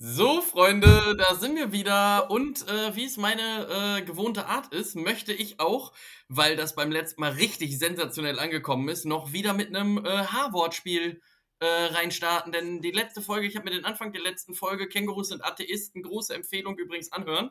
So, Freunde, da sind wir wieder. Und äh, wie es meine äh, gewohnte Art ist, möchte ich auch, weil das beim letzten Mal richtig sensationell angekommen ist, noch wieder mit einem äh, H-Wortspiel äh, reinstarten. Denn die letzte Folge, ich habe mir den Anfang der letzten Folge, Kängurus sind Atheisten, große Empfehlung übrigens anhören,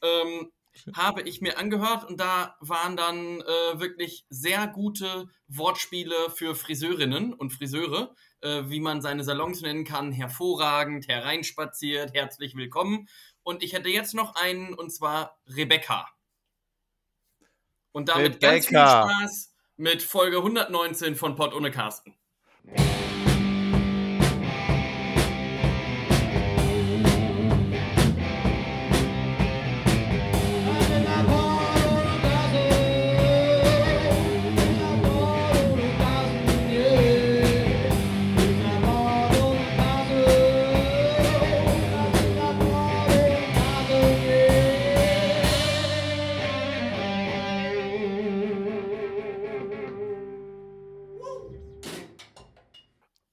ähm, habe ich mir angehört und da waren dann äh, wirklich sehr gute Wortspiele für Friseurinnen und Friseure äh, wie man seine Salons nennen kann, hervorragend, hereinspaziert, herzlich willkommen. Und ich hätte jetzt noch einen, und zwar Rebecca. Und damit Rebecca. ganz viel Spaß mit Folge 119 von Pott ohne Carsten.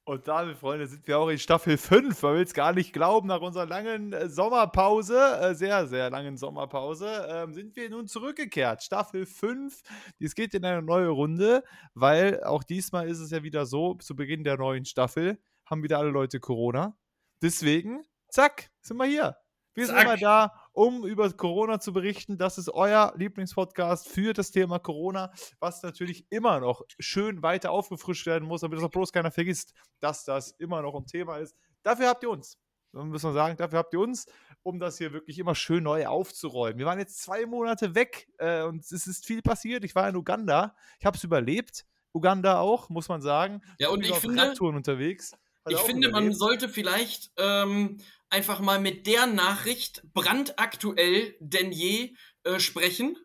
Und damit, Freunde, sind wir auch in Staffel 5. Man will es gar nicht glauben, nach unserer langen äh, Sommerpause, äh, sehr, sehr langen Sommerpause, ähm, sind wir nun zurückgekehrt. Staffel 5. Es geht in eine neue Runde, weil auch diesmal ist es ja wieder so, zu Beginn der neuen Staffel haben wieder alle Leute Corona. Deswegen, zack, sind wir hier. Wir sind immer da, um über Corona zu berichten. Das ist euer Lieblingspodcast für das Thema Corona, was natürlich immer noch schön weiter aufgefrischt werden muss, damit das auch bloß keiner vergisst, dass das immer noch ein Thema ist. Dafür habt ihr uns. Dann muss man sagen, dafür habt ihr uns, um das hier wirklich immer schön neu aufzuräumen. Wir waren jetzt zwei Monate weg äh, und es ist viel passiert. Ich war in Uganda, ich habe es überlebt. Uganda auch, muss man sagen. Ja, und ich, ich finde, unterwegs. Ich finde, man sollte vielleicht ähm, einfach mal mit der Nachricht brandaktuell denn je äh, sprechen.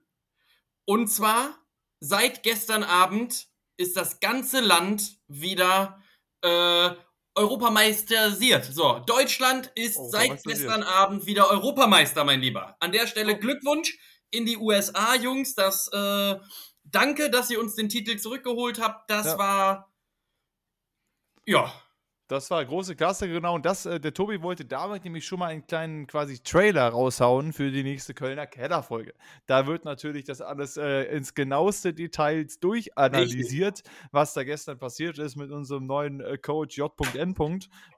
Und zwar, seit gestern Abend ist das ganze Land wieder äh, Europameisterisiert. So, Deutschland ist oh, seit gestern Abend wieder Europameister, mein Lieber. An der Stelle oh. Glückwunsch in die USA, Jungs. Das äh, danke, dass ihr uns den Titel zurückgeholt habt. Das ja. war ja das war große Klasse, genau. Und das, äh, der Tobi wollte damit nämlich schon mal einen kleinen quasi Trailer raushauen für die nächste Kölner Keller-Folge. Da wird natürlich das alles äh, ins genaueste Details durchanalysiert, was da gestern passiert ist mit unserem neuen äh, Coach J.N.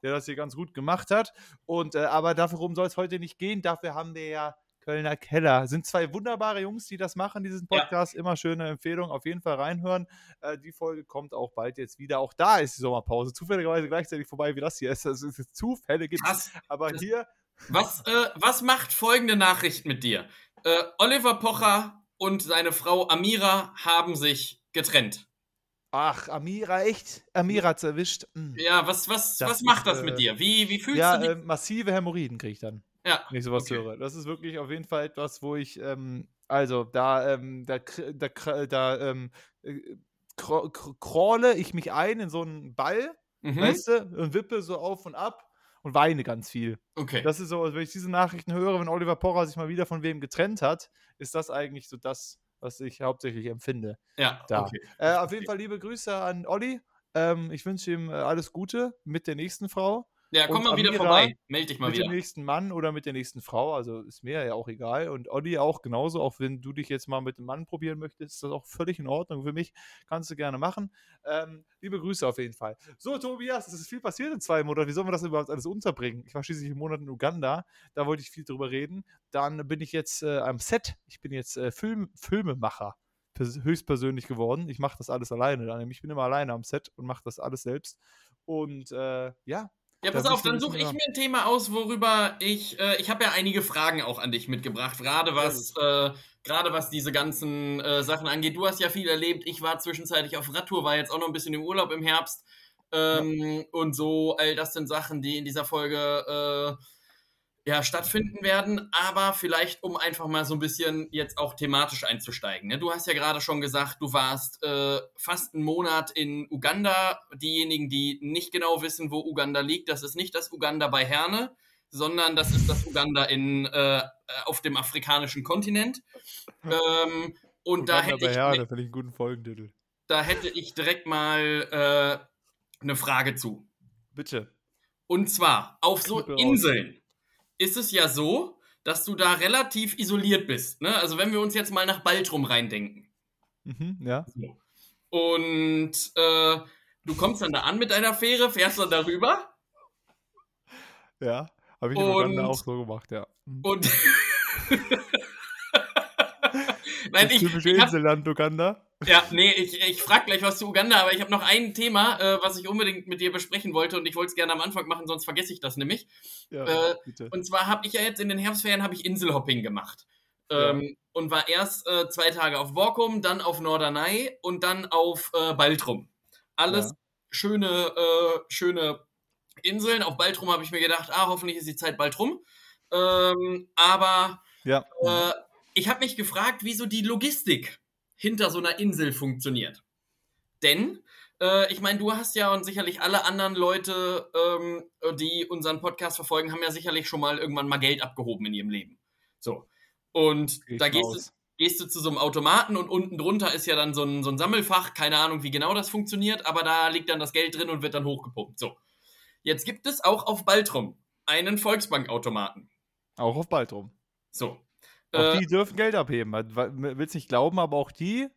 der das hier ganz gut gemacht hat. Und äh, aber darum soll es heute nicht gehen. Dafür haben wir ja Kölner Keller. Sind zwei wunderbare Jungs, die das machen, diesen Podcast. Ja. Immer schöne Empfehlung. Auf jeden Fall reinhören. Äh, die Folge kommt auch bald jetzt wieder. Auch da ist die Sommerpause. Zufälligerweise gleichzeitig vorbei, wie das hier ist. Also, es ist Zufälle gibt es. Aber das, hier. Was, äh, was macht folgende Nachricht mit dir? Äh, Oliver Pocher und seine Frau Amira haben sich getrennt. Ach, Amira, echt? Amira hat's erwischt. Mhm. Ja, was, was, was macht ist, das mit äh, dir? Wie, wie fühlst ja, du dich? Äh, massive Hämorrhoiden kriege ich dann ja. wenn ich sowas okay. höre. Das ist wirklich auf jeden Fall etwas, wo ich, ähm, also da, ähm, da, da, da ähm, äh, crawle ich mich ein in so einen Ball, mhm. weißt du, und wippe so auf und ab und weine ganz viel. Okay. Das ist so, wenn ich diese Nachrichten höre, wenn Oliver Pocher sich mal wieder von wem getrennt hat, ist das eigentlich so das, was ich hauptsächlich empfinde. Ja, da. Okay. Äh, auf jeden Fall liebe Grüße an Olli. Ähm, ich wünsche ihm äh, alles Gute mit der nächsten Frau. Ja, komm mal wieder vorbei. Meld dich mal mit wieder. Mit dem nächsten Mann oder mit der nächsten Frau. Also ist mir ja auch egal. Und Olli auch genauso. Auch wenn du dich jetzt mal mit dem Mann probieren möchtest, ist das auch völlig in Ordnung für mich. Kannst du gerne machen. Ähm, liebe Grüße auf jeden Fall. So, Tobias, es ist viel passiert in zwei Monaten. Wie sollen wir das überhaupt alles unterbringen? Ich war schließlich im Monat in Uganda. Da wollte ich viel drüber reden. Dann bin ich jetzt äh, am Set. Ich bin jetzt äh, Film, Filmemacher höchstpersönlich geworden. Ich mache das alles alleine. Ich bin immer alleine am Set und mache das alles selbst. Und äh, ja, ja, pass auf, dann suche ich mir ein Thema aus, worüber ich, äh, ich habe ja einige Fragen auch an dich mitgebracht, gerade was, äh, gerade was diese ganzen äh, Sachen angeht. Du hast ja viel erlebt, ich war zwischenzeitlich auf Radtour, war jetzt auch noch ein bisschen im Urlaub im Herbst ähm, ja. und so, all das sind Sachen, die in dieser Folge äh, ja, stattfinden werden, aber vielleicht, um einfach mal so ein bisschen jetzt auch thematisch einzusteigen. Ne? Du hast ja gerade schon gesagt, du warst äh, fast einen Monat in Uganda. Diejenigen, die nicht genau wissen, wo Uganda liegt, das ist nicht das Uganda bei Herne, sondern das ist das Uganda in, äh, auf dem afrikanischen Kontinent. Ähm, und Uganda da hätte bei ich, Herne, finde ich einen guten Folgentitel. Da hätte ich direkt mal äh, eine Frage zu. Bitte. Und zwar auf so Inseln ist es ja so, dass du da relativ isoliert bist. Ne? Also wenn wir uns jetzt mal nach Baltrum reindenken. Mhm, ja. Und äh, du kommst dann da an mit deiner Fähre, fährst dann darüber. Ja, habe ich in Uganda auch so gemacht, ja. Mhm. Und Nein, das ich, typische ich hab, Inselland Uganda. Ja, nee, ich, ich frag gleich was zu Uganda, aber ich habe noch ein Thema, äh, was ich unbedingt mit dir besprechen wollte und ich wollte es gerne am Anfang machen, sonst vergesse ich das nämlich. Ja, Äh, bitte. Und zwar habe ich ja jetzt in den Herbstferien habe ich Inselhopping gemacht. Ja. Ähm, und war erst äh, zwei Tage auf Borkum, dann auf Norderney und dann auf äh, Baltrum. Alles Ja. schöne, äh, schöne Inseln. Auf Baltrum habe ich mir gedacht, ah, hoffentlich ist die Zeit bald rum. Ähm, aber Ja. äh, ich habe mich gefragt, wieso die Logistik hinter so einer Insel funktioniert. Denn, äh, ich meine, du hast ja und sicherlich alle anderen Leute, ähm, die unseren Podcast verfolgen, haben ja sicherlich schon mal irgendwann mal Geld abgehoben in ihrem Leben. So. Und ich da gehst du, gehst du zu so einem Automaten und unten drunter ist ja dann so ein, so ein Sammelfach. Keine Ahnung, wie genau das funktioniert, aber da liegt dann das Geld drin und wird dann hochgepumpt. So. Jetzt gibt es auch auf Baltrum einen Volksbankautomaten. Auch auf Baltrum. So. Auch Äh, die dürfen Geld abheben. Willst nicht glauben, aber auch die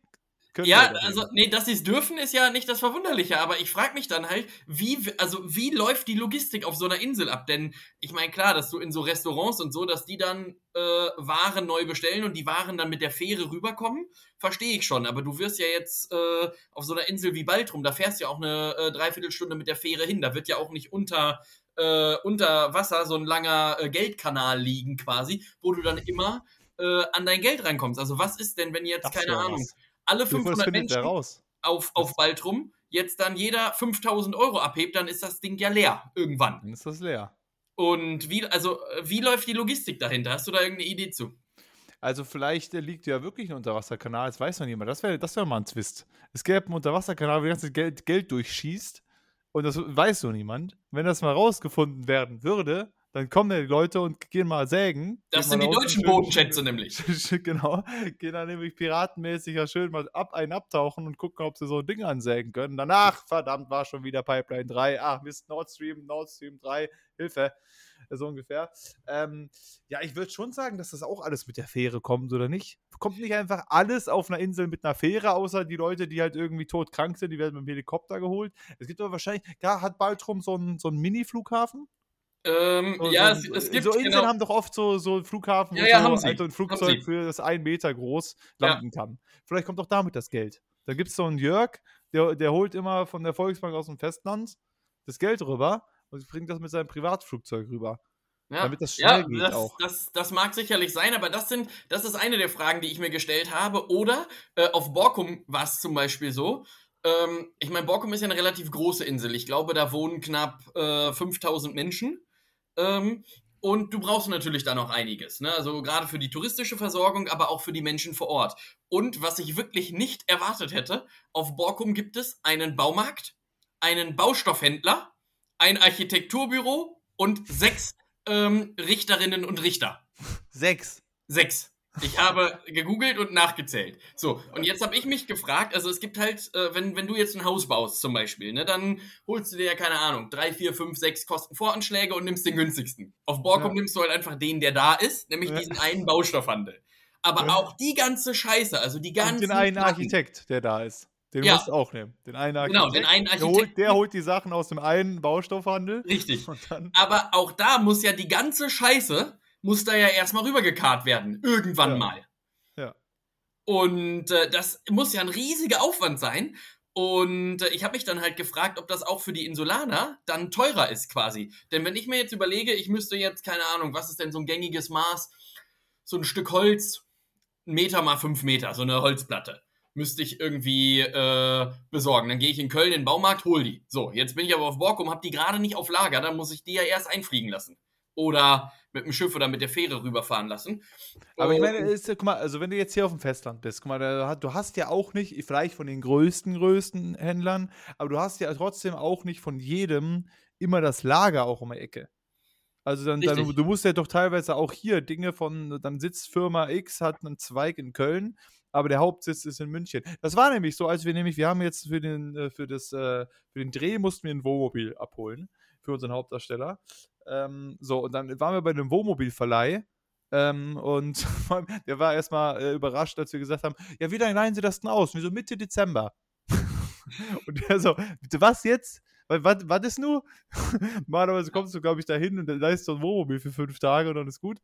können Ja, also, nee, dass sie es dürfen, ist ja nicht das Verwunderliche, aber ich frage mich dann halt, wie, also, wie läuft die Logistik auf so einer Insel ab? Denn ich meine, klar, dass du in so Restaurants und so, dass die dann äh, Waren neu bestellen und die Waren dann mit der Fähre rüberkommen, verstehe ich schon. Aber du wirst ja jetzt äh, auf so einer Insel wie Baltrum, da fährst du ja auch eine äh, Dreiviertelstunde mit der Fähre hin. Da wird ja auch nicht unter, äh, unter Wasser so ein langer äh, Geldkanal liegen quasi, wo du dann immer äh, an dein Geld rankommst. Also was ist denn, wenn jetzt, Das keine Ahnung, was. alle Wie viel 500 findet der Menschen raus? auf, auf Baltrum jetzt dann jeder 5000 Euro abhebt, dann ist das Ding ja leer irgendwann. Dann ist das leer. Und wie, also, wie läuft die Logistik dahinter? Hast du da irgendeine Idee zu? Also vielleicht äh, liegt ja wirklich ein Unterwasserkanal, das weiß noch niemand. Das wäre das wär mal ein Twist. Es gäbe einen Unterwasserkanal, wo das ganze Geld, Geld durchschießt und das weiß so niemand. Wenn das mal rausgefunden werden würde, dann kommen ja die Leute und gehen mal sägen. Das sind die deutschen Bodenschätze nämlich. genau, gehen dann nämlich piratenmäßig ja schön mal ab, einen abtauchen und gucken, ob sie so ein Ding ansägen können. Danach, verdammt, war schon wieder Pipeline 3. Ach, Mist, Nord Stream, Nord Stream 3, Hilfe. So ungefähr. Ähm, ja, ich würde schon sagen, dass das auch alles mit der Fähre kommt, oder nicht? Kommt nicht einfach alles auf einer Insel mit einer Fähre, außer die Leute, die halt irgendwie todkrank sind, die werden mit dem Helikopter geholt. Es gibt aber wahrscheinlich, ja, hat Baltrum so einen, so einen Mini-Flughafen? Ähm, So, ja, so, es, es gibt so Inseln genau, haben doch oft so, so einen Flughafen, Ja, ja, so haben sie. halt so ein Flugzeug für das ein Meter groß Ja. landen kann. Vielleicht kommt auch damit das Geld. Da gibt es so einen Jörg, der, der holt immer von der Volksbank aus dem Festland das Geld rüber und bringt das mit seinem Privatflugzeug rüber. ja, damit das ja, schnell geht das, auch. Das, das mag sicherlich sein, aber das sind, das ist eine der Fragen, die ich mir gestellt habe. Oder äh, auf Borkum war es zum Beispiel so. Ähm, ich meine, Borkum ist ja eine relativ große Insel. Ich glaube, da wohnen knapp äh, 5000 Menschen. Ähm, und du brauchst natürlich da noch einiges. Ne? Also gerade für die touristische Versorgung, aber auch für die Menschen vor Ort. Und was ich wirklich nicht erwartet hätte, auf Borkum gibt es einen Baumarkt, einen Baustoffhändler, ein Architekturbüro und sechs ähm, Richterinnen und Richter. Sechs. Sechs. Ich habe gegoogelt und nachgezählt. So, und jetzt habe ich mich gefragt, also es gibt halt, äh, wenn, wenn du jetzt ein Haus baust zum Beispiel, ne, dann holst du dir ja, keine Ahnung, drei, vier, fünf, sechs Kostenvoranschläge und nimmst den günstigsten. Auf Borkum Ja. nimmst du halt einfach den, der da ist, nämlich Ja. diesen einen Baustoffhandel. Aber Ja. auch die ganze Scheiße, also die Und ganzen den einen Platten- Architekt, der da ist. Den Ja. musst du auch nehmen. Den einen Architekt. Genau, den einen Der holt, der holt die Sachen aus dem einen Baustoffhandel. Richtig. Und Aber auch da muss ja die ganze Scheiße, muss da ja erstmal rübergekarrt werden. Irgendwann Ja. mal. Ja. Und äh, das muss ja ein riesiger Aufwand sein. Und äh, ich habe mich dann halt gefragt, ob das auch für die Insulaner dann teurer ist quasi. Denn wenn ich mir jetzt überlege, ich müsste jetzt, keine Ahnung, was ist denn so ein gängiges Maß? So ein Stück Holz, ein Meter mal fünf Meter, so eine Holzplatte. Müsste ich irgendwie äh, besorgen. Dann gehe ich in Köln in den Baumarkt, hol die. So, jetzt bin ich aber auf Borkum, habe die gerade nicht auf Lager, dann muss ich die ja erst einfliegen lassen. Oder mit dem Schiff oder mit der Fähre rüberfahren lassen. Aber ich meine, ist, guck mal, also wenn du jetzt hier auf dem Festland bist, guck mal, du hast ja auch nicht, vielleicht von den größten, größten Händlern, aber du hast ja trotzdem auch nicht von jedem immer das Lager auch um die Ecke. Also dann, dann du musst ja doch teilweise auch hier Dinge von, dann sitzt Firma X, hat einen Zweig in Köln, aber der Hauptsitz ist in München. Das war nämlich so, als wir nämlich, wir haben jetzt für den, äh, für das, äh, für den Dreh mussten wir ein Wohnmobil abholen für unseren Hauptdarsteller. Ähm, so, und dann waren wir bei einem Wohnmobilverleih. Ähm, und der war erstmal äh, überrascht, als wir gesagt haben: Ja, wie lange leihen Sie das denn aus? Und wir so Mitte Dezember. und der so: was jetzt? Was, was ist nur? Normalerweise kommst du, glaube ich, da hin und dann leist du ein Wohnmobil für fünf Tage und dann ist gut.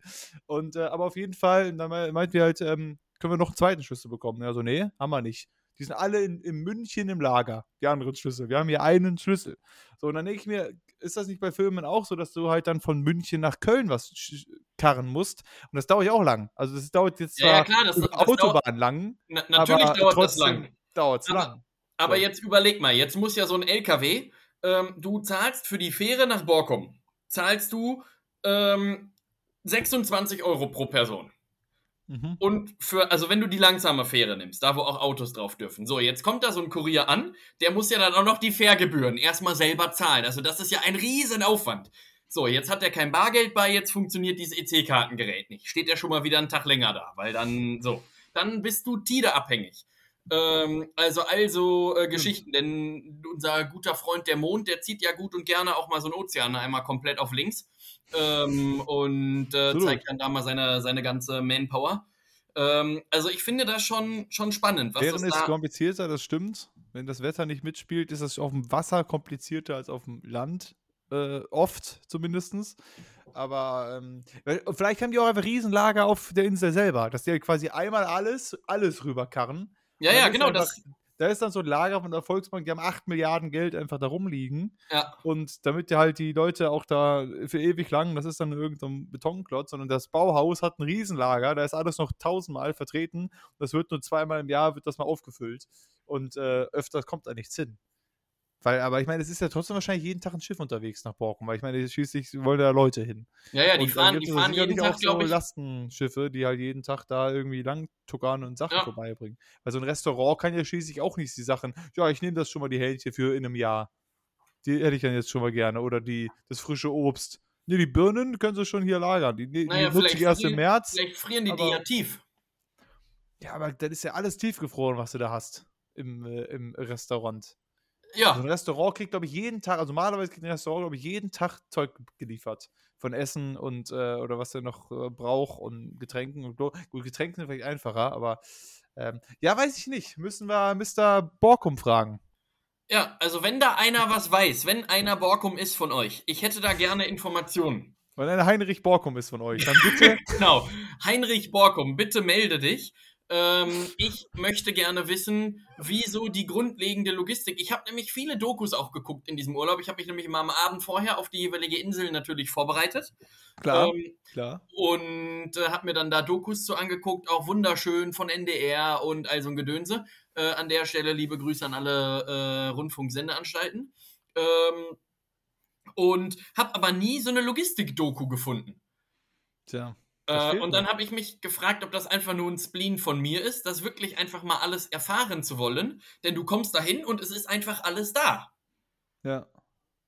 Und, äh, aber auf jeden Fall, dann meinten wir halt, ähm, können wir noch einen zweiten Schlüssel bekommen? Ja, so, nee, haben wir nicht. Die sind alle in, in München im Lager, die anderen Schlüssel. Wir haben hier einen Schlüssel. So, und dann denke ich mir, ist das nicht bei Filmen auch so, dass du halt dann von München nach Köln was karren musst? Und das dauert ja auch lang. Also das dauert jetzt zwar ja, ja, klar, das, das Autobahn dauert, lang. Na, natürlich dauert das lang. Dauert es lang. Aber so. jetzt überleg mal, jetzt muss ja so ein LKW, ähm, du zahlst für die Fähre nach Borkum, zahlst du ähm, 26 Euro pro Person. Mhm. Und für, also wenn du die langsame Fähre nimmst, da wo auch Autos drauf dürfen. So, jetzt kommt da so ein Kurier an, der muss ja dann auch noch die Fährgebühren erstmal selber zahlen. Also das ist ja ein Riesenaufwand. So, jetzt hat er kein Bargeld bei, jetzt funktioniert dieses EC-Kartengerät nicht. Steht er schon mal wieder einen Tag länger da, weil dann, so, dann bist du TIDE abhängig. Ähm, also, also äh, Geschichten, denn unser guter Freund der Mond, der zieht ja gut und gerne auch mal so einen Ozean einmal komplett auf links ähm, und äh, zeigt dann da mal seine, seine ganze Manpower. Ähm, also ich finde das schon, schon spannend. Was Wären es da komplizierter, das stimmt. Wenn das Wetter nicht mitspielt, ist es auf dem Wasser komplizierter als auf dem Land. Äh, oft zumindest. Aber ähm, vielleicht haben die auch einfach Riesenlager auf der Insel selber, dass die halt quasi einmal alles, alles rüberkarren. Ja, ja, genau. Das, da ist dann so ein Lager von der Volksbank, die haben 8 Milliarden Geld einfach da rumliegen. Ja. Und damit ja halt die Leute auch da für ewig lang, das ist dann irgendein Betonklotz, sondern das Bauhaus hat ein Riesenlager, da ist alles noch tausendmal vertreten. Das wird nur zweimal im Jahr, wird das mal aufgefüllt. Und äh, öfters kommt da nichts hin. Weil, aber ich meine, es ist ja trotzdem wahrscheinlich jeden Tag ein Schiff unterwegs nach Borkum, weil ich meine, schließlich wollen da Leute hin. Ja, ja, die und fahren, die fahren jeden Tag, glaube ich. Lastenschiffe, die halt jeden Tag da irgendwie lang tuckern und Sachen ja. vorbeibringen. Weil so ein Restaurant kann ja schließlich auch nicht die Sachen, ja, ich nehme das schon mal die Hähnchen für in einem Jahr. Die hätte ich dann jetzt schon mal gerne. Oder die, das frische Obst. Ne, die Birnen können sie schon hier lagern. Die, die, naja, die nutze ich erst im März. Vielleicht frieren die aber, die ja tief. Ja, aber das ist ja alles tiefgefroren, was du da hast im, äh, im Restaurant. Ja. Also ein Restaurant kriegt, glaube ich, jeden Tag, also normalerweise kriegt ein Restaurant, glaube ich, jeden Tag Zeug geliefert. Von Essen und, äh, oder was er noch äh, braucht und Getränken und Gut, Getränke sind vielleicht einfacher, aber ähm, ja, weiß ich nicht. Müssen wir Mr. Borkum fragen. Ja, also wenn da einer was weiß, wenn einer Borkum ist von euch, ich hätte da gerne Informationen. Wenn einer Heinrich Borkum ist von euch, dann bitte. genau. Heinrich Borkum, bitte melde dich. Ähm, ich möchte gerne wissen, wieso die grundlegende Logistik. Ich habe nämlich viele Dokus auch geguckt in diesem Urlaub. Ich habe mich nämlich immer am Abend vorher auf die jeweilige Insel natürlich vorbereitet. Klar, ähm, klar. Und äh, habe mir dann da Dokus zu angeguckt, auch wunderschön von NDR und all so ein Gedönse. Äh, an der Stelle liebe Grüße an alle äh, Rundfunksendeanstalten. Ähm, und habe aber nie so eine Logistik-Doku gefunden. Tja. Äh, und dann habe ich mich gefragt, ob das einfach nur ein Spleen von mir ist, das wirklich einfach mal alles erfahren zu wollen. Denn du kommst dahin und es ist einfach alles da. Ja.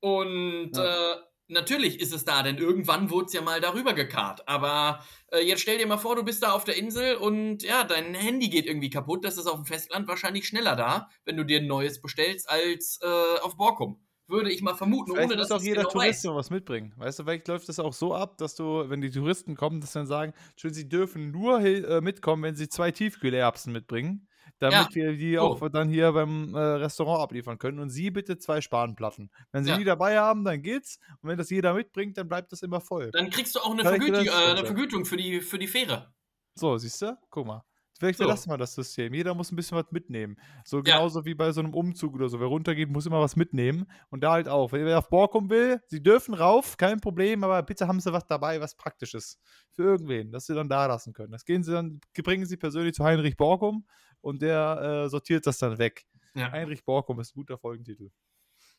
Und ja. Äh, natürlich ist es da, denn irgendwann wurde es ja mal darüber gekarrt. Aber äh, jetzt stell dir mal vor, du bist da auf der Insel und ja, dein Handy geht irgendwie kaputt. Das ist auf dem Festland wahrscheinlich schneller da, wenn du dir ein neues bestellst, als äh, auf Borkum würde ich mal vermuten. Vielleicht ohne, muss auch jeder genau Tourist weiß. was mitbringen. Weißt du, vielleicht läuft das auch so ab, dass du, wenn die Touristen kommen, dass dann sagen, schön, sie dürfen nur äh, mitkommen, wenn sie zwei Tiefkühlerbsen mitbringen, damit ja. wir die oh. auch dann hier beim äh, Restaurant abliefern können. Und sie bitte zwei Spanplatten. Wenn sie ja. die dabei haben, dann geht's. Und wenn das jeder mitbringt, dann bleibt das immer voll. Dann kriegst du auch eine, Vergütung, äh, eine Vergütung für die, für die Fähre. So, siehst du? Guck mal. Vielleicht so. verlassen wir das System. Jeder muss ein bisschen was mitnehmen. So genauso ja. wie bei so einem Umzug oder so. Wer runtergeht, muss immer was mitnehmen. Und da halt auch. Wenn wer auf Borkum will, sie dürfen rauf, kein Problem, aber bitte haben sie was dabei, was Praktisches. Für irgendwen, dass sie dann da lassen können. Das gehen sie dann, bringen sie persönlich zu Heinrich Borkum und der äh, sortiert das dann weg. Ja. Heinrich Borkum ist ein guter Folgentitel.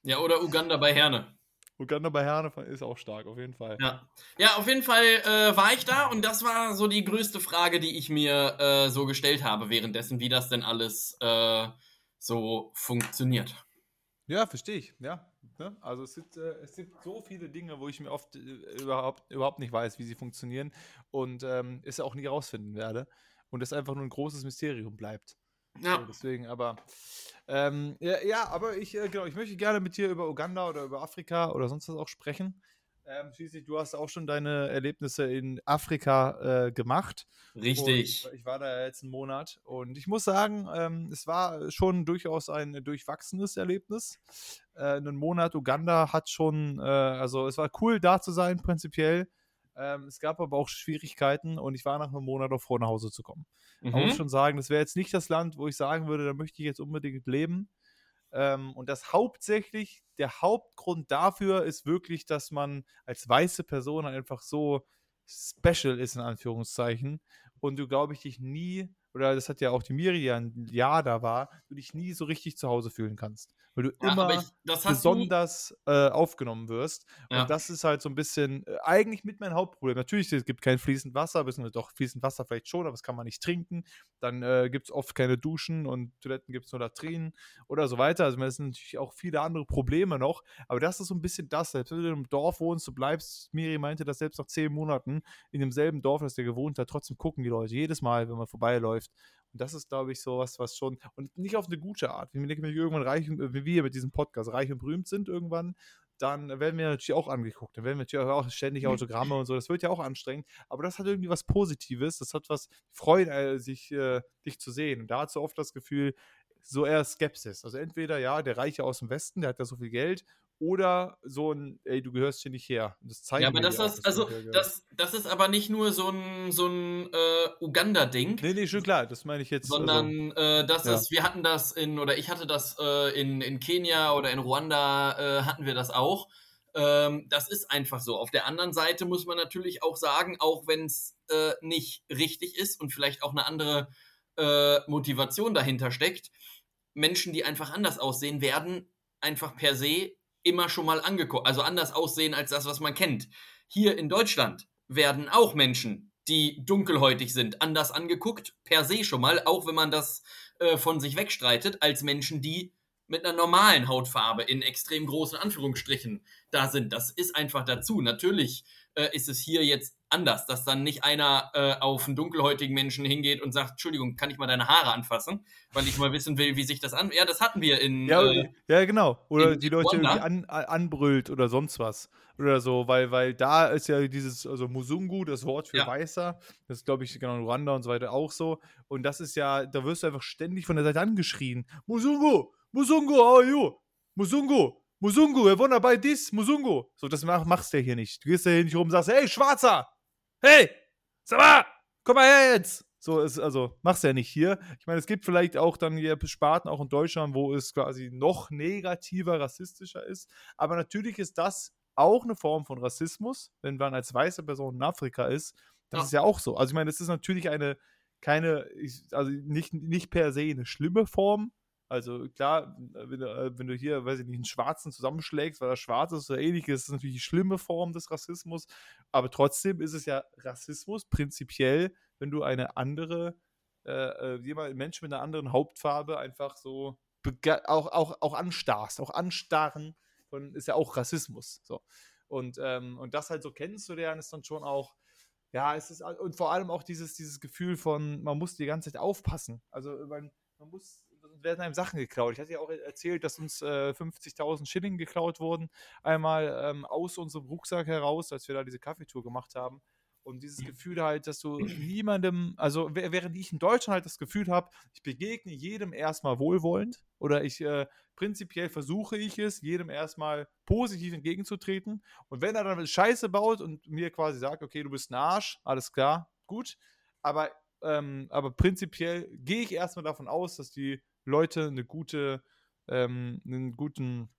Ja, oder Uganda bei Herne. Uganda bei Herne ist auch stark, auf jeden Fall. Ja, ja auf jeden Fall äh, war ich da und das war so die größte Frage, die ich mir äh, so gestellt habe währenddessen, wie das denn alles äh, so funktioniert. Ja, verstehe ich, ja. Ne? Also es sind, äh, es sind so viele Dinge, wo ich mir oft äh, überhaupt, überhaupt nicht weiß, wie sie funktionieren und ähm, es auch nie rausfinden werde und es einfach nur ein großes Mysterium bleibt. Ja. So, deswegen, aber ähm, ja, ja, aber ich, äh, genau, ich möchte gerne mit dir über Uganda oder über Afrika oder sonst was auch sprechen. Ähm, schließlich, du hast auch schon deine Erlebnisse in Afrika äh, gemacht. Richtig. Und ich war da jetzt einen Monat und ich muss sagen, ähm, es war schon durchaus ein durchwachsenes Erlebnis. Äh, einen Monat Uganda hat schon, äh, also es war cool da zu sein, prinzipiell. Ähm, es gab aber auch Schwierigkeiten und ich war nach einem Monat auch froh, nach Hause zu kommen. Mhm. Man muss schon sagen, das wäre jetzt nicht das Land, wo ich sagen würde, da möchte ich jetzt unbedingt leben. Ähm, und das hauptsächlich, der Hauptgrund dafür ist wirklich, dass man als weiße Person einfach so special ist, in Anführungszeichen. Und du, glaube ich, dich nie, oder das hat ja auch die Miriam Jahr da war, du dich nie so richtig zu Hause fühlen kannst weil du ja, immer ich, besonders äh, aufgenommen wirst. Ja. Und das ist halt so ein bisschen äh, eigentlich mit mein Hauptproblem. Natürlich, es gibt kein fließend Wasser, beziehungsweise doch fließend Wasser vielleicht schon, aber das kann man nicht trinken. Dann äh, gibt es oft keine Duschen und Toiletten gibt es nur Latrinen oder so weiter. Also es sind natürlich auch viele andere Probleme noch, aber das ist so ein bisschen das. Selbst wenn du im Dorf wohnst, du bleibst, Miri meinte das selbst nach zehn Monaten in demselben Dorf, das der gewohnt hat, trotzdem gucken die Leute jedes Mal, wenn man vorbeiläuft. Und das ist, glaube ich, so was, was schon, und nicht auf eine gute Art. Wenn wir irgendwann reich, wie wir mit diesem Podcast reich und berühmt sind irgendwann, dann werden wir natürlich auch angeguckt. Dann werden wir natürlich auch ständig mhm. Autogramme und so. Das wird ja auch anstrengend. Aber das hat irgendwie was Positives. Das hat was Freude, äh, sich, äh, dich zu sehen. Und da hat so oft das Gefühl, so eher Skepsis. Also entweder, ja, der Reiche aus dem Westen, der hat ja so viel Geld, oder so ein, ey, du gehörst hier nicht her. Das zeigt ja, aber das ist, also, das, das ist aber nicht nur so ein, so ein äh, Uganda-Ding. Nee, nee, schon klar, das meine ich jetzt. Sondern also, äh, das ja. ist, wir hatten das in, oder ich hatte das äh, in, in Kenia oder in Ruanda, äh, hatten wir das auch. Ähm, das ist einfach so. Auf der anderen Seite muss man natürlich auch sagen, auch wenn es äh, nicht richtig ist und vielleicht auch eine andere äh, Motivation dahinter steckt, Menschen, die einfach anders aussehen, werden einfach per se immer schon mal angeguckt, also anders aussehen als das, was man kennt. Hier in Deutschland werden auch Menschen, die dunkelhäutig sind, anders angeguckt, per se schon mal, auch wenn man das äh, von sich wegstreitet, als Menschen, die mit einer normalen Hautfarbe in extrem großen Anführungsstrichen da sind. Das ist einfach dazu. Natürlich äh, ist es hier jetzt anders, dass dann nicht einer äh, auf einen dunkelhäutigen Menschen hingeht und sagt, Entschuldigung, kann ich mal deine Haare anfassen, weil ich mal wissen will, wie sich das an. Ja, das hatten wir in. Ja, äh, ja genau. Oder die Leute irgendwie an, anbrüllt oder sonst was. Oder so, weil, weil da ist ja dieses, also Musungu, das Wort für ja. Weißer, das ist, glaube ich, genau in Ruanda und so weiter auch so. Und das ist ja, da wirst du einfach ständig von der Seite angeschrien. Musungu! Musungu, how are you? Musungu! Musungu, wir wollen bei dies, Musungu. So, das mach, machst du ja hier nicht. Du gehst ja hier nicht rum und sagst, hey, Schwarzer! Hey! Sag mal! Komm mal her jetzt! So, ist, also, machst du ja nicht hier. Ich meine, es gibt vielleicht auch dann hier Sparten, auch in Deutschland, wo es quasi noch negativer, rassistischer ist. Aber natürlich ist das auch eine Form von Rassismus, wenn man als weiße Person in Afrika ist. Das ja. ist ja auch so. Also, ich meine, das ist natürlich eine, keine, also nicht, nicht per se eine schlimme Form, also klar, wenn du, äh, wenn du hier, weiß ich nicht, einen Schwarzen zusammenschlägst, weil er schwarz ist oder ähnliches, ist natürlich die schlimme Form des Rassismus. Aber trotzdem ist es ja Rassismus prinzipiell, wenn du eine andere, äh, äh jemand, Mensch mit einer anderen Hauptfarbe einfach so auch, auch, auch anstarrst, auch anstarren, von, ist ja auch Rassismus. So. Und, ähm, und das halt so kennenzulernen, ist dann schon auch, ja, es ist, und vor allem auch dieses, dieses Gefühl von, man muss die ganze Zeit aufpassen. Also man, man muss werden einem Sachen geklaut. Ich hatte ja auch erzählt, dass uns äh, 50.000 Schilling geklaut wurden, einmal ähm, aus unserem Rucksack heraus, als wir da diese Kaffeetour gemacht haben. Und dieses Gefühl halt, dass du niemandem, also während ich in Deutschland halt das Gefühl habe, ich begegne jedem erstmal wohlwollend oder ich äh, prinzipiell versuche ich es, jedem erstmal positiv entgegenzutreten. Und wenn er dann Scheiße baut und mir quasi sagt, okay, du bist ein Arsch, alles klar, gut. Aber, ähm, aber prinzipiell gehe ich erstmal davon aus, dass die Leute eine gute, ähm, einen guten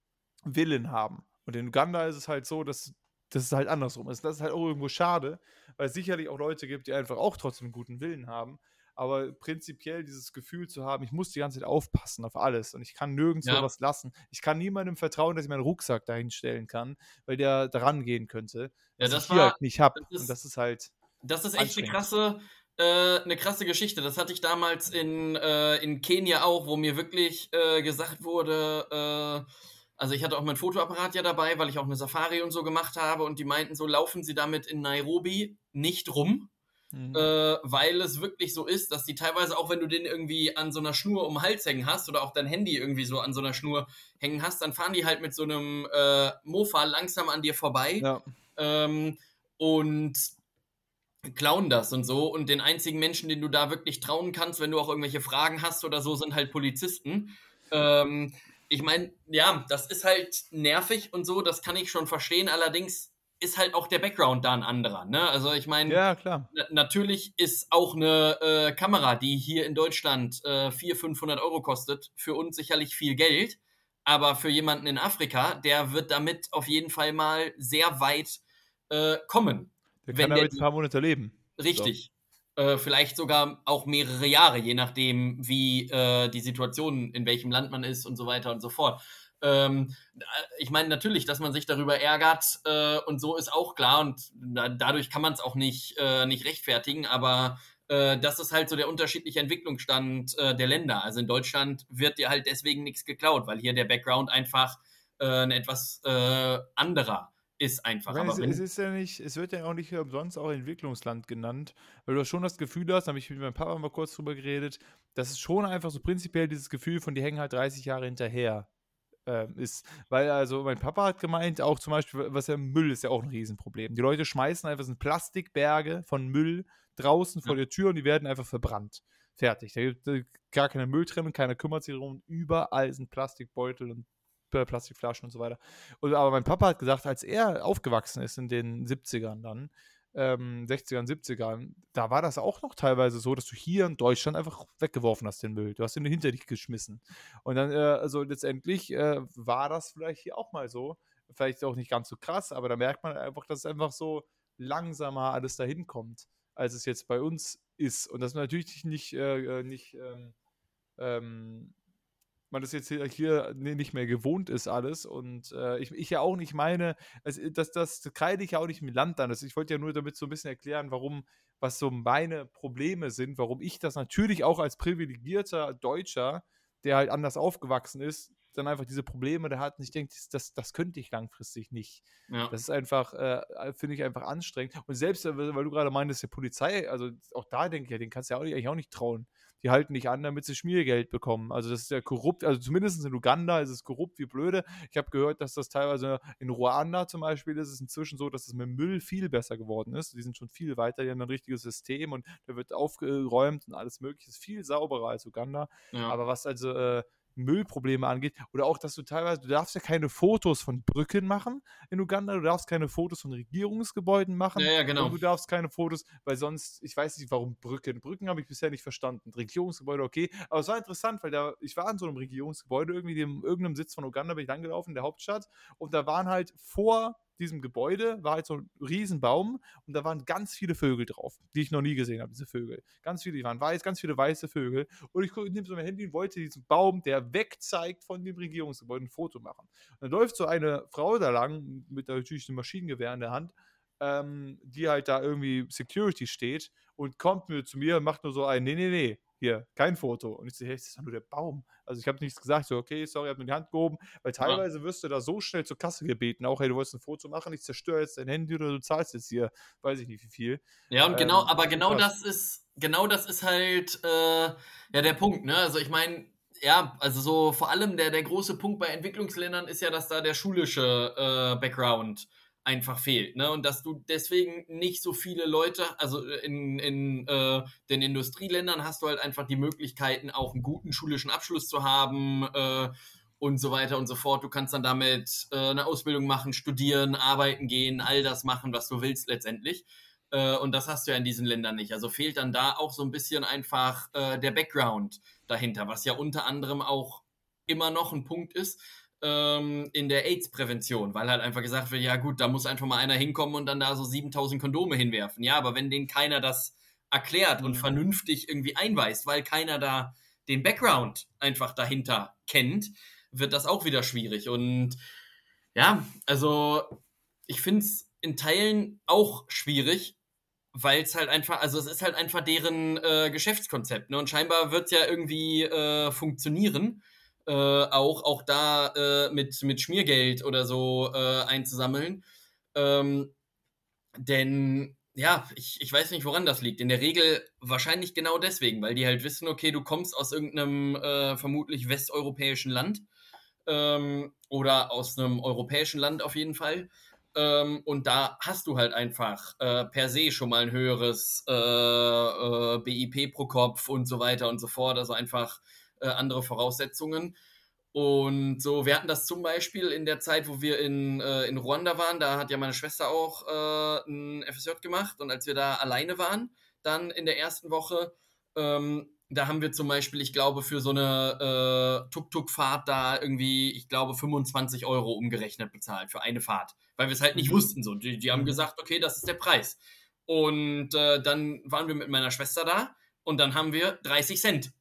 Willen haben. Und in Uganda ist es halt so, dass das ist halt andersrum ist. Das ist halt auch irgendwo schade, weil es sicherlich auch Leute gibt, die einfach auch trotzdem einen guten Willen haben. Aber prinzipiell dieses Gefühl zu haben, ich muss die ganze Zeit aufpassen auf alles und ich kann nirgends ja. was lassen. Ich kann niemandem vertrauen, dass ich meinen Rucksack dahin stellen kann, weil der daran gehen könnte. Ja, das ich war, halt nicht habe. Und das ist halt. Das ist echt eine krasse, äh, eine krasse Geschichte. Das hatte ich damals in, äh, in Kenia auch, wo mir wirklich äh, gesagt wurde, äh, also ich hatte auch mein Fotoapparat ja dabei, weil ich auch eine Safari und so gemacht habe und die meinten so, laufen Sie damit in Nairobi nicht rum. Mhm. Äh, weil es wirklich so ist, dass die teilweise, auch wenn du den irgendwie an so einer Schnur um den Hals hängen hast oder auch dein Handy irgendwie so an so einer Schnur hängen hast, dann fahren die halt mit so einem Mofa langsam an dir vorbei. Ja ähm, und klauen das und so. Und den einzigen Menschen, den du da wirklich trauen kannst, wenn du auch irgendwelche Fragen hast oder so, sind halt Polizisten. Ähm, ich meine, ja, das ist halt nervig und so, das kann ich schon verstehen. Allerdings ist halt auch der Background da ein anderer. Ne? Also ich meine, ja, klar. natürlich ist auch eine äh, Kamera, die hier in Deutschland äh, 400, 500 Euro kostet, für uns sicherlich viel Geld. Aber für jemanden in Afrika, der wird damit auf jeden Fall mal sehr weit äh, kommen. Der kann damit ein paar Monate leben. Richtig. So. Äh, vielleicht sogar auch mehrere Jahre, je nachdem, wie äh, die Situation, in welchem Land man ist und so weiter und so fort. Ähm, ich meine natürlich, dass man sich darüber ärgert äh, und so ist auch klar und da, dadurch kann man es auch nicht, äh, nicht rechtfertigen, aber äh, das ist halt so der unterschiedliche Entwicklungsstand äh, der Länder. Also in Deutschland wird dir halt deswegen nichts geklaut, weil hier der Background einfach äh, ein etwas äh, anderer ist einfach. Meine, es, es, ist ja nicht, es wird ja auch nicht umsonst auch Entwicklungsland genannt, weil du schon das Gefühl hast, da habe ich mit meinem Papa mal kurz drüber geredet, dass es schon einfach so prinzipiell dieses Gefühl von, die hängen halt 30 Jahre hinterher äh, ist. Weil also mein Papa hat gemeint, auch zum Beispiel, was ja Müll ist ja auch ein Riesenproblem. Die Leute schmeißen einfach so Plastikberge von Müll draußen vor ja. der Tür und die werden einfach verbrannt. Fertig. Da gibt es gar keine Mülltrennung, keiner kümmert sich darum. Überall sind Plastikbeutel und Plastikflaschen und so weiter. Und, aber mein Papa hat gesagt, als er aufgewachsen ist in den 70ern dann, ähm, 60ern, 70ern, da war das auch noch teilweise so, dass du hier in Deutschland einfach weggeworfen hast, den Müll. Du hast ihn hinter dich geschmissen. Und dann, äh, also letztendlich äh, war das vielleicht hier auch mal so. Vielleicht auch nicht ganz so krass, aber da merkt man einfach, dass es einfach so langsamer alles dahin kommt, als es jetzt bei uns ist. Und das natürlich nicht, äh, äh nicht ähm, ähm, man das jetzt hier nicht mehr gewohnt ist alles und äh, ich, ich, ja auch nicht meine, also das, das kreide ich ja auch nicht mit Land an. Also ich wollte ja nur damit so ein bisschen erklären, warum, was so meine Probleme sind, warum ich das natürlich auch als privilegierter Deutscher, der halt anders aufgewachsen ist, dann einfach diese Probleme da hat und ich denke, das, das könnte ich langfristig nicht. Ja. Das ist einfach, äh, finde ich einfach anstrengend. Und selbst, äh, weil du gerade meintest, der Polizei, also auch da denke ich, ja, den kannst du ja auch nicht, eigentlich auch nicht trauen die halten nicht an, damit sie Schmiergeld bekommen. Also das ist ja korrupt, also zumindest in Uganda ist es korrupt wie blöde. Ich habe gehört, dass das teilweise in Ruanda zum Beispiel ist es inzwischen so, dass es mit Müll viel besser geworden ist. Die sind schon viel weiter, die haben ein richtiges System und der wird aufgeräumt und alles mögliche. Ist viel sauberer als Uganda. Ja. Aber was also äh, Müllprobleme angeht. Oder auch, dass du teilweise, du darfst ja keine Fotos von Brücken machen in Uganda, du darfst keine Fotos von Regierungsgebäuden machen. Ja, ja, genau. Und du darfst keine Fotos, weil sonst, ich weiß nicht, warum Brücken. Brücken habe ich bisher nicht verstanden. Regierungsgebäude, okay. Aber es war interessant, weil da, ich war in so einem Regierungsgebäude, irgendwie in irgendeinem Sitz von Uganda bin ich langgelaufen, in der Hauptstadt. Und da waren halt vor diesem Gebäude war halt so ein Riesenbaum und da waren ganz viele Vögel drauf, die ich noch nie gesehen habe, diese Vögel. Ganz viele, die waren weiß, ganz viele weiße Vögel. Und ich nehme so mein Handy und wollte diesen Baum, der wegzeigt von dem Regierungsgebäude, ein Foto machen. Und dann läuft so eine Frau da lang mit natürlich einem Maschinengewehr in der Hand ähm, die halt da irgendwie Security steht und kommt mir zu mir und macht nur so ein, nee, nee, nee, hier, kein Foto. Und ich so, hey, das ist doch nur der Baum. Also ich habe nichts gesagt, so, okay, sorry, ich habe nur die Hand gehoben, weil teilweise ja. wirst du da so schnell zur Kasse gebeten, auch, hey, du wolltest ein Foto machen, ich zerstöre jetzt dein Handy oder du zahlst jetzt hier, weiß ich nicht wie viel. Ja, und genau, ähm, aber genau krass. das ist, genau das ist halt, äh, ja, der Punkt, ne? Also ich meine, ja, also so vor allem der, der große Punkt bei Entwicklungsländern ist ja, dass da der schulische äh, Background einfach fehlt. Ne? Und dass du deswegen nicht so viele Leute, also in, in äh, den Industrieländern hast du halt einfach die Möglichkeiten, auch einen guten schulischen Abschluss zu haben äh, und so weiter und so fort. Du kannst dann damit äh, eine Ausbildung machen, studieren, arbeiten gehen, all das machen, was du willst letztendlich. Äh, und das hast du ja in diesen Ländern nicht. Also fehlt dann da auch so ein bisschen einfach äh, der Background dahinter, was ja unter anderem auch immer noch ein Punkt ist, ähm, in der AIDS-Prävention, weil halt einfach gesagt wird, ja gut, da muss einfach mal einer hinkommen und dann da so 7000 Kondome hinwerfen. Ja, aber wenn denen keiner das erklärt und vernünftig irgendwie einweist, weil keiner da den Background einfach dahinter kennt, wird das auch wieder schwierig. Und ja, also ich finde es in Teilen auch schwierig, weil es halt einfach, also es ist halt einfach deren äh, Geschäftskonzept. Ne? Und scheinbar wird es ja irgendwie äh, funktionieren äh, auch, auch da äh, mit, mit Schmiergeld oder so äh, einzusammeln. Ähm, denn ja, ich, ich weiß nicht, woran das liegt. In der Regel wahrscheinlich genau deswegen, weil die halt wissen, okay, du kommst aus irgendeinem äh, vermutlich westeuropäischen Land ähm, oder aus einem europäischen Land auf jeden Fall. Ähm, und da hast du halt einfach äh, per se schon mal ein höheres äh, äh, BIP pro Kopf und so weiter und so fort. Also einfach äh, andere Voraussetzungen. Und so, wir hatten das zum Beispiel in der Zeit, wo wir in, äh, in Ruanda waren. Da hat ja meine Schwester auch äh, ein FSJ gemacht. Und als wir da alleine waren, dann in der ersten Woche, ähm, da haben wir zum Beispiel, ich glaube, für so eine äh, Tuk-Tuk-Fahrt da irgendwie, ich glaube, 25 Euro umgerechnet bezahlt für eine Fahrt, weil wir es halt nicht mhm. wussten. So. Die, die haben mhm. gesagt, okay, das ist der Preis. Und äh, dann waren wir mit meiner Schwester da und dann haben wir 30 Cent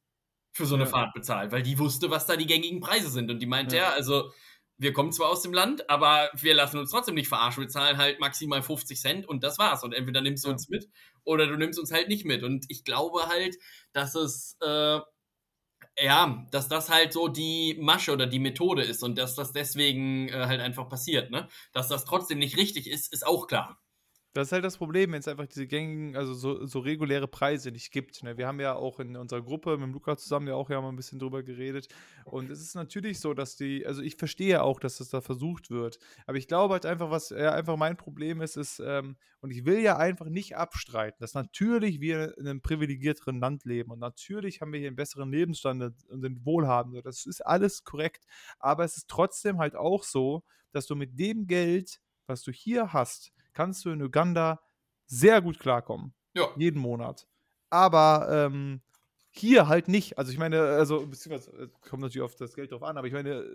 für so eine ja. Fahrt bezahlt, weil die wusste, was da die gängigen Preise sind. Und die meinte, ja, ja also wir kommen zwar aus dem Land, aber wir lassen uns trotzdem nicht verarschen. Wir zahlen halt maximal 50 Cent und das war's. Und entweder nimmst du uns mit oder du nimmst uns halt nicht mit. Und ich glaube halt, dass es, äh, ja, dass das halt so die Masche oder die Methode ist und dass das deswegen äh, halt einfach passiert, ne? Dass das trotzdem nicht richtig ist, ist auch klar. Das ist halt das Problem, wenn es einfach diese gängigen, also so, so reguläre Preise nicht gibt. Ne? Wir haben ja auch in unserer Gruppe mit Luca zusammen ja auch ja mal ein bisschen drüber geredet. Und es ist natürlich so, dass die, also ich verstehe auch, dass das da versucht wird. Aber ich glaube halt einfach, was ja einfach mein Problem ist, ist, ähm, und ich will ja einfach nicht abstreiten, dass natürlich wir in einem privilegierteren Land leben und natürlich haben wir hier einen besseren Lebensstandard und sind wohlhabend. Das ist alles korrekt. Aber es ist trotzdem halt auch so, dass du mit dem Geld, was du hier hast, kannst du in Uganda sehr gut klarkommen. Ja. Jeden Monat. Aber ähm, hier halt nicht. Also ich meine, also beziehungsweise äh, kommt natürlich auf das Geld drauf an, aber ich meine,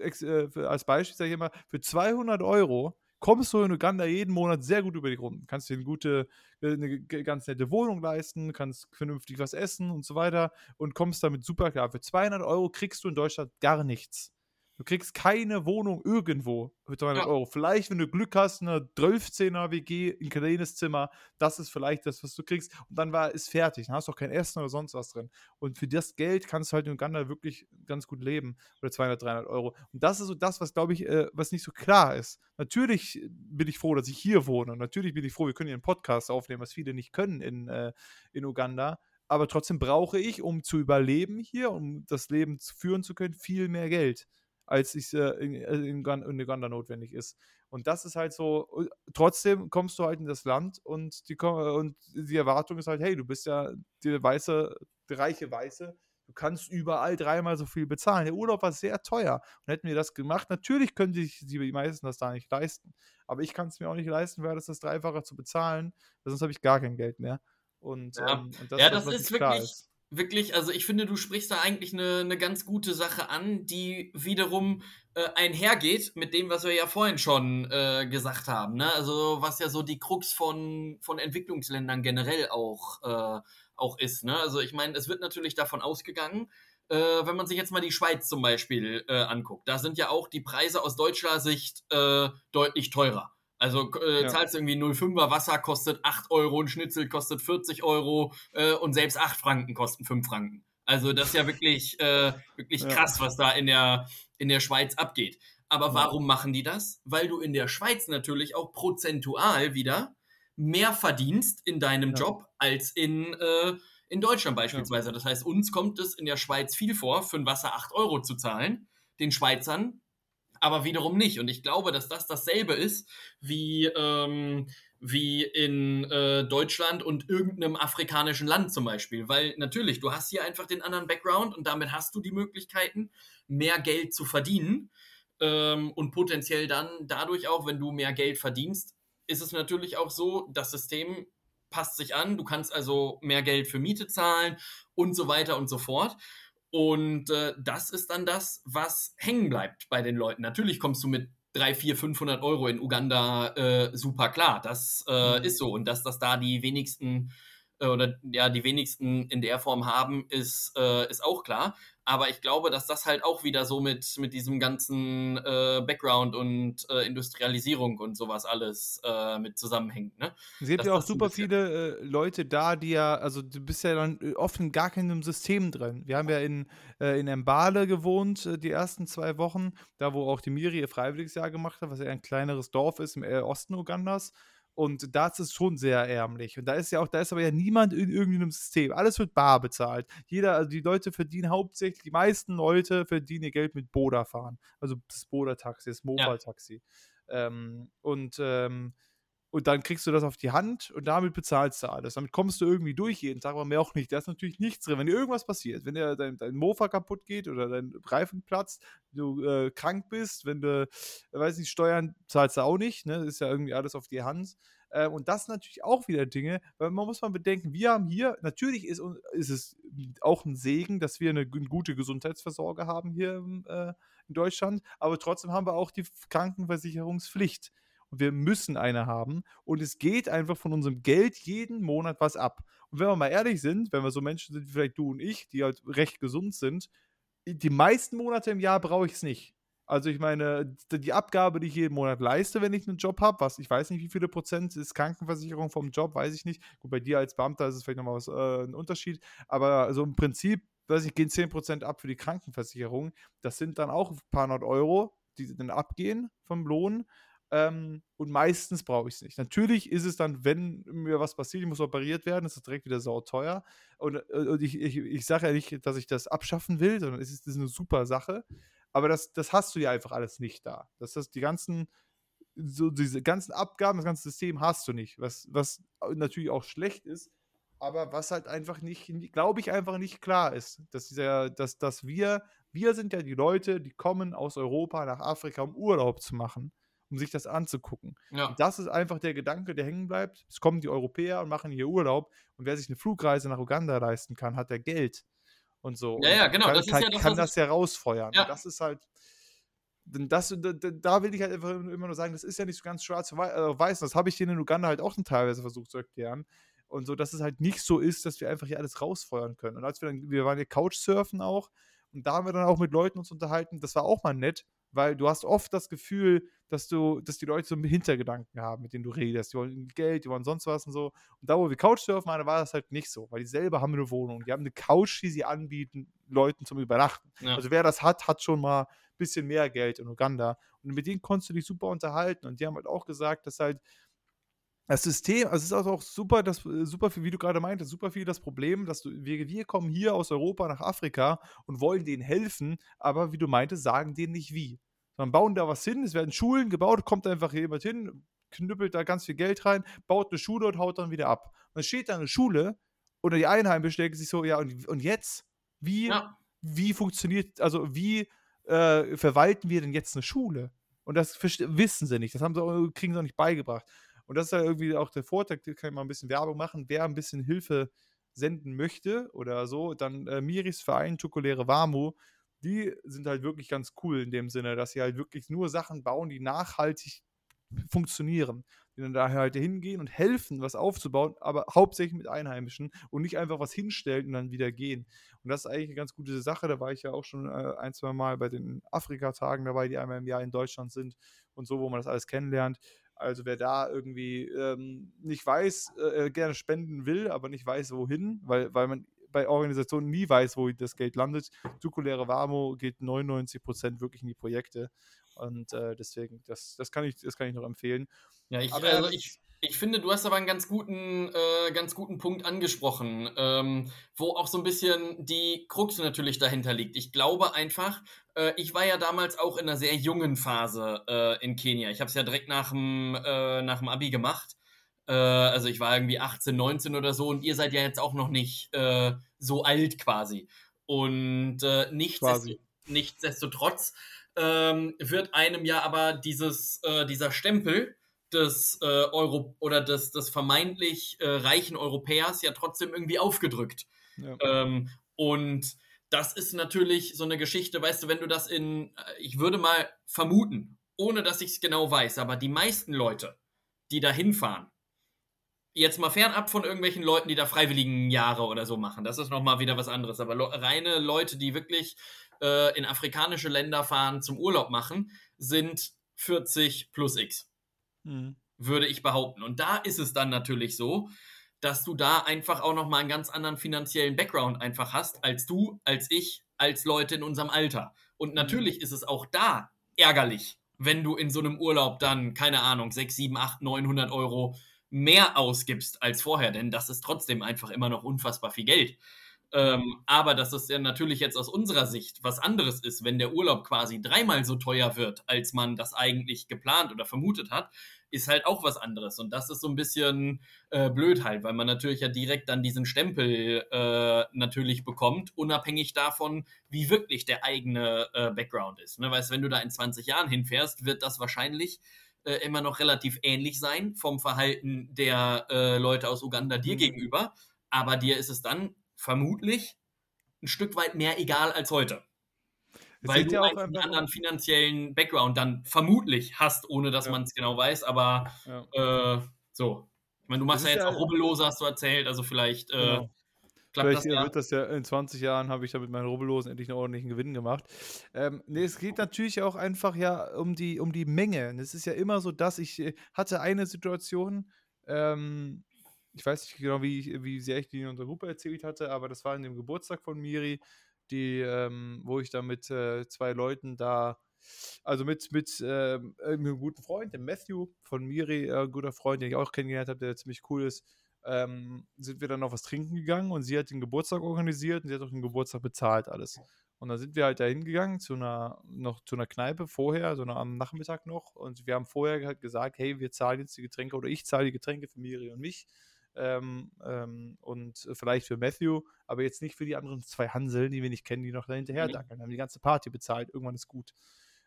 äh, als Beispiel sage ich immer, für 200 Euro kommst du in Uganda jeden Monat sehr gut über die Runden. Kannst dir eine gute, äh, eine ganz nette Wohnung leisten, kannst vernünftig was essen und so weiter und kommst damit super klar. Für 200 Euro kriegst du in Deutschland gar nichts. Du kriegst keine Wohnung irgendwo für 200 ja. Euro. Vielleicht, wenn du Glück hast, eine 12er WG, ein kleines Zimmer, das ist vielleicht das, was du kriegst. Und dann war es fertig. Dann hast du auch kein Essen oder sonst was drin. Und für das Geld kannst du halt in Uganda wirklich ganz gut leben. Oder 200, 300 Euro. Und das ist so das, was, glaube ich, äh, was nicht so klar ist. Natürlich bin ich froh, dass ich hier wohne. Und natürlich bin ich froh, wir können hier einen Podcast aufnehmen, was viele nicht können in, äh, in Uganda aber trotzdem brauche ich, um zu überleben hier, um das Leben führen zu können, viel mehr Geld als es äh, in, äh, in, in Uganda notwendig ist. Und das ist halt so, äh, trotzdem kommst du halt in das Land und die, und die Erwartung ist halt, hey, du bist ja die weiße, die reiche Weiße, du kannst überall dreimal so viel bezahlen. Der Urlaub war sehr teuer. Und hätten wir das gemacht, natürlich können sich die meisten das da nicht leisten. Aber ich kann es mir auch nicht leisten, wäre das das Dreifache zu bezahlen, sonst habe ich gar kein Geld mehr. Und, ja, ähm, und das, ja, das, das ist wirklich, ist wirklich, also ich finde, du sprichst da eigentlich eine, eine ganz gute Sache an, die wiederum äh, einhergeht mit dem, was wir ja vorhin schon äh, gesagt haben. Ne? Also was ja so die Krux von, von Entwicklungsländern generell auch, äh, auch ist. Ne? Also ich meine, es wird natürlich davon ausgegangen, äh, wenn man sich jetzt mal die Schweiz zum Beispiel äh, anguckt, da sind ja auch die Preise aus deutscher Sicht äh, deutlich teurer. Also äh, ja. zahlst irgendwie 0,5er Wasser kostet 8 Euro, ein Schnitzel kostet 40 Euro äh, und selbst 8 Franken kosten 5 Franken. Also das ist ja wirklich, äh, wirklich krass, was da in der, in der Schweiz abgeht. Aber warum machen die das? Weil du in der Schweiz natürlich auch prozentual wieder mehr verdienst in deinem ja. Job als in, äh, in Deutschland beispielsweise. Ja. Das heißt, uns kommt es in der Schweiz viel vor, für ein Wasser 8 Euro zu zahlen, den Schweizern aber wiederum nicht. Und ich glaube, dass das dasselbe ist wie, ähm, wie in äh, Deutschland und irgendeinem afrikanischen Land zum Beispiel. Weil natürlich, du hast hier einfach den anderen Background und damit hast du die Möglichkeiten, mehr Geld zu verdienen. Ähm, und potenziell dann dadurch auch, wenn du mehr Geld verdienst, ist es natürlich auch so, das System passt sich an. Du kannst also mehr Geld für Miete zahlen und so weiter und so fort. Und äh, das ist dann das, was hängen bleibt bei den Leuten. Natürlich kommst du mit 3, 4, 500 Euro in Uganda äh, super klar. Das äh, mhm. ist so. Und dass das da die wenigsten oder ja, die wenigsten in der Form haben, ist, äh, ist auch klar. Aber ich glaube, dass das halt auch wieder so mit, mit diesem ganzen äh, Background und äh, Industrialisierung und sowas alles äh, mit zusammenhängt. Ne? Es gibt ja auch super viele äh, Leute da, die ja, also du bist ja dann äh, oft in gar keinem System drin. Wir haben ja in, äh, in Mbale gewohnt, die ersten zwei Wochen, da wo auch die Miri ihr Freiwilligsjahr gemacht hat, was ja ein kleineres Dorf ist im Osten Ugandas. Und da ist es schon sehr ärmlich. Und da ist ja auch, da ist aber ja niemand in irgendeinem System. Alles wird bar bezahlt. Jeder, also die Leute verdienen hauptsächlich, die meisten Leute verdienen ihr Geld mit Boda fahren. Also das Boda-Taxi, das Mobile-Taxi. Ähm, und ähm, und dann kriegst du das auf die Hand und damit bezahlst du alles. Damit kommst du irgendwie durch jeden Tag, aber mehr auch nicht. Da ist natürlich nichts drin. Wenn dir irgendwas passiert, wenn dir dein, dein Mofa kaputt geht oder dein Reifen platzt, du äh, krank bist, wenn du, weiß nicht, Steuern zahlst du auch nicht, ne? Das ist ja irgendwie alles auf die Hand. Äh, und das natürlich auch wieder Dinge, weil man muss mal bedenken, wir haben hier, natürlich ist, ist es auch ein Segen, dass wir eine, eine gute Gesundheitsversorgung haben hier äh, in Deutschland, aber trotzdem haben wir auch die Krankenversicherungspflicht und wir müssen eine haben und es geht einfach von unserem Geld jeden Monat was ab. Und wenn wir mal ehrlich sind, wenn wir so Menschen sind wie vielleicht du und ich, die halt recht gesund sind, die meisten Monate im Jahr brauche ich es nicht. Also ich meine, die Abgabe, die ich jeden Monat leiste, wenn ich einen Job habe, was ich weiß nicht, wie viele Prozent ist Krankenversicherung vom Job, weiß ich nicht. Gut, bei dir als Beamter ist es vielleicht nochmal was, äh, ein Unterschied, aber also im Prinzip, weiß ich, gehen 10% ab für die Krankenversicherung. Das sind dann auch ein paar hundert Euro, die dann abgehen vom Lohn. Ähm, und meistens brauche ich es nicht. Natürlich ist es dann, wenn mir was passiert, ich muss operiert werden, ist es direkt wieder sauteuer. Und, äh, und ich, ich, ich sage ja nicht, dass ich das abschaffen will, sondern es ist, ist eine super Sache. Aber das, das hast du ja einfach alles nicht da. Das ist die ganzen, so diese ganzen Abgaben, das ganze System hast du nicht. Was, was natürlich auch schlecht ist, aber was halt einfach nicht, glaube ich, einfach nicht klar ist. Dass, dieser, dass, dass wir, wir sind ja die Leute, die kommen aus Europa nach Afrika, um Urlaub zu machen um sich das anzugucken. Ja. Das ist einfach der Gedanke, der hängen bleibt. Es kommen die Europäer und machen hier Urlaub und wer sich eine Flugreise nach Uganda leisten kann, hat der Geld und so. Ja, ja, genau. Kann, das, kann, ja das, kann das herausfeuern. Ja. Das ist halt. Das, da, da, will ich halt einfach immer nur sagen, das ist ja nicht so ganz schwarz-weiß. Äh, das habe ich denen in Uganda halt auch teilweise versucht zu erklären. Und so, dass es halt nicht so ist, dass wir einfach hier alles rausfeuern können. Und als wir dann, wir waren hier Couchsurfen auch, und da haben wir dann auch mit Leuten uns unterhalten. Das war auch mal nett, weil du hast oft das Gefühl, dass du, dass die Leute so einen Hintergedanken haben, mit denen du redest. Die wollen Geld, die wollen sonst was und so. Und da, wo wir Couchsurfen waren, war das halt nicht so, weil die selber haben eine Wohnung. Die haben eine Couch, die sie anbieten, Leuten zum Übernachten. Ja. Also wer das hat, hat schon mal ein bisschen mehr Geld in Uganda. Und mit denen konntest du dich super unterhalten. Und die haben halt auch gesagt, dass halt das System, also es ist auch super, das, äh, super viel, wie du gerade meintest, super viel das Problem, dass du, wir, wir kommen hier aus Europa nach Afrika und wollen denen helfen, aber wie du meintest, sagen denen nicht wie. Sondern bauen da was hin, es werden Schulen gebaut, kommt einfach jemand hin, knüppelt da ganz viel Geld rein, baut eine Schule und haut dann wieder ab. Und dann steht da eine Schule oder die Einheimischen denken sich so, ja, und, und jetzt? Wie, ja. wie funktioniert, also wie äh, verwalten wir denn jetzt eine Schule? Und das wissen sie nicht, das haben sie, kriegen sie auch nicht beigebracht. Und das ist ja irgendwie auch der Vorteil, da kann ich mal ein bisschen Werbung machen. Wer ein bisschen Hilfe senden möchte oder so, dann äh, Miris Verein Chocolere Warmo, die sind halt wirklich ganz cool in dem Sinne, dass sie halt wirklich nur Sachen bauen, die nachhaltig funktionieren. Die dann daher halt hingehen und helfen, was aufzubauen, aber hauptsächlich mit Einheimischen und nicht einfach was hinstellen und dann wieder gehen. Und das ist eigentlich eine ganz gute Sache. Da war ich ja auch schon äh, ein, zwei Mal bei den Afrika-Tagen dabei, die einmal im Jahr in Deutschland sind und so, wo man das alles kennenlernt. Also wer da irgendwie ähm, nicht weiß, äh, gerne spenden will, aber nicht weiß, wohin, weil, weil man bei Organisationen nie weiß, wo das Geld landet. Zukuläre Warmo geht 99 Prozent wirklich in die Projekte. Und äh, deswegen, das, das, kann ich, das kann ich noch empfehlen. Ja, ich, aber, also ich, ich finde, du hast aber einen ganz guten, äh, ganz guten Punkt angesprochen, ähm, wo auch so ein bisschen die Krux natürlich dahinter liegt. Ich glaube einfach, äh, ich war ja damals auch in einer sehr jungen Phase äh, in Kenia. Ich habe es ja direkt nach dem, äh, nach dem Abi gemacht. Äh, also ich war irgendwie 18, 19 oder so und ihr seid ja jetzt auch noch nicht äh, so alt quasi. Und nichtsdestot nichtsdestotrotz ähm, wird einem ja aber dieses, dieser Stempel, des äh, Euro oder des, des vermeintlich äh, reichen Europäers ja trotzdem irgendwie aufgedrückt. Ja. Ähm, und das ist natürlich so eine Geschichte, weißt du, wenn du das in, äh, ich würde mal vermuten, ohne dass ich es genau weiß, aber die meisten Leute, die da hinfahren, jetzt mal fernab von irgendwelchen Leuten, die da freiwilligen Jahre oder so machen, das ist nochmal wieder was anderes, aber reine Leute, die wirklich äh, in afrikanische Länder fahren, zum Urlaub machen, sind 40 plus X. Mhm. Würde ich behaupten. Und da ist es dann natürlich so, dass du da einfach auch nochmal einen ganz anderen finanziellen Background einfach hast, als du, als ich, als Leute in unserem Alter. Und mhm. natürlich mhm. ist es auch da ärgerlich, wenn du in so einem Urlaub dann, keine Ahnung, 6, 7, 8, 900 Euro mehr ausgibst als vorher, denn das ist trotzdem einfach immer noch unfassbar viel Geld. Ähm, aber dass es ja natürlich jetzt aus unserer Sicht was anderes ist, wenn der Urlaub quasi dreimal so teuer wird, als man das eigentlich geplant oder vermutet hat, ist halt auch was anderes. Und das ist so ein bisschen äh, blöd halt, weil man natürlich ja direkt dann diesen Stempel äh, natürlich bekommt, unabhängig davon, wie wirklich der eigene äh, Background ist. Ne? Weißt wenn du da in 20 Jahren hinfährst, wird das wahrscheinlich äh, immer noch relativ ähnlich sein vom Verhalten der äh, Leute aus Uganda dir mhm. gegenüber. Aber dir ist es dann vermutlich ein Stück weit mehr egal als heute. Es weil du ja auch einen anderen finanziellen Background dann vermutlich hast, ohne dass ja. man es genau weiß, aber ja. äh, so. Ich meine, du machst ja jetzt auch Rubbellose, hast du erzählt, also vielleicht äh, genau. klappt vielleicht das ja. wird das ja in 20 Jahren habe ich da mit meinen Rubbellosen endlich einen ordentlichen Gewinn gemacht. Ähm, nee, es geht natürlich auch einfach ja um die, um die Menge. Es ist ja immer so, dass ich äh, hatte eine Situation, ähm, ich weiß nicht genau, wie, wie sehr ich die in unserer Gruppe erzählt hatte, aber das war in dem Geburtstag von Miri, die, ähm, wo ich da mit äh, zwei Leuten da, also mit, mit äh, einem guten Freund, dem Matthew von Miri, äh, guter Freund, den ich auch kennengelernt habe, der ziemlich cool ist, ähm, sind wir dann noch was trinken gegangen und sie hat den Geburtstag organisiert und sie hat auch den Geburtstag bezahlt, alles. Und dann sind wir halt da hingegangen zu einer, noch zu einer Kneipe vorher, so am Nachmittag noch. Und wir haben vorher halt gesagt, hey, wir zahlen jetzt die Getränke oder ich zahle die Getränke für Miri und mich ähm, ähm, und vielleicht für Matthew, aber jetzt nicht für die anderen zwei Hanseln, die wir nicht kennen, die noch dahinterher mhm. dackeln. Haben die ganze Party bezahlt, irgendwann ist gut.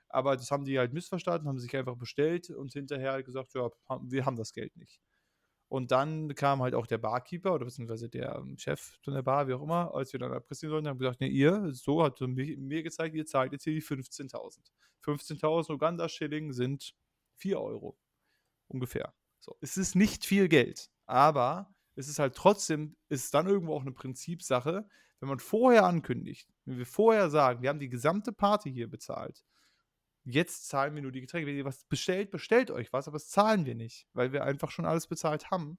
Aber das haben die halt missverstanden, haben sich einfach bestellt und hinterher halt gesagt, ja, wir haben das Geld nicht. Und dann kam halt auch der Barkeeper oder beziehungsweise der ähm, Chef von der Bar, wie auch immer, als wir dann abkassieren sollten, haben gesagt, ne, ihr, so hat mir, mir gezeigt, ihr zahlt jetzt hier die 15.000. 15.000 Uganda-Schilling sind 4 Euro. Ungefähr. So. Es ist nicht viel Geld. Aber es ist halt trotzdem, ist dann irgendwo auch eine Prinzipsache, wenn man vorher ankündigt, wenn wir vorher sagen, wir haben die gesamte Party hier bezahlt, jetzt zahlen wir nur die Getränke. Wenn ihr was bestellt, bestellt euch was, aber das zahlen wir nicht, weil wir einfach schon alles bezahlt haben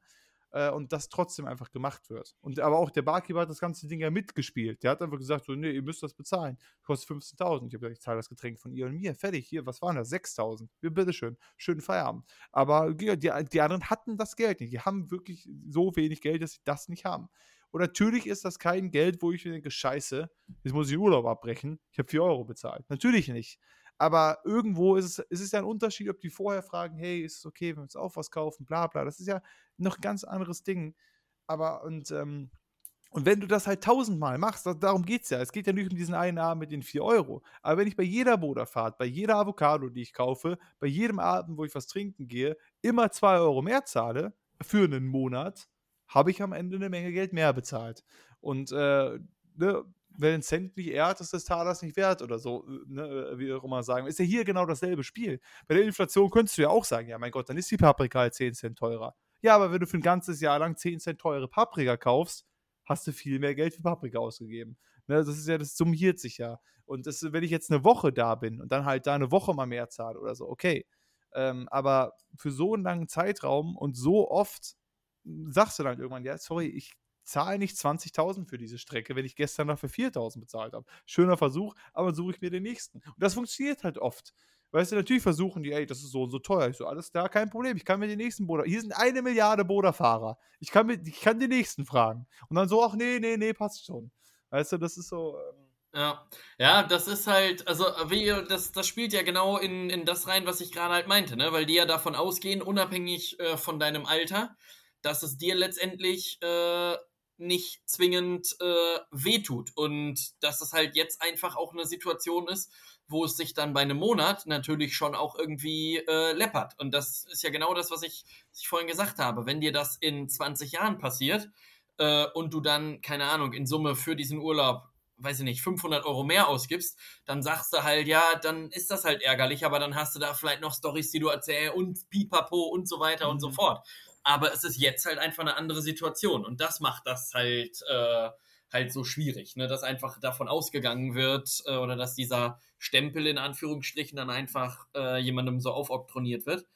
äh, und das trotzdem einfach gemacht wird. Und aber auch der Barkeeper hat das ganze Ding ja mitgespielt. Der hat einfach gesagt, so, nee, ihr müsst das bezahlen. Kostet 15.000. Ich habe gesagt, ich zahle das Getränk von ihr und mir. Fertig, hier, was waren das? 6.000. Bitteschön. Schönen Feierabend. Aber die, die anderen hatten das Geld nicht. Die haben wirklich so wenig Geld, dass sie das nicht haben. Und natürlich ist das kein Geld, wo ich mir denke, scheiße, jetzt muss ich Urlaub abbrechen. Ich habe 4 Euro bezahlt. Natürlich nicht. Aber irgendwo ist es, ist es ja ein Unterschied, ob die vorher fragen, hey, ist es okay, wenn wir uns auch was kaufen, bla bla. Das ist ja noch ein ganz anderes Ding. Aber und, ähm, und wenn du das halt tausendmal machst, darum geht es ja. Es geht ja nicht um diesen einen Abend mit den 4 Euro. Aber wenn ich bei jeder Boderfahrt, bei jeder Avocado, die ich kaufe, bei jedem Abend, wo ich was trinken gehe, immer 2 Euro mehr zahle für einen Monat, habe ich am Ende eine Menge Geld mehr bezahlt. Und äh, ne, wenn ein Cent nicht ehrt, ist des Talers nicht wert oder so, äh, ne, äh, wie auch immer sagen. Ist ja hier genau dasselbe Spiel. Bei der Inflation könntest du ja auch sagen, ja mein Gott, dann ist die Paprika halt 10 Cent teurer. Ja, aber wenn du für ein ganzes Jahr lang 10 Cent teure Paprika kaufst, hast du viel mehr Geld für Paprika ausgegeben. Ne, das ist ja, das summiert sich ja. Und das, wenn ich jetzt eine Woche da bin und dann halt da eine Woche mal mehr zahle oder so, okay. Ähm, aber für so einen langen Zeitraum und so oft hm, sagst du dann irgendwann, ja, sorry, ich zahle nicht 20.000 für diese Strecke, wenn ich gestern dafür 4.000 bezahlt habe. Schöner Versuch, aber suche ich mir den nächsten. Und das funktioniert halt oft. Weißt du, natürlich versuchen die, ey, das ist so und so teuer. Ich so, alles da, kein Problem. Ich kann mir den nächsten Boda. Hier sind eine Milliarde Boda-Fahrer. Ich kann, mir, ich kann den nächsten fragen. Und dann so, ach nee, nee, nee, passt schon. Weißt du, das ist so. Ähm ja, ja, das ist halt, also wie, das, das spielt ja genau in, in das rein, was ich gerade halt meinte, ne? Weil die ja davon ausgehen, unabhängig äh, von deinem Alter, dass es dir letztendlich äh, nicht zwingend äh, wehtut. Und dass es halt jetzt einfach auch eine Situation ist, wo es sich dann bei einem Monat natürlich schon auch irgendwie äh, läppert. Und das ist ja genau das, was ich, was ich vorhin gesagt habe. Wenn dir das in 20 Jahren passiert äh, und du dann, keine Ahnung, in Summe für diesen Urlaub weiß ich nicht, 500 Euro mehr ausgibst, dann sagst du halt, ja, dann ist das halt ärgerlich, aber dann hast du da vielleicht noch Stories, die du erzählst und pipapo und so weiter mhm. und so mhm. fort. Aber es ist jetzt halt einfach eine andere Situation und das macht das halt, äh, halt so schwierig, ne? dass einfach davon ausgegangen wird äh, oder dass dieser Stempel in Anführungsstrichen dann einfach äh, jemandem so aufoktroniert wird.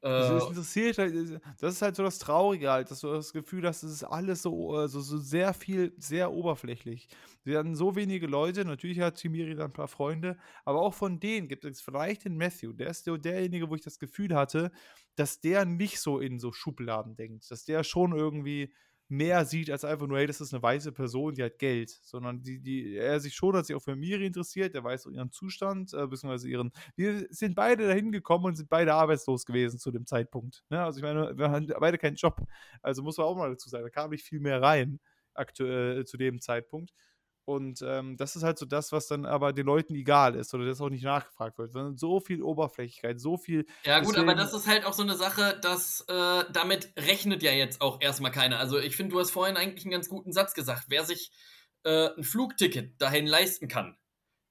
Das, äh, interessiert halt, das ist halt so das Traurige halt, dass du das Gefühl hast, das ist alles so, also so sehr viel, sehr oberflächlich. Wir hatten so wenige Leute, natürlich hat Timiri dann ein paar Freunde, aber auch von denen gibt es vielleicht den Matthew, der ist derjenige, wo ich das Gefühl hatte, dass der nicht so in so Schubladen denkt, dass der schon irgendwie mehr sieht als einfach nur, hey, das ist eine weiße Person, die hat Geld, sondern die, die, er sich schon, dass sich auch für Miri interessiert, er weiß auch ihren Zustand, äh, beziehungsweise ihren. Wir sind beide dahin gekommen und sind beide arbeitslos gewesen zu dem Zeitpunkt. Ne? Also ich meine, wir haben beide keinen Job. Also muss man auch mal dazu sagen, da kam nicht viel mehr rein aktuell zu dem Zeitpunkt. Und ähm, das ist halt so das, was dann aber den Leuten egal ist oder das auch nicht nachgefragt wird. So viel Oberflächlichkeit, so viel. Ja, gut, deswegen, aber das ist halt auch so eine Sache, dass äh, damit rechnet ja jetzt auch erstmal keiner. Also ich finde, du hast vorhin eigentlich einen ganz guten Satz gesagt. Wer sich äh, ein Flugticket dahin leisten kann,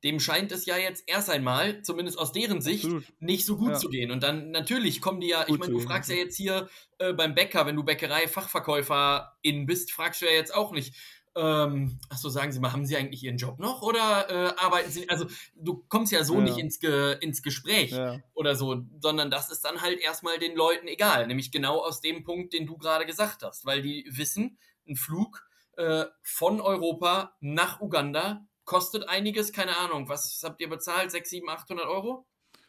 dem scheint es ja jetzt erst einmal, zumindest aus deren Sicht, Absolut. nicht so gut ja. zu gehen. Und dann natürlich kommen die ja, gut ich meine, du fragst ja jetzt hier äh, beim Bäcker, wenn du Bäckerei-Fachverkäuferin bist, fragst du ja jetzt auch nicht, ähm, achso, sagen Sie mal, haben Sie eigentlich Ihren Job noch oder äh, arbeiten Sie? Also, du kommst ja so ja. nicht ins, Ge ins Gespräch ja. oder so, sondern das ist dann halt erstmal den Leuten egal. Nämlich genau aus dem Punkt, den du gerade gesagt hast, weil die wissen, ein Flug äh, von Europa nach Uganda kostet einiges, keine Ahnung. Was habt ihr bezahlt? 6, 7, 800 Euro?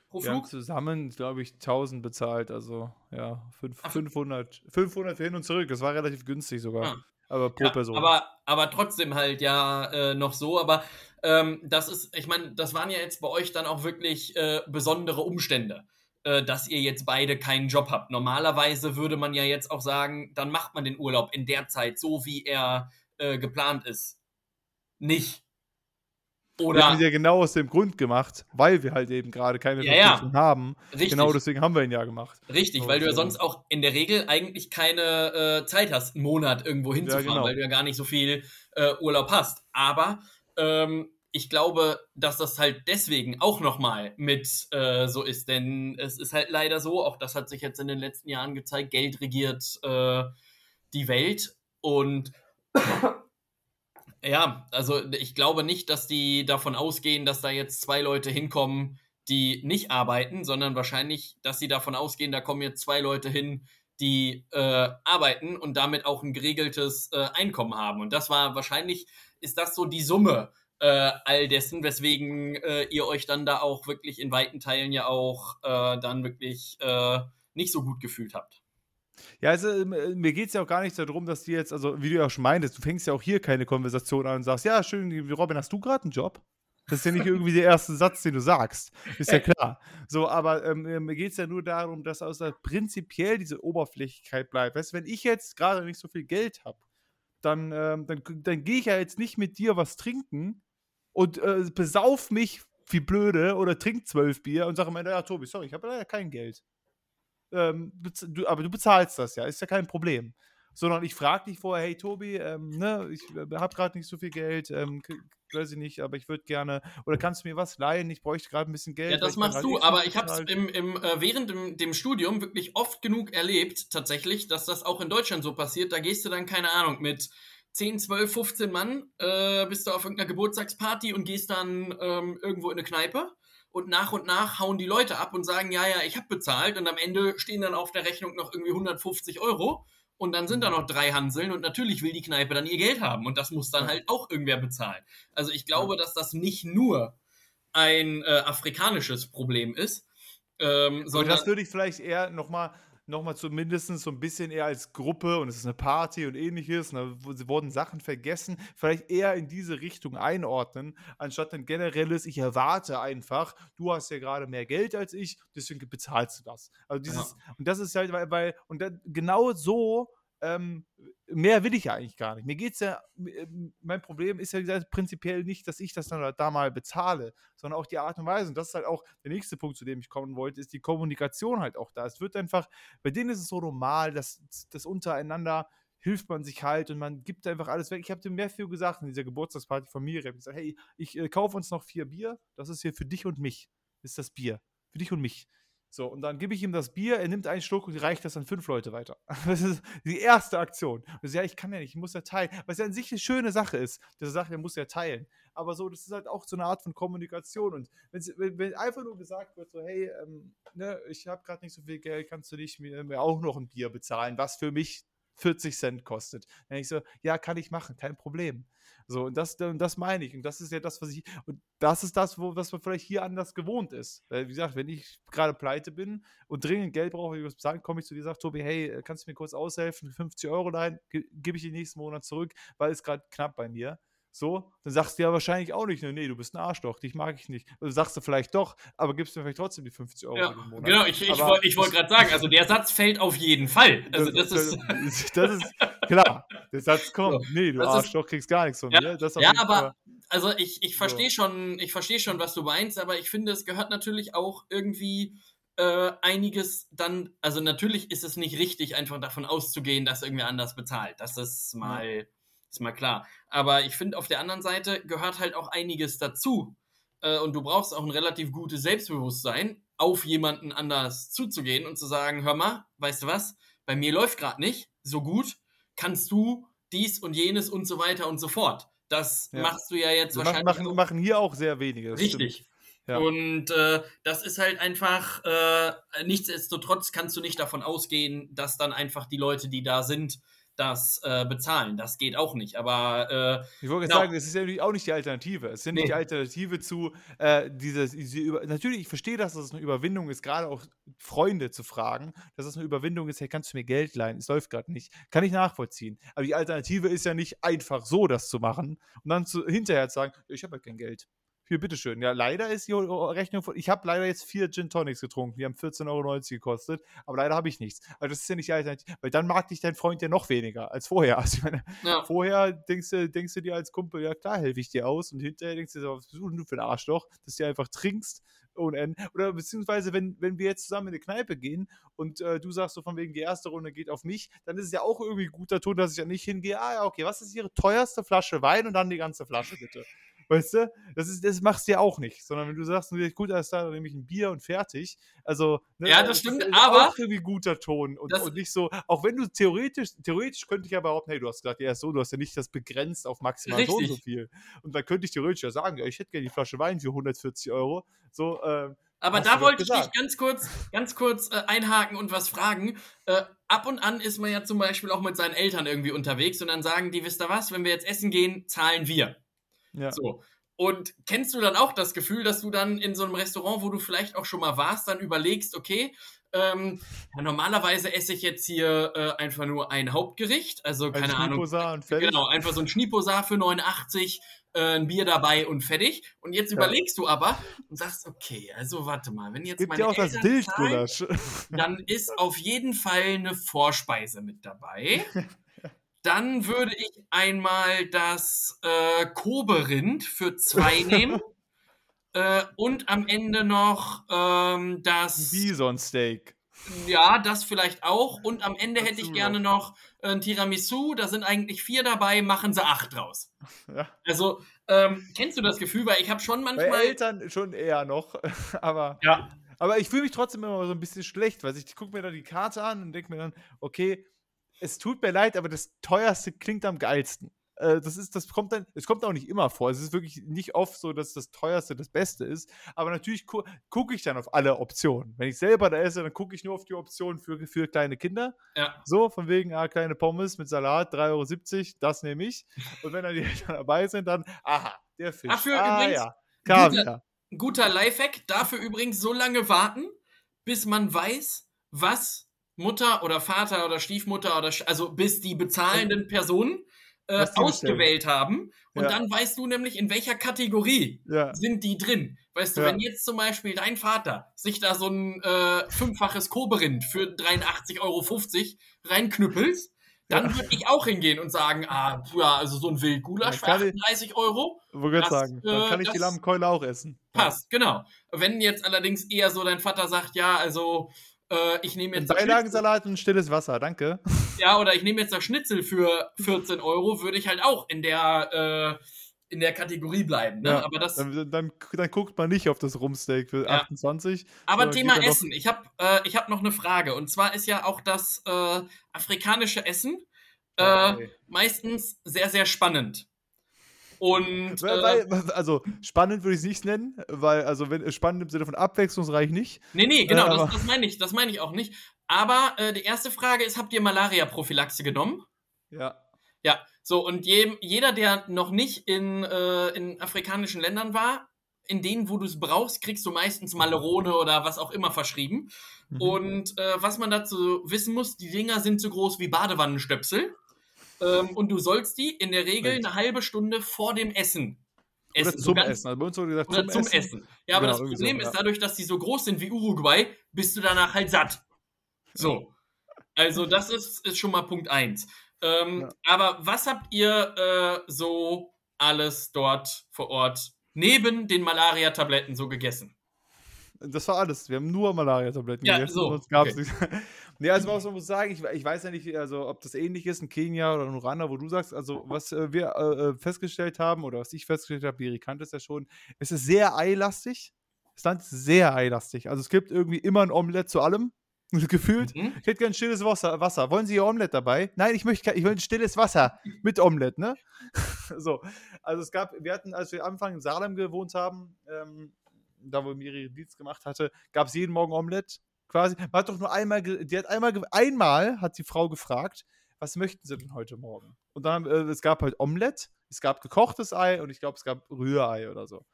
Pro Flug? Ja, zusammen, glaube ich, 1000 bezahlt, also ja, 5, 500, 500 für hin und zurück. Das war relativ günstig sogar. Ah aber pro ja, Person. Aber, aber trotzdem halt ja äh, noch so. Aber ähm, das ist, ich meine, das waren ja jetzt bei euch dann auch wirklich äh, besondere Umstände, äh, dass ihr jetzt beide keinen Job habt. Normalerweise würde man ja jetzt auch sagen, dann macht man den Urlaub in der Zeit so, wie er äh, geplant ist. Nicht. Oder wir haben ihn ja genau aus dem Grund gemacht, weil wir halt eben gerade keine ja, ja. haben. Richtig. Genau deswegen haben wir ihn ja gemacht. Richtig, weil du ja sonst auch in der Regel eigentlich keine äh, Zeit hast, einen Monat irgendwo hinzufahren, ja, genau. weil du ja gar nicht so viel äh, Urlaub hast. Aber ähm, ich glaube, dass das halt deswegen auch nochmal mit äh, so ist, denn es ist halt leider so, auch das hat sich jetzt in den letzten Jahren gezeigt, Geld regiert äh, die Welt und ja, also ich glaube nicht, dass die davon ausgehen, dass da jetzt zwei Leute hinkommen, die nicht arbeiten, sondern wahrscheinlich, dass sie davon ausgehen, da kommen jetzt zwei Leute hin, die äh, arbeiten und damit auch ein geregeltes äh, Einkommen haben. Und das war wahrscheinlich, ist das so die Summe äh, all dessen, weswegen äh, ihr euch dann da auch wirklich in weiten Teilen ja auch äh, dann wirklich äh, nicht so gut gefühlt habt. Ja, also mir geht es ja auch gar nicht darum, dass die jetzt, also wie du ja auch schon meintest, du fängst ja auch hier keine Konversation an und sagst, ja, schön, Robin, hast du gerade einen Job? Das ist ja nicht irgendwie der erste Satz, den du sagst. Ist ja klar. So, aber ähm, äh, mir geht es ja nur darum, dass außer prinzipiell diese Oberflächlichkeit bleibt. Weißt du, wenn ich jetzt gerade nicht so viel Geld habe, dann, ähm, dann, dann gehe ich ja jetzt nicht mit dir was trinken und äh, besauf mich wie blöde oder trink zwölf Bier und sage am Ende, ja, Tobi, sorry, ich habe leider kein Geld ähm, du, aber du bezahlst das ja, ist ja kein Problem. Sondern ich frage dich vorher, hey Tobi, ähm, ne, ich äh, habe gerade nicht so viel Geld, ähm, weiß ich nicht, aber ich würde gerne, oder kannst du mir was leihen? Ich bräuchte gerade ein bisschen Geld. Ja, das machst du, aber ich habe es im, im, äh, während dem, dem, Studium wirklich oft genug erlebt, tatsächlich, dass das auch in Deutschland so passiert. Da gehst du dann, keine Ahnung, mit 10, 12, 15 Mann, äh, bist du auf irgendeiner Geburtstagsparty und gehst dann ähm, irgendwo in eine Kneipe und nach und nach hauen die Leute ab und sagen, ja, ja, ich habe bezahlt. Und am Ende stehen dann auf der Rechnung noch irgendwie 150 Euro. Und dann sind da noch drei Hanseln und natürlich will die Kneipe dann ihr Geld haben. Und das muss dann halt auch irgendwer bezahlen. Also ich glaube, dass das nicht nur ein äh, afrikanisches Problem ist, ähm, sondern... Aber das würde ich vielleicht eher nochmal nochmal zumindest so ein bisschen eher als Gruppe und es ist eine Party und ähnliches, ne, sie wurden Sachen vergessen, vielleicht eher in diese Richtung einordnen, anstatt ein generelles, ich erwarte einfach, du hast ja gerade mehr Geld als ich, deswegen bezahlst du das. Also dieses, ja. und das ist halt, weil, weil und dann, genau so ähm, mehr will ich ja eigentlich gar nicht. Mir geht es ja, ähm, mein Problem ist ja gesagt, prinzipiell nicht, dass ich das dann da mal bezahle, sondern auch die Art und Weise. Und das ist halt auch der nächste Punkt, zu dem ich kommen wollte, ist die Kommunikation halt auch da. Es wird einfach, bei denen ist es so normal, dass das untereinander hilft man sich halt und man gibt einfach alles weg. Ich habe dir mehr viel gesagt in dieser Geburtstagsparty von mir. Ich habe gesagt, hey, ich äh, kaufe uns noch vier Bier. Das ist hier für dich und mich. Ist das Bier. Für dich und mich. So, und dann gebe ich ihm das Bier, er nimmt einen Schluck und reicht das an fünf Leute weiter. Das ist die erste Aktion. Und ja, ich kann ja nicht, ich muss ja teilen. Was ja an sich eine schöne Sache ist, dass er sagt, er muss ja teilen. Aber so, das ist halt auch so eine Art von Kommunikation. Und wenn, wenn einfach nur gesagt wird, so, hey, ähm, ne, ich habe gerade nicht so viel Geld, kannst du nicht mir, mir auch noch ein Bier bezahlen, was für mich 40 Cent kostet. Dann ich so, ja, kann ich machen, kein Problem. So, und das, das meine ich. Und das ist ja das, was ich. Und das ist das, wo, was man vielleicht hier anders gewohnt ist. Weil, wie gesagt, wenn ich gerade pleite bin und dringend Geld brauche, ich was bezahlen, komme ich zu dir und sage, Tobi, hey, kannst du mir kurz aushelfen? 50 Euro leihen, gebe ich den nächsten Monat zurück, weil es gerade knapp bei mir. So, dann sagst du ja wahrscheinlich auch nicht, nee, du bist ein Arschloch, dich mag ich nicht. Oder sagst du vielleicht doch, aber gibst mir vielleicht trotzdem die 50 Euro ja, Monat. Genau, ich, ich wollte wollt gerade sagen, also der Satz fällt auf jeden Fall. Also das, das ist. Das ist klar, der Satz kommt. So, nee, du Arschloch, ist, kriegst gar nichts von ja, mir. ja, aber Fall. also ich, ich verstehe so. schon, ich verstehe schon, was du meinst, aber ich finde, es gehört natürlich auch irgendwie äh, einiges dann, also natürlich ist es nicht richtig, einfach davon auszugehen, dass irgendwer anders bezahlt. Das ist mal. Ja ist mal klar. Aber ich finde, auf der anderen Seite gehört halt auch einiges dazu. Äh, und du brauchst auch ein relativ gutes Selbstbewusstsein, auf jemanden anders zuzugehen und zu sagen, hör mal, weißt du was, bei mir läuft gerade nicht so gut, kannst du dies und jenes und so weiter und so fort. Das ja. machst du ja jetzt Wir wahrscheinlich. Machen, machen hier auch sehr wenige. Richtig. Ja. Und äh, das ist halt einfach, äh, nichtsdestotrotz kannst du nicht davon ausgehen, dass dann einfach die Leute, die da sind, das äh, bezahlen. Das geht auch nicht. Aber äh, ich wollte genau. sagen, es ist ja auch nicht die Alternative. Es ist ja nicht nee. die Alternative zu äh, dieses, diese Über natürlich, ich verstehe, dass das eine Überwindung ist, gerade auch Freunde zu fragen, dass das eine Überwindung ist, hey, kannst du mir Geld leihen? Es läuft gerade nicht. Kann ich nachvollziehen. Aber die Alternative ist ja nicht einfach so, das zu machen und dann zu, hinterher zu sagen, ich habe ja kein Geld. Hier, bitteschön. Ja, leider ist die Rechnung von. Ich habe leider jetzt vier Gin Tonics getrunken. Die haben 14,90 Euro gekostet. Aber leider habe ich nichts. Also, das ist ja nicht die Alternative. Weil dann mag dich dein Freund ja noch weniger als vorher. Also, ich meine, ja. vorher denkst du, denkst du dir als Kumpel, ja klar, helfe ich dir aus. Und hinterher denkst du dir, was bist du für ein Arschloch, dass du einfach trinkst ohne Ende. Oder beziehungsweise, wenn, wenn wir jetzt zusammen in eine Kneipe gehen und äh, du sagst so von wegen, die erste Runde geht auf mich, dann ist es ja auch irgendwie guter Ton, dass ich ja nicht hingehe, ah ja, okay, was ist Ihre teuerste Flasche Wein und dann die ganze Flasche bitte. Weißt du? Das, ist, das machst du ja auch nicht. Sondern wenn du sagst, gut, alles klar, dann nehme ich ein Bier und fertig. Also, ne, ja, das stimmt, ist, aber. Auch irgendwie guter Ton. Und, und, nicht so, auch wenn du theoretisch, theoretisch könnte ich ja behaupten, hey, du hast gesagt, ja, so, du hast ja nicht das begrenzt auf maximal Richtig. so und so viel. Und dann könnte ich theoretisch ja sagen, ja, ich hätte gerne die Flasche Wein für 140 Euro. So, ähm, aber da wollte ich dich ganz kurz, ganz kurz äh, einhaken und was fragen. Äh, ab und an ist man ja zum Beispiel auch mit seinen Eltern irgendwie unterwegs und dann sagen die, wisst ihr was, wenn wir jetzt essen gehen, zahlen wir. Ja. So. Und kennst du dann auch das Gefühl, dass du dann in so einem Restaurant, wo du vielleicht auch schon mal warst, dann überlegst, okay, ähm, ja, normalerweise esse ich jetzt hier äh, einfach nur ein Hauptgericht, also ein keine Ahnung. Genau, einfach so ein Schniposar für 89, äh, ein Bier dabei und fertig. Und jetzt ja. überlegst du aber und sagst, okay, also warte mal, wenn jetzt Gibt meine auch Eltern das Wildgulasch. dann ist auf jeden Fall eine Vorspeise mit dabei. Dann würde ich einmal das äh, Koberind für zwei nehmen. äh, und am Ende noch ähm, das. Bison Steak. Ja, das vielleicht auch. Und am Ende hätte ich gerne noch äh, ein Tiramisu. Da sind eigentlich vier dabei, machen sie acht draus. Ja. Also, ähm, kennst du das Gefühl? Weil ich habe schon manchmal. Bei Eltern schon eher noch. aber. Ja. Aber ich fühle mich trotzdem immer so ein bisschen schlecht, weil ich, ich gucke mir da die Karte an und denke mir dann, okay, es tut mir leid, aber das teuerste klingt am geilsten. Äh, das ist, das kommt dann, es kommt auch nicht immer vor. Es ist wirklich nicht oft so, dass das teuerste das Beste ist. Aber natürlich gu gucke ich dann auf alle Optionen. Wenn ich selber da esse, dann gucke ich nur auf die Optionen für, für kleine Kinder. Ja. So, von wegen, ah, kleine Pommes mit Salat, 3,70 Euro, das nehme ich. Und wenn dann die Eltern dabei sind, dann, aha, der Fisch. Dafür ah, übrigens, ja. Guter, guter Lifehack, dafür übrigens so lange warten, bis man weiß, was Mutter oder Vater oder Stiefmutter oder also bis die bezahlenden Personen äh, ausgewählt haben. Und ja. dann weißt du nämlich, in welcher Kategorie ja. sind die drin. Weißt du, ja. wenn jetzt zum Beispiel dein Vater sich da so ein äh, fünffaches Koberind für 83,50 Euro reinknüppelt, dann würde ich auch hingehen und sagen, ah, ja, also so ein Wildgulasch für 38 ich, Euro. Wollte sagen, dann kann ich die Lammkeule auch essen. Passt, genau. Wenn jetzt allerdings eher so dein Vater sagt, ja, also äh, ich nehme jetzt. Beilagensalat und stilles Wasser, danke. Ja, oder ich nehme jetzt das Schnitzel für 14 Euro, würde ich halt auch in der. Äh, in der Kategorie bleiben. Ne? Ja, aber das, dann, dann, dann, guckt man nicht auf das Rumsteak für ja. 28. Aber Thema Essen. Ich habe äh, hab noch eine Frage. Und zwar ist ja auch das äh, afrikanische Essen äh, okay. meistens sehr, sehr spannend. Und Weil, äh, weil, also spannend würde ich es nicht nennen, weil, also wenn spannend im Sinne von abwechslungsreich nicht. nee, nee, genau, Äh, das, das meine ich, das meine ich auch nicht. Aber äh, die erste Frage ist, habt ihr Malaria-Prophylaxe genommen? Ja. Ja, so und je, jeder, der noch nicht in, äh, in afrikanischen Ländern war, in denen, wo du es brauchst, kriegst du meistens Malerone oder was auch immer verschrieben. Mhm. Und äh, was man dazu wissen muss, die Dinger sind so groß wie Badewannenstöpsel. Ähm, und du sollst die in der Regel eine halbe Stunde vor dem Essen Oder essen. So zum ganz- Essen. Also bei uns wurde gesagt, Oder zum, Essen. Ja, aber Genau, das so, Problem ja. ist, dadurch, dass die so groß sind wie Uruguay, bist du danach halt satt. So. Also, das ist, ist schon mal Punkt 1. Ähm, Ja. Aber was habt ihr äh, so alles dort vor Ort neben den Malaria-Tabletten so gegessen? Das war alles. Wir haben nur Malaria-Tabletten Ja, gegessen. so, Sonst gab's okay. nichts. nee, also was man muss sagen, ich, ich weiß ja nicht, also ob das ähnlich ist in Kenia oder in Ruanda, wo du sagst, also was äh, wir äh, festgestellt haben oder was ich festgestellt habe, Biri kannte es ja schon, es ist sehr eilastig. Das Land ist sehr eilastig. Also es gibt irgendwie immer ein Omelett zu allem. Gefühlt. Mhm. Ich hätte gern stilles Wasser, Wasser. Wollen Sie Ihr Omelett dabei? Nein, ich möchte kein, ich will ein stilles Wasser mit Omelett, ne? so. Also es gab, wir hatten, als wir am Anfang in Salem gewohnt haben, ähm, da wo Miri Dienst gemacht hatte, gab es jeden Morgen Omelett. Quasi. Man hat doch nur einmal, die hat einmal, einmal hat die Frau gefragt, was möchten Sie denn heute Morgen? Und dann, äh, es gab halt Omelett, es gab gekochtes Ei und ich glaube, es gab Rührei oder so.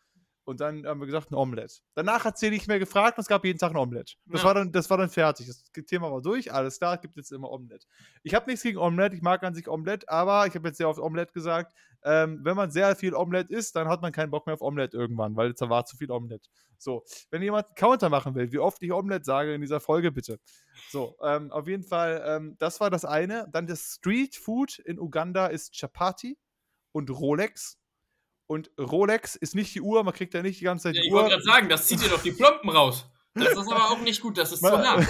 Und dann haben wir gesagt, ein Omelett. Danach hat sie nicht mehr gefragt und es gab jeden Tag ein Omelett. Das, Ja. war, dann, das war dann fertig. Das Thema war durch, alles klar, gibt jetzt immer Omelett. Ich habe nichts gegen Omelett, ich mag an sich Omelett, aber ich habe jetzt sehr oft Omelett gesagt. Ähm, wenn man sehr viel Omelett isst, dann hat man keinen Bock mehr auf Omelett irgendwann, weil es war zu viel Omelett. So, wenn jemand einen Counter machen will, wie oft ich Omelett sage in dieser Folge, bitte. So, ähm, auf jeden Fall, ähm, das war das eine. Dann das Street Food in Uganda ist Chapati und Rolex. Und Rolex ist nicht die Uhr, man kriegt ja nicht die ganze Zeit Ja, die ich Uhr. wollte gerade sagen, das zieht dir doch die Plomben raus. Das ist aber auch nicht gut, das ist zu Man,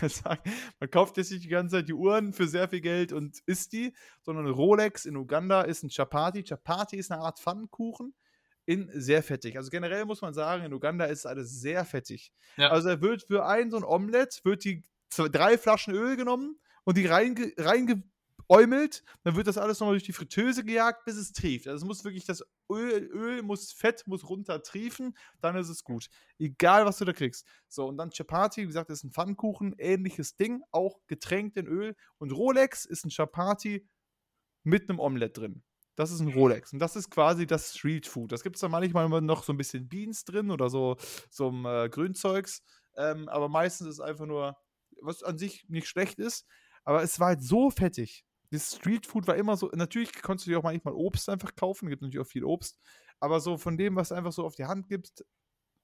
man, sagt, man kauft jetzt nicht die ganze Zeit die Uhren für sehr viel Geld und isst die, sondern Rolex in Uganda ist ein Chapati. Chapati ist eine Art Pfannkuchen in sehr fettig. Also generell muss man sagen, in Uganda ist alles sehr fettig. Ja. Also er wird für ein so ein Omelett wird die zwei, drei Flaschen Öl genommen und die reinge, reingeäumelt. Dann wird das alles nochmal durch die Fritteuse gejagt, bis es trieft. Also es muss wirklich das Öl, Öl muss, Fett muss runter triefen, dann ist es gut. Egal, was du da kriegst. So, und dann Chapati, wie gesagt, ist ein Pfannkuchen, ähnliches Ding, auch getränkt in Öl. Und Rolex ist ein Chapati mit einem Omelett drin. Das ist ein Rolex. Und das ist quasi das Street Food. Das gibt es dann manchmal noch so ein bisschen Beans drin oder so, so ein äh, Grünzeugs. Ähm, aber meistens ist es einfach nur, was an sich nicht schlecht ist. Aber es war halt so fettig. Das Street Food war immer so. Natürlich konntest du dir auch manchmal Obst einfach kaufen. Gibt natürlich auch viel Obst. Aber so von dem, was einfach so auf die Hand gibt,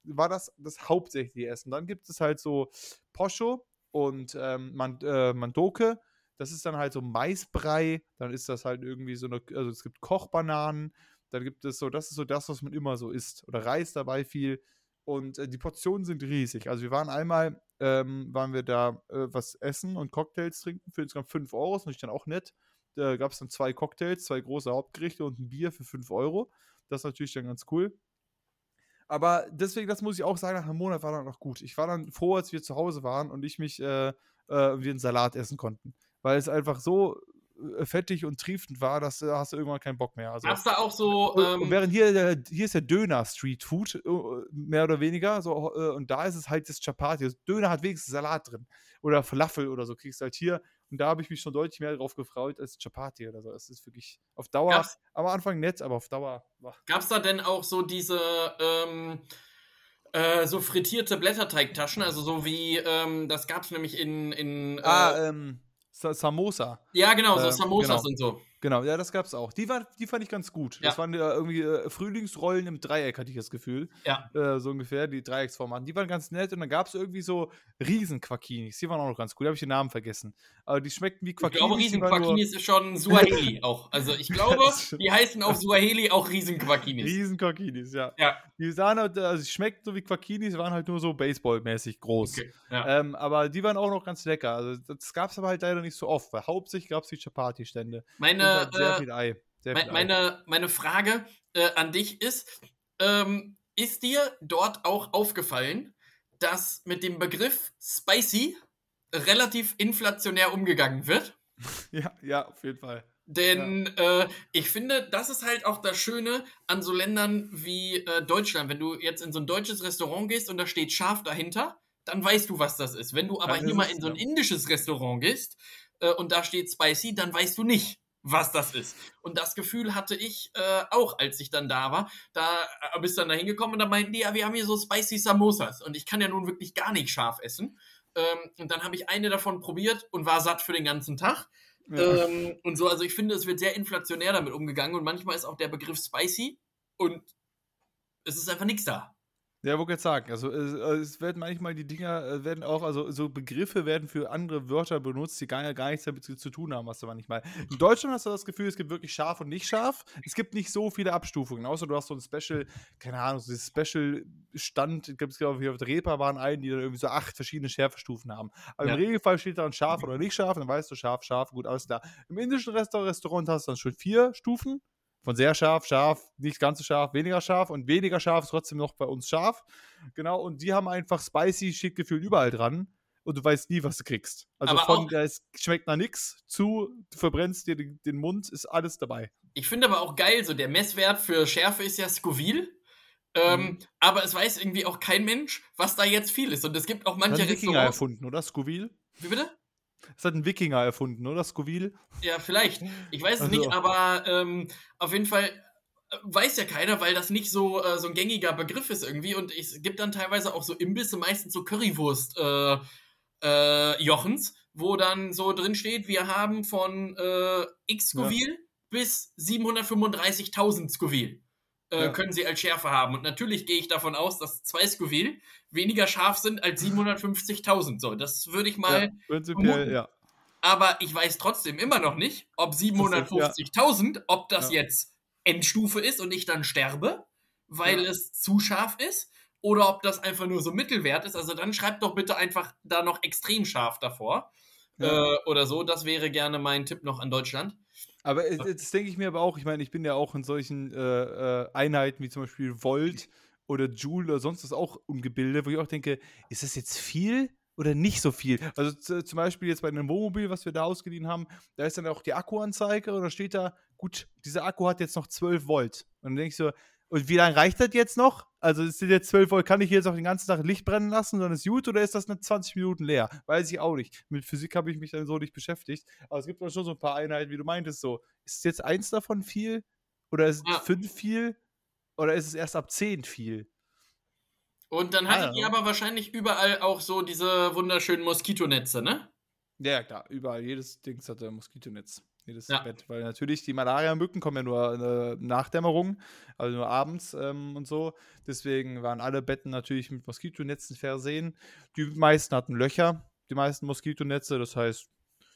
war das das hauptsächliche Essen. Dann gibt es halt so Posho und ähm, Man äh, Mandoke. Das ist dann halt so Maisbrei. Dann ist das halt irgendwie so eine, also es gibt Kochbananen. Dann gibt es so, das ist so das, was man immer so isst. Oder Reis dabei viel. Und äh, die Portionen sind riesig. Also wir waren einmal, ähm, waren wir da äh, was essen und Cocktails trinken für insgesamt 5 Euro. Das ist dann auch nett. Da gab es dann zwei Cocktails, zwei große Hauptgerichte und ein Bier für 5 Euro. Das ist natürlich dann ganz cool. Aber deswegen, das muss ich auch sagen, nach einem Monat war dann noch gut. Ich war dann froh, als wir zu Hause waren und ich mich, äh, äh, wir einen Salat essen konnten. Weil es einfach so fettig und triefend war, dass äh, hast du irgendwann keinen Bock mehr. Also, Gab's da auch so. und, und Ähm, während hier, der, hier ist der Döner Street Food, äh, mehr oder weniger, so, äh, und da ist es halt das Chapati. Das Döner hat wenigstens Salat drin. Oder Falafel oder so kriegst du halt hier. Und da habe ich mich schon deutlich mehr drauf gefreut als Chapati oder so. Es ist wirklich auf Dauer, Gab's- am Anfang nett, aber auf Dauer. Boah. Gab's da denn auch so diese ähm, äh, so frittierte Blätterteigtaschen? Also so wie, ähm, das gab's nämlich in. in äh, Ah, ähm, Samosa. ja, genau, so äh, Samosas genau. und so. Genau, ja, das gab's auch. Die, war, die fand ich ganz gut. Ja. Das waren ja irgendwie äh, Frühlingsrollen im Dreieck, hatte ich das Gefühl. Ja. Äh, so ungefähr, die Dreiecksform hatten. Die waren ganz nett und dann gab es irgendwie so Riesen-Quackinis. Die waren auch noch ganz cool. Da habe ich den Namen vergessen. Aber die schmeckten wie Ich Quackinis. glaube, Riesenquakinis ist schon Suaheli auch. Also ich glaube, die heißen auf Suaheli auch Riesenquakinis. Riesen-Quackinis, ja. Ja. Die sahen halt, also die schmeckten so wie Quackinis, waren halt nur so Baseball-mäßig groß. Okay. Ja. Ähm, aber die waren auch noch ganz lecker. Also das gab es aber halt leider nicht so oft, weil hauptsächlich gab es die Chapati-Stände. Und Meine, sehr äh, viel Ei. Sehr Me- viel Ei. Meine, meine Frage äh, an dich ist, ähm, ist dir dort auch aufgefallen, dass mit dem Begriff spicy relativ inflationär umgegangen wird? Ja, ja, auf jeden Fall. Denn ja. äh, ich finde, das ist halt auch das Schöne an so Ländern wie äh, Deutschland. Wenn du jetzt in so ein deutsches Restaurant gehst und da steht scharf dahinter, dann weißt du, was das ist. Wenn du aber hier mal in so ein indisches Restaurant gehst äh, und da steht spicy, dann weißt du nicht, was das ist. Und das Gefühl hatte ich äh, auch, als ich dann da war. Da äh, bist dann da hingekommen und da meinten die, ja, wir haben hier so spicy Samosas. Und ich kann ja nun wirklich gar nicht scharf essen. Ähm, und dann habe ich eine davon probiert und war satt für den ganzen Tag. Ja. Ähm, und so, also ich finde, es wird sehr inflationär damit umgegangen und manchmal ist auch der Begriff spicy und es ist einfach nichts da. Ja, wollte jetzt sagen, also es, es, werden manchmal die Dinger, äh, werden auch, also so Begriffe werden für andere Wörter benutzt, die gar, gar nichts damit zu tun haben, hast du manchmal. In Deutschland hast du das Gefühl, es gibt wirklich scharf und nicht scharf. Es gibt nicht so viele Abstufungen, außer du hast so ein Special, keine Ahnung, so ein Special-Stand, gibt es glaube ich auf der Reeperbahn einen, die dann irgendwie so acht verschiedene Schärfestufen haben. Aber ja. im Regelfall steht dann scharf oder nicht scharf, dann weißt du scharf, scharf, gut, alles klar. Im indischen Restaurant hast du dann schon vier Stufen, von sehr scharf, scharf, nicht ganz so scharf, weniger scharf und weniger scharf ist trotzdem noch bei uns scharf. Genau, und die haben einfach spicy Shit-Gefühl überall dran und du weißt nie, was du kriegst. Also aber von, da es schmeckt nach nichts zu, du verbrennst dir den, den, Mund, ist alles dabei. Ich finde aber auch geil, so der Messwert für Schärfe ist ja Scoville. Ähm, mhm. Aber es weiß irgendwie auch kein Mensch, was da jetzt viel ist. Und es gibt auch manche Restaurants. Erfunden, oder? Scoville? Wie bitte? Das hat ein Wikinger erfunden, oder? Scoville? Ja, vielleicht. Ich weiß es also. nicht, aber ähm, auf jeden Fall äh, weiß ja keiner, weil das nicht so, äh, so ein gängiger Begriff ist irgendwie. Und es gibt dann teilweise auch so Imbisse, meistens so Currywurst äh, äh, Jochens, wo dann so drin steht, wir haben von äh, X Scoville ja. bis 735.000 Scoville. Äh, ja. können sie als Schärfe haben. Und natürlich gehe ich davon aus, dass zwei Scoville weniger scharf sind als 750.000. So, das würde ich mal. Ja, prinzipiell, ja. Aber ich weiß trotzdem immer noch nicht, ob 750.000, ob das jetzt Endstufe ist und ich dann sterbe, weil es zu scharf ist, oder ob das einfach nur so Mittelwert ist. Also dann schreibt doch bitte einfach da noch extrem scharf davor. Äh, oder so. Das wäre gerne mein Tipp noch an Deutschland. Aber jetzt denke ich mir aber auch, ich meine, ich bin ja auch in solchen äh, äh, Einheiten wie zum Beispiel Volt oder Joule oder sonst was auch umgebildet, wo ich auch denke, ist das jetzt viel oder nicht so viel? Also zum Beispiel jetzt bei einem Wohnmobil, was wir da ausgeliehen haben, da ist dann auch die Akkuanzeige und da steht da, gut, dieser Akku hat jetzt noch 12 Volt. Und dann denke ich so, und wie lange reicht das jetzt noch? Also es sind jetzt 12 Volt, kann ich jetzt auch den ganzen Tag Licht brennen lassen, dann ist gut oder ist das eine 20 Minuten leer? Weiß ich auch nicht. Mit Physik habe ich mich dann so nicht beschäftigt. Aber es gibt auch schon so ein paar Einheiten, wie du meintest, so. Ist jetzt eins davon viel? Oder ist es ja. fünf viel? Oder ist es erst ab 10 viel? Und dann hattet ah, ihr aber wahrscheinlich überall auch so diese wunderschönen Moskitonetze, ne? Ja, klar, überall. Jedes Ding hatte Moskitonetz jedes ja. Bett. Weil natürlich die Malaria-Mücken kommen ja nur äh, nach Dämmerung, also nur abends ähm, und so. Deswegen waren alle Betten natürlich mit Moskitonetzen versehen. Die meisten hatten Löcher, die meisten Moskitonetze. Das heißt,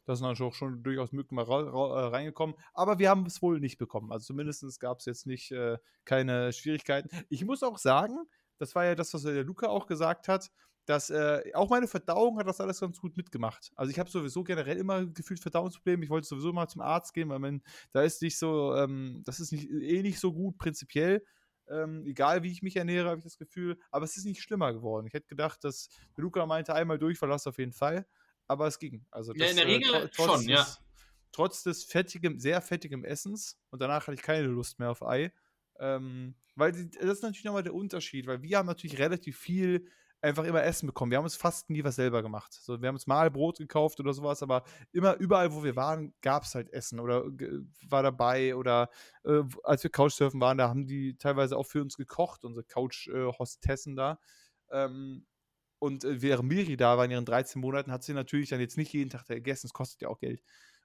da sind auch schon durchaus Mücken mal äh, reingekommen. Aber wir haben es wohl nicht bekommen. Also zumindest gab es jetzt nicht äh, keine Schwierigkeiten. Ich muss auch sagen, das war ja das, was der Luca auch gesagt hat dass äh, auch meine Verdauung hat das alles ganz gut mitgemacht. Also ich habe sowieso generell immer gefühlt Verdauungsprobleme. Ich wollte sowieso mal zum Arzt gehen, weil man, da ist nicht so, ähm, das ist nicht, eh nicht so gut prinzipiell. Ähm, egal wie ich mich ernähre, habe ich das Gefühl. Aber es ist nicht schlimmer geworden. Ich hätte gedacht, dass Luca meinte, einmal durchverlassen auf jeden Fall. Aber es ging. Also das, ja, in der äh, Regel äh, schon, des, ja. Trotz des fettigem, sehr fettigem Essens und danach hatte ich keine Lust mehr auf Ei. Ähm, weil das ist natürlich nochmal der Unterschied, weil wir haben natürlich relativ viel einfach immer Essen bekommen. Wir haben uns fast nie was selber gemacht. So, wir haben uns mal Brot gekauft oder sowas, aber immer überall, wo wir waren, gab es halt Essen oder war dabei oder äh, als wir Couchsurfen waren, da haben die teilweise auch für uns gekocht, unsere Couch-Hostessen da. Ähm, und äh, während Miri da war in ihren 13 Monaten, hat sie natürlich dann jetzt nicht jeden Tag gegessen, das kostet ja auch Geld.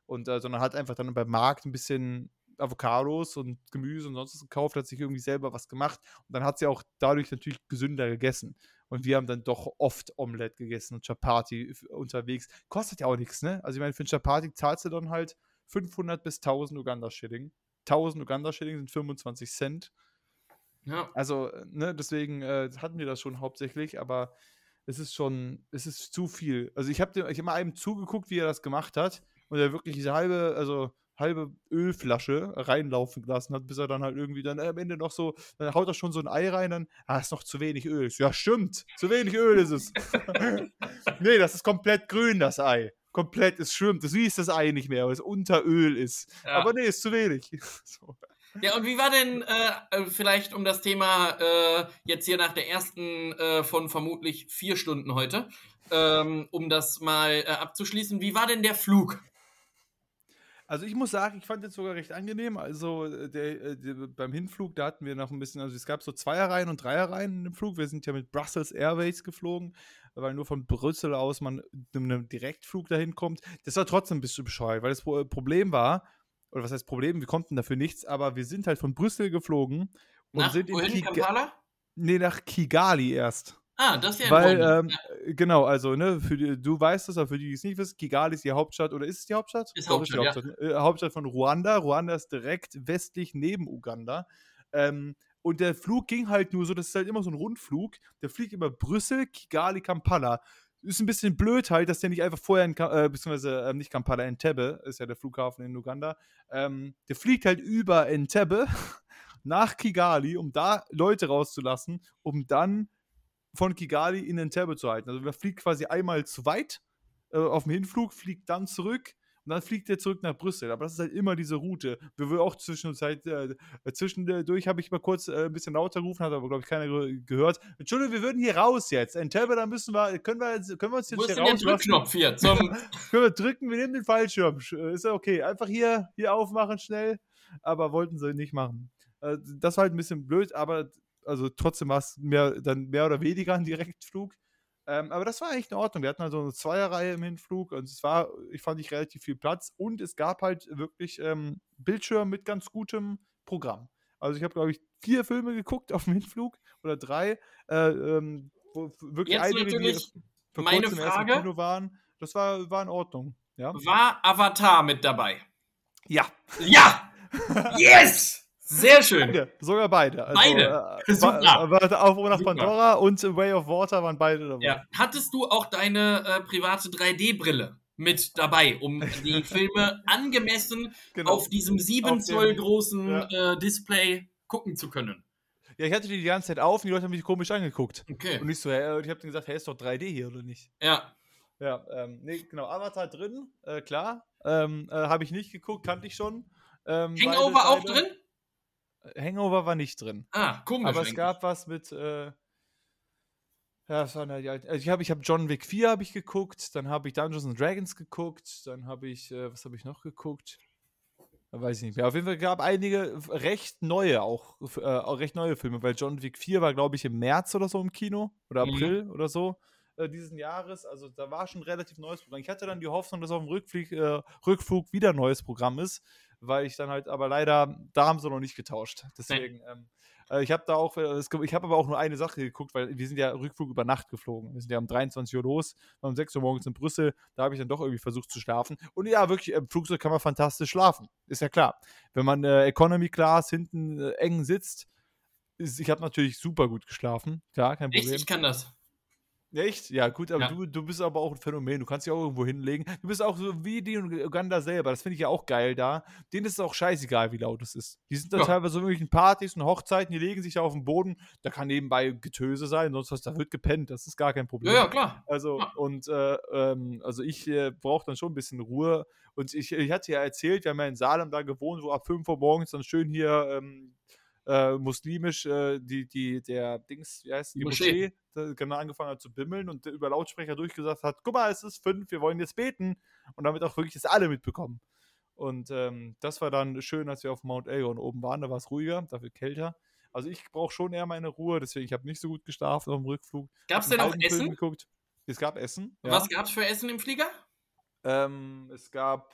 Und äh, sondern hat einfach dann beim Markt ein bisschen Avocados und Gemüse und sonst was gekauft, hat sich irgendwie selber was gemacht und dann hat sie auch dadurch natürlich gesünder gegessen. Und wir haben dann doch oft Omelette gegessen und Chapati unterwegs. Kostet ja auch nichts, ne? Also ich meine, für ein Chapati zahlst du dann halt 500 bis 1000 Uganda-Schilling. 1000 Uganda-Schilling sind 25 Cent. Ja. Also, ne, deswegen äh, hatten wir das schon hauptsächlich, aber es ist schon, es ist zu viel. Also ich habe ich hab mal einem zugeguckt, wie er das gemacht hat und er wirklich diese halbe, also halbe Ölflasche reinlaufen gelassen hat, bis er dann halt irgendwie dann am Ende noch so, dann haut er schon so ein Ei rein, dann, ah, ist noch zu wenig Öl. Ja, stimmt, zu wenig Öl ist es. nee, das ist komplett grün, das Ei. komplett, es schwimmt. Du siehst das Ei nicht mehr, weil es unter Öl ist. Ja. Aber nee, ist zu wenig. so. Ja, und wie war denn äh, äh, vielleicht um das Thema äh, jetzt hier nach der ersten äh, von vermutlich vier Stunden heute, ähm, um das mal äh, abzuschließen, wie war denn der Flug? Also ich muss sagen, ich fand den sogar recht angenehm. Also äh, der, äh, der, beim Hinflug, da hatten wir noch ein bisschen, also es gab so Zweierreihen und Dreierreihen im Flug. Wir sind ja mit Brussels Airways geflogen, weil nur von Brüssel aus man mit einem Direktflug dahin kommt. Das war trotzdem ein bisschen bescheuert, weil das Pro- Problem war, oder was heißt Problem, wir konnten dafür nichts, aber wir sind halt von Brüssel geflogen und Nach sind in wohin, Kiga Kampala? nee, nach Kigali erst. Ah, das ist ja Weil, in Rom. ähm, genau, also, ne, für die, du weißt es, aber für die, die es nicht wissen, Kigali ist die Hauptstadt, oder ist es die Hauptstadt? Ist Doch, die Hauptstadt, Hauptstadt, ne? äh, Hauptstadt von Ruanda. Ruanda ist direkt westlich neben Uganda. Ähm, und der Flug ging halt nur so, das ist halt immer so ein Rundflug. Der fliegt über Brüssel, Kigali, Kampala. Ist ein bisschen blöd halt, dass der nicht einfach vorher in, äh, beziehungsweise äh, nicht Kampala, Entebbe, ist ja der Flughafen in Uganda. Ähm, der fliegt halt über Entebbe nach Kigali, um da Leute rauszulassen, um dann von Kigali in Entebbe zu halten. Also man fliegt quasi einmal zu weit äh, auf dem Hinflug, fliegt dann zurück und dann fliegt er zurück nach Brüssel. Aber das ist halt immer diese Route. Wir will auch zwischenzeit, äh, zwischendurch habe ich mal kurz äh, ein bisschen lauter gerufen, hat aber, glaube ich, keiner ge gehört. Entschuldigung, wir würden hier raus jetzt. Entebbe, da müssen wir, können wir, jetzt- können wir uns jetzt Wo hier der rauslassen? Drückknopf hier? Zum, Können wir drücken, wir nehmen den Fallschirm. Sch- äh, Ist ja okay. Einfach hier, hier aufmachen schnell. Aber wollten sie nicht machen. Äh, Das war halt ein bisschen blöd, aber also trotzdem war es mehr, dann mehr oder weniger ein Direktflug. Ähm, aber das war eigentlich in Ordnung. Wir hatten also eine Zweierreihe im Hinflug und es war, ich fand ich relativ viel Platz und es gab halt wirklich ähm, Bildschirm mit ganz gutem Programm. Also ich habe, glaube ich, vier Filme geguckt auf dem Hinflug oder drei. Äh, ähm, wo wirklich Jetzt einige, die natürlich meine kurzem erst im Frage. Kino waren. Das war, war in Ordnung. Ja. war Avatar mit dabei? Ja. Ja! Yes! Sehr schön. Beide, sogar beide. Also, Beide. Äh, Super. war, war Aufbruch nach. Pandora und Way of Water waren beide dabei. Ja. Hattest du auch deine äh, private 3D-Brille mit dabei, um die Filme angemessen genau. auf diesem 7 Auf dem- Zoll großen ja. äh, Display gucken zu können? ja, ich hatte die die ganze Zeit auf und die Leute haben mich komisch angeguckt. Okay. Und ich so, hey, ich habe denen gesagt, hey, ist doch 3D hier oder nicht? Ja. Ja, ähm, nee, genau, Avatar drin, äh, klar. Ähm, äh, habe ich nicht geguckt, kannante ich schon. Ähm, Hangover auch drin? Hangover war nicht drin. Ah, komisch. Aber es gab was mit, äh, ja, was waren da die alten, also ich habe ich hab John Wick 4 habe ich geguckt, dann habe ich Dungeons and Dragons geguckt, dann habe ich, äh, was habe ich noch geguckt? Da Weiß ich nicht mehr. Auf jeden Fall gab einige recht neue auch, äh, auch recht neue Filme, weil John Wick 4 war, glaube ich, im März oder so im Kino oder Mhm. April oder so äh, diesen Jahres. Also da war schon ein relativ neues Programm. Ich hatte dann die Hoffnung, dass auf dem Rückflug, äh, Rückflug wieder ein neues Programm ist, weil ich dann halt, aber leider, da haben sie noch nicht getauscht. Deswegen, ähm, äh, ich habe da auch, äh, ich habe aber auch nur eine Sache geguckt, weil wir sind ja Rückflug über Nacht geflogen. Wir sind ja um 23 Uhr los, waren um 6 Uhr morgens in Brüssel. Da habe ich dann doch irgendwie versucht zu schlafen. Und ja, wirklich, im Flugzeug kann man fantastisch schlafen. Ist ja klar. Wenn man äh, Economy Class hinten äh, eng sitzt, ist, ich habe natürlich super gut geschlafen. Klar, kein Echt, Problem. ich kann das. Echt? Ja, gut, aber Ja. Du, du bist aber auch ein Phänomen. Du kannst dich auch irgendwo hinlegen. Du bist auch so wie die in Uganda selber. Das finde ich ja auch geil da. Denen ist es auch scheißegal, wie laut es ist. Die sind da Ja. teilweise so irgendwelchen Partys und Hochzeiten, die legen sich da auf den Boden. Da kann nebenbei Getöse sein, sonst was, da wird gepennt. Das ist gar kein Problem. Ja, ja, klar. Also, Ja. und äh, ähm, also ich äh, brauche dann schon ein bisschen Ruhe. Und ich, ich hatte ja erzählt, wir haben ja in Salem da gewohnt, wo ab 5 Uhr morgens dann schön hier ähm, äh, muslimisch äh, die, die, der Dings, wie heißt die, Die Moschee, Moschee. genau angefangen hat zu bimmeln und über Lautsprecher durchgesagt hat, guck mal, es ist fünf, wir wollen jetzt beten. Und damit auch wirklich das alle mitbekommen. Und ähm, das war dann schön, als wir auf Mount Elgon oben waren, da war es ruhiger, dafür kälter. Also ich brauche schon eher meine Ruhe, deswegen ich habe nicht so gut geschlafen auf dem Rückflug. Gab es denn auch Essen? Geguckt. Es gab Essen. ja. Was gab's für Essen im Flieger? Ähm, es gab.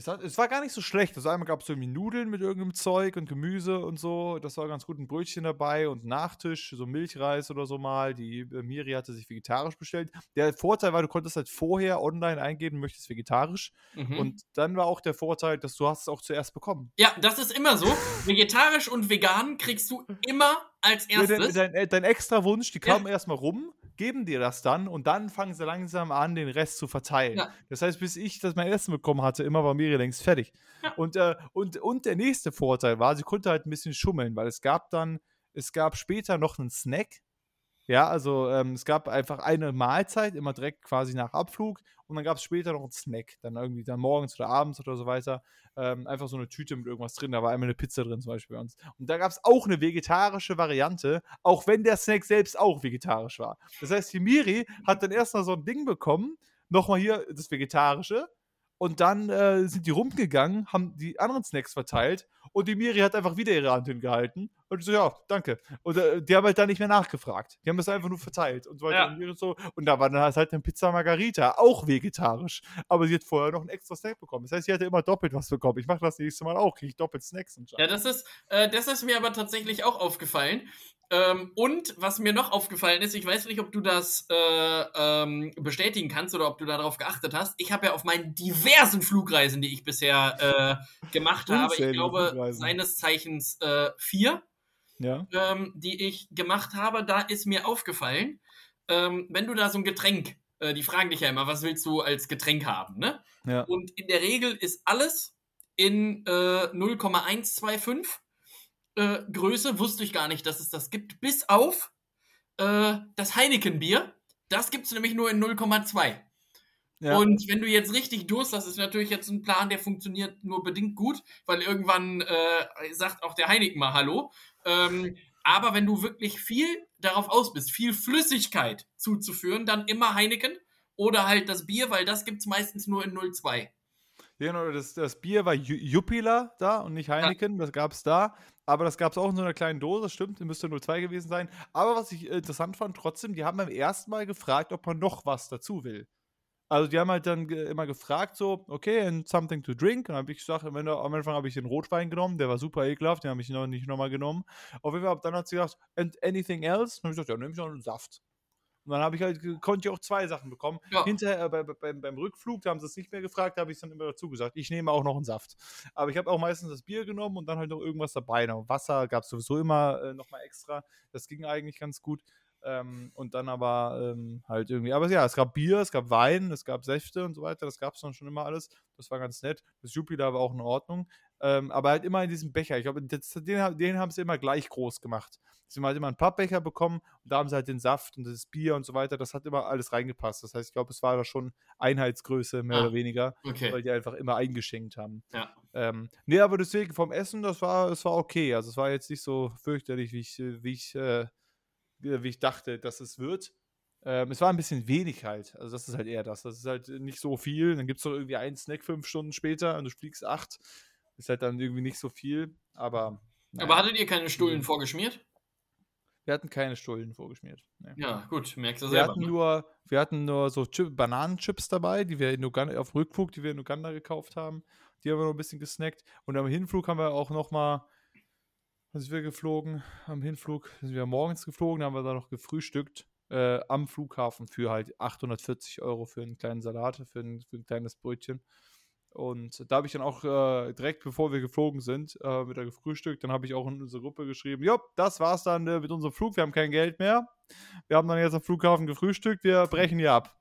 Es, hat, es war gar nicht so schlecht. Also einmal gab es irgendwie Nudeln mit irgendeinem Zeug und Gemüse und so. Das war ganz gut. Ein Brötchen dabei und Nachtisch, so Milchreis oder so mal. Die äh, Miri hatte sich vegetarisch bestellt. Der Vorteil war, du konntest halt vorher online eingeben, möchtest vegetarisch. Mhm. Und dann war auch der Vorteil, dass du hast es auch zuerst bekommen. ja, das ist immer so. Vegetarisch und vegan kriegst du immer als Ja, dein, erstes. dein, äh, dein extra Wunsch, die Ja. kamen erstmal rum, geben dir das dann und dann fangen sie langsam an, den Rest zu verteilen. Ja. Das heißt, bis ich das mein Essen bekommen hatte, immer war Miri längst fertig. Ja. Und, äh, und, und der nächste Vorteil war, sie konnte halt ein bisschen schummeln, weil es gab dann, es gab später noch einen Snack. Ja, also ähm, es gab einfach eine Mahlzeit, immer direkt quasi nach Abflug und dann gab es später noch einen Snack, dann irgendwie dann morgens oder abends oder so weiter. Ähm, einfach so eine Tüte mit irgendwas drin, da war einmal eine Pizza drin zum Beispiel bei uns. Und da gab es auch eine vegetarische Variante, auch wenn der Snack selbst auch vegetarisch war. Das heißt, die Miri hat dann erst mal so ein Ding bekommen, nochmal hier das Vegetarische und dann äh, sind die rumgegangen, haben die anderen Snacks verteilt und die Miri hat einfach wieder ihre Hand hingehalten. Und ich so, ja, danke. Und äh, die haben halt dann nicht mehr nachgefragt. Die haben es einfach nur verteilt und so weiter. Ja. Und, so. und da war dann halt eine Pizza Margarita, auch vegetarisch. Aber sie hat vorher noch einen extra Snack bekommen. Das heißt, sie hatte immer doppelt was bekommen. Ich mache das nächste Mal auch, kriege ich doppelt Snacks und Ja, das ist, äh, das ist mir aber tatsächlich auch aufgefallen. Ähm, und was mir noch aufgefallen ist, ich weiß nicht, ob du das äh, ähm, bestätigen kannst oder ob du darauf geachtet hast. Ich habe ja auf meinen diversen Flugreisen, die ich bisher äh, gemacht habe, ich glaube, seines Zeichens äh, vier, Ja. ähm, die ich gemacht habe, da ist mir aufgefallen, ähm, wenn du da so ein Getränk, äh, die fragen dich ja immer, was willst du als Getränk haben, ne? Ja. Und in der Regel ist alles in äh, 0,125 äh, Größe. Wusste ich gar nicht, dass es das gibt. Bis auf äh, das Heineken-Bier. Das gibt es nämlich nur in 0,2. Ja. Und wenn du jetzt richtig Durst hast, ist natürlich jetzt ein Plan, der funktioniert nur bedingt gut, weil irgendwann äh, sagt auch der Heineken mal Hallo. Ähm, aber wenn du wirklich viel darauf aus bist, viel Flüssigkeit zuzuführen, dann immer Heineken oder halt das Bier, weil das gibt es meistens nur in 0,2. Ja, Genau, das, das Bier war Ju- Jupiler da und nicht Heineken, das gab es da. Aber das gab es auch in so einer kleinen Dose, stimmt, müsste 02 gewesen sein. Aber was ich äh, interessant fand, trotzdem, die haben beim ersten Mal gefragt, ob man noch was dazu will. Also die haben halt dann immer gefragt, so, okay, and something to drink. Und dann habe ich gesagt, am, Ende, am Anfang habe ich den Rotwein genommen, der war super ekelhaft, den habe ich noch nicht nochmal genommen. Auf jeden Fall, dann hat sie gesagt, and anything else? Und dann habe ich gesagt, ja, nehme ich noch einen Saft. Und dann habe ich halt, konnte ich auch zwei Sachen bekommen. Ja. Hinterher, äh, bei, bei, beim, beim Rückflug, da haben sie es nicht mehr gefragt, da habe ich es dann immer dazu gesagt. Ich nehme auch noch einen Saft. Aber ich habe auch meistens das Bier genommen und dann halt noch irgendwas dabei. Noch Wasser gab es sowieso immer äh, nochmal extra. Das ging eigentlich ganz gut. Ähm, und dann aber ähm, halt irgendwie, aber ja, es gab Bier, es gab Wein, es gab Säfte und so weiter, das gab es dann schon immer alles. Das war ganz nett. Das Jupiler war auch in Ordnung. Ähm, aber halt immer in diesem Becher. Ich glaube, den, den haben sie immer gleich groß gemacht. Sie haben halt immer einen Pappbecher bekommen und da haben sie halt den Saft und das Bier und so weiter. Das hat immer alles reingepasst. Das heißt, ich glaube, es war da schon Einheitsgröße, mehr Ah, oder weniger, Okay. weil die einfach immer eingeschenkt haben. Ja. Ähm, nee, aber deswegen vom Essen, das war, das war okay. Also es war jetzt nicht so fürchterlich, wie ich, wie ich, äh, wie ich dachte, dass es wird. Ähm, es war ein bisschen wenig halt. Also das ist halt eher das. Das ist halt nicht so viel. Dann gibt es doch irgendwie einen Snack fünf Stunden später und du fliegst acht. Ist halt dann irgendwie nicht so viel. Aber, naja. Aber hattet ihr keine Stullen Mhm. vorgeschmiert? wir hatten keine Stullen vorgeschmiert. Nee. Ja, gut, merkst du Wir selber. hatten, Ne? nur, wir hatten nur so Chip Bananenchips dabei, die wir in Uganda, auf Rückflug, die wir in Uganda gekauft haben. Die haben wir noch ein bisschen gesnackt. Und am Hinflug haben wir auch noch mal, sind wir geflogen, am Hinflug sind wir morgens geflogen, da haben wir da noch gefrühstückt äh, am Flughafen für halt 840 Euro für einen kleinen Salat, für ein, für ein kleines Brötchen. Und da habe ich dann auch äh, direkt bevor wir geflogen sind, äh, wieder gefrühstückt. Dann habe ich auch in unsere Gruppe geschrieben: Jopp, das war's dann äh, mit unserem Flug. Wir haben kein Geld mehr. Wir haben dann jetzt am Flughafen gefrühstückt. Wir brechen hier ab.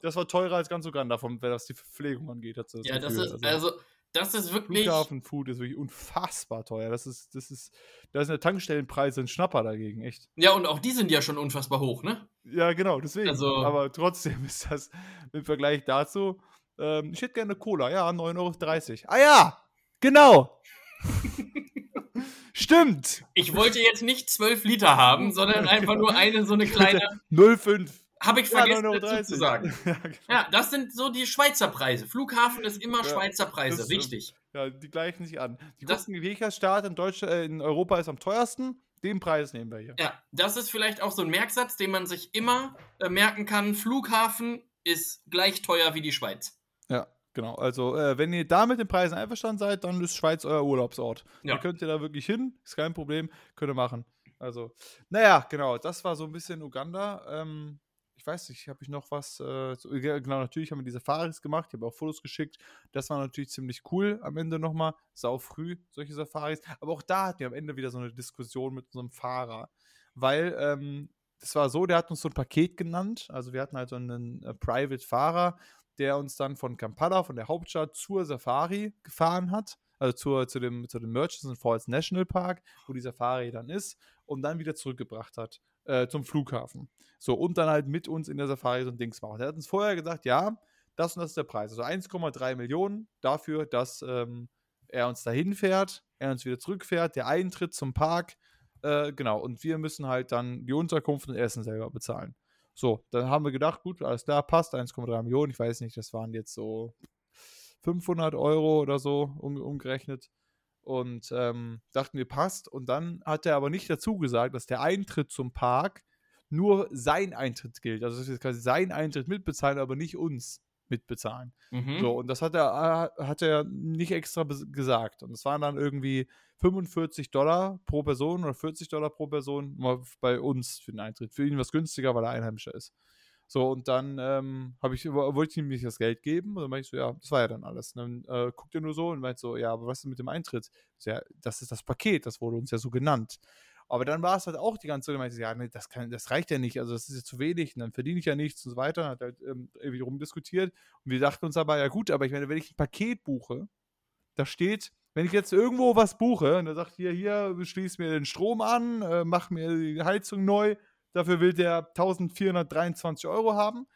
Das war teurer als ganz Uganda, vom, was die Verpflegung angeht. sie Ja, das Gefühl. ist, also, das ist wirklich. Flughafen-Food ist wirklich unfassbar teuer. Das ist, das ist, da ist eine Tankstellenpreis ein Schnapper dagegen, echt. Ja, und auch die sind ja schon unfassbar hoch, ne? Ja, genau, deswegen. Also- Aber trotzdem ist das im Vergleich dazu. Ähm, ich hätte gerne Cola, ja, 9,30 Euro. Ah ja, genau. Stimmt. Ich wollte jetzt nicht 12 Liter haben, sondern einfach nur eine so eine kleine. 0,5. Habe ich Ja, vergessen 9,30 dazu zu sagen. ja, genau. Ja, das sind so die Schweizer Preise. Flughafen ist immer Ja, Schweizer Preise, wichtig. ja, die gleichen sich an. Die Das- gucken, welcher Staat in, Deutschland, äh, in Europa ist am teuersten. Den Preis nehmen wir hier. Ja, das ist vielleicht auch so ein Merksatz, den man sich immer äh, merken kann. Flughafen ist gleich teuer wie die Schweiz. Ja, genau. Also, äh, wenn ihr da mit den Preisen einverstanden seid, dann ist Schweiz euer Urlaubsort. Ja. Da könnt ihr da wirklich hin, ist kein Problem, könnt ihr machen. Also, naja, genau, das war so ein bisschen Uganda. Ähm, ich weiß nicht, habe ich noch was? Äh, ja, genau, natürlich haben wir diese Safaris gemacht, ich habe auch Fotos geschickt. Das war natürlich ziemlich cool am Ende nochmal. Sau früh, solche Safaris. Aber auch da hatten wir am Ende wieder so eine Diskussion mit unserem Fahrer. Weil, ähm, das war so, der hat uns so ein Paket genannt. Also wir hatten halt so einen äh, Private-Fahrer, der uns dann von Kampala, von der Hauptstadt, zur Safari gefahren hat. Also zur, zu, dem, zu dem Murchison Falls National Park, wo die Safari dann ist, und dann wieder zurückgebracht hat. Äh, zum Flughafen. So, und dann halt mit uns in der Safari so ein Dings machen. Er hat uns vorher gesagt, ja, das und das ist der Preis. Also 1,3 Millionen dafür, dass ähm, er uns dahin fährt, er uns wieder zurückfährt, der Eintritt zum Park, äh, genau, und wir müssen halt dann die Unterkunft und Essen selber bezahlen. So, dann haben wir gedacht, gut, alles klar, passt, 1,3 Millionen, ich weiß nicht, das waren jetzt so 500 Euro oder so um, umgerechnet. Und ähm, dachten wir, passt. Und dann hat er aber nicht dazu gesagt, dass der Eintritt zum Park nur sein Eintritt gilt. Also, dass wir quasi seinen Eintritt mitbezahlen, aber nicht uns mitbezahlen. Mhm. So, und das hat er, äh, hat er nicht extra gesagt. Und es waren dann irgendwie 45 Dollar pro Person oder 40 Dollar pro Person bei uns für den Eintritt. Für ihn was günstiger, weil er Einheimischer ist. So, und dann ähm, ich, wollte ich ihm nicht das Geld geben. Und dann meinte ich so, ja, das war ja dann alles. Und dann äh, guckt er nur so und meint so, ja, aber was ist mit dem Eintritt? So, ja, das ist das Paket, das wurde uns ja so genannt. Aber dann war es halt auch die ganze Zeit, meinte, ja, nee, das, kann, das reicht ja nicht, also das ist ja zu wenig und dann verdiene ich ja nichts und so weiter. Hat halt ähm, irgendwie rumdiskutiert. Und wir dachten uns aber, ja gut, aber ich meine, wenn ich ein Paket buche, da steht, wenn ich jetzt irgendwo was buche und er sagt, hier, hier, schließ mir den Strom an, äh, mach mir die Heizung neu, dafür will der 1423 Euro haben.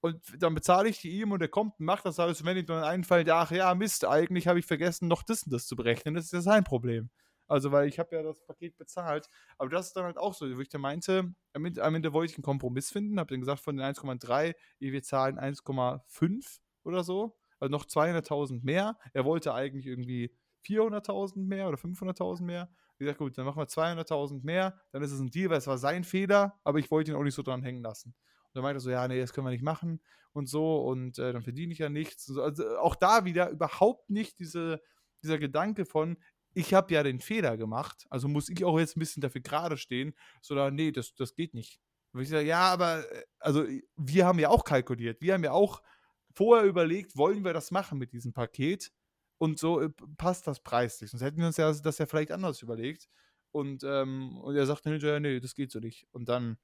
Und dann bezahle ich die ihm und er kommt und macht das alles. Und wenn ich dann einfällt, ach ja, Mist, eigentlich habe ich vergessen, noch das und das zu berechnen, das ist ja sein Problem. Also, weil ich habe ja das Paket bezahlt. Aber das ist dann halt auch so, wo ich dann meinte, am Ende, am Ende wollte ich einen Kompromiss finden, habe dann gesagt, von den 1,3, wir zahlen 1,5 oder so, also noch 200.000 mehr. Er wollte eigentlich irgendwie 400.000 mehr oder 500.000 mehr. Ich gesagt, gut, dann machen wir 200.000 mehr, dann ist es ein Deal, weil es war sein Fehler, aber ich wollte ihn auch nicht so dran hängen lassen. Und dann meinte er so, ja, nee, das können wir nicht machen und so und äh, dann verdiene ich ja nichts. Also auch da wieder überhaupt nicht diese, dieser Gedanke von, ich habe ja den Fehler gemacht, also muss ich auch jetzt ein bisschen dafür gerade stehen, sondern nee, das, das geht nicht. Und ich sage, ja, aber äh, also wir haben ja auch kalkuliert, wir haben ja auch vorher überlegt, wollen wir das machen mit diesem Paket und so äh, passt das preislich. Sonst hätten wir uns ja das ja vielleicht anders überlegt. Und, ähm, und er sagte hinterher, nee, das geht so nicht. Und dann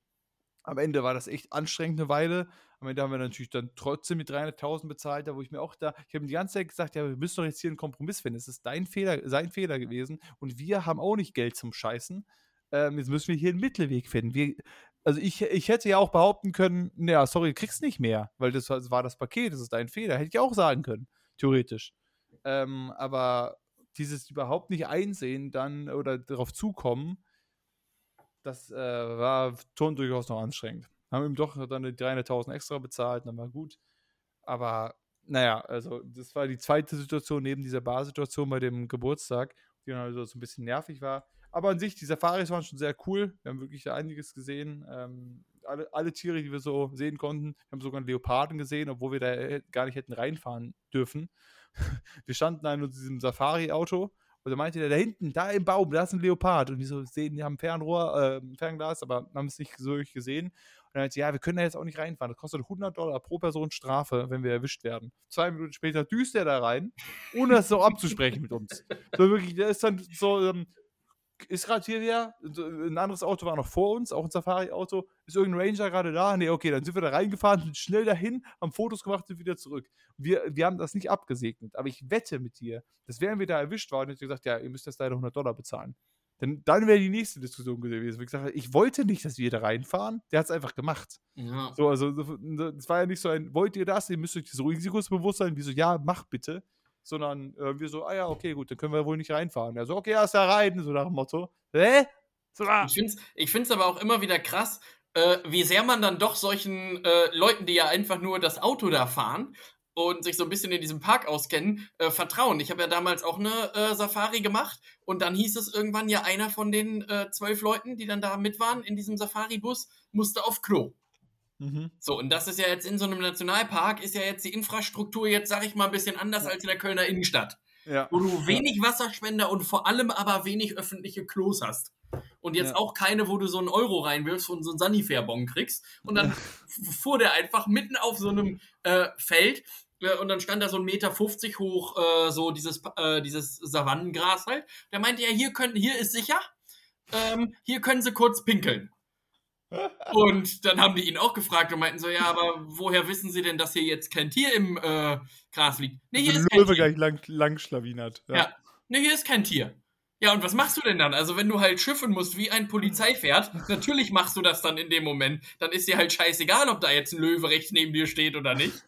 am Ende war das echt anstrengend eine Weile. Am Ende haben wir natürlich dann trotzdem mit 300.000 bezahlt, da wo ich mir auch da, ich habe die ganze Zeit gesagt, ja, wir müssen doch jetzt hier einen Kompromiss finden. Es ist dein Fehler, sein Fehler gewesen und wir haben auch nicht Geld zum Scheißen. Ähm, jetzt müssen wir hier einen Mittelweg finden. Wir, also ich, ich hätte ja auch behaupten können, naja, sorry, du kriegst nicht mehr, weil das, das war das Paket, das ist dein Fehler. Hätte ich auch sagen können, theoretisch. Ähm, aber dieses überhaupt nicht einsehen dann oder darauf zukommen, das äh, war schon durchaus noch anstrengend. Haben ihm doch dann die 300.000 extra bezahlt, dann war gut. Aber naja, also das war die zweite Situation neben dieser Barsituation bei dem Geburtstag, die dann also so ein bisschen nervig war. Aber an sich, die Safaris waren schon sehr cool. Wir haben wirklich einiges gesehen. Ähm, alle, alle Tiere, die wir so sehen konnten. Wir haben sogar einen Leoparden gesehen, obwohl wir da gar nicht hätten reinfahren dürfen. wir standen in diesem Safari-Auto und da meinte der, da hinten, da im Baum, da ist ein Leopard. Und wir so sehen, die haben Fernrohr, äh, Fernglas, aber haben es nicht so gesehen. Und dann meinte ja, wir können da jetzt auch nicht reinfahren. Das kostet 100 Dollar pro Person Strafe, wenn wir erwischt werden. Zwei Minuten später düst er da rein, ohne das so abzusprechen mit uns. So wirklich, der ist dann so, ähm, ist gerade hier wieder, ein anderes Auto war noch vor uns, auch ein Safari-Auto. Ist irgendein Ranger gerade da? Nee, okay, dann sind wir da reingefahren, sind schnell dahin, haben Fotos gemacht, sind wieder zurück. Wir, wir haben das nicht abgesegnet, aber ich wette mit dir, dass wären wir da erwischt worden, hätte ich gesagt, ja, ihr müsst jetzt leider 100 Dollar bezahlen. Denn dann wäre die nächste Diskussion gewesen. Ich gesagt ich wollte nicht, dass wir da reinfahren. Der hat es einfach gemacht. Ja. So, also, es war ja nicht so ein, wollt ihr das? Ihr müsst euch das Risikos bewusst sein. Wie so, ja, mach bitte sondern äh, wir so, ah ja, okay, gut, dann können wir wohl nicht reinfahren. Er so, okay, erst da rein, so nach dem Motto. Hä? So, ah. Ich finde es aber auch immer wieder krass, äh, wie sehr man dann doch solchen äh, Leuten, die ja einfach nur das Auto da fahren und sich so ein bisschen in diesem Park auskennen, äh, vertrauen. Ich habe ja damals auch eine äh, Safari gemacht und dann hieß es irgendwann ja, einer von den äh, zwölf Leuten, die dann da mit waren in diesem Safari-Bus, musste auf Klo. Mhm. So, und das ist ja jetzt in so einem Nationalpark, ist ja jetzt die Infrastruktur jetzt, sag ich mal, ein bisschen anders als in der Kölner Innenstadt. Ja. Wo du wenig Wasserspender und vor allem aber wenig öffentliche Klos hast. Und jetzt ja. auch keine, wo du so einen Euro reinwirfst und so einen Sanifair-Bon kriegst. Und dann fuhr der einfach mitten auf so einem äh, Feld äh, und dann stand da so ein Meter 50 hoch, äh, so dieses, äh, dieses Savannengras halt. Der meinte ja, hier können, hier ist sicher, ähm, hier können sie kurz pinkeln. Und dann haben die ihn auch gefragt und meinten so, ja, aber woher wissen Sie denn, dass hier jetzt kein Tier im äh, Gras liegt? Nee, hier ist kein Löwe Tier. gleich lang, lang schlawinert. Ja. ja. Nee, hier ist kein Tier. Ja, und was machst du denn dann? Also, wenn du halt schiffen musst wie ein Polizeipferd, natürlich machst du das dann in dem Moment. Dann ist dir halt scheißegal, ob da jetzt ein Löwe rechts neben dir steht oder nicht.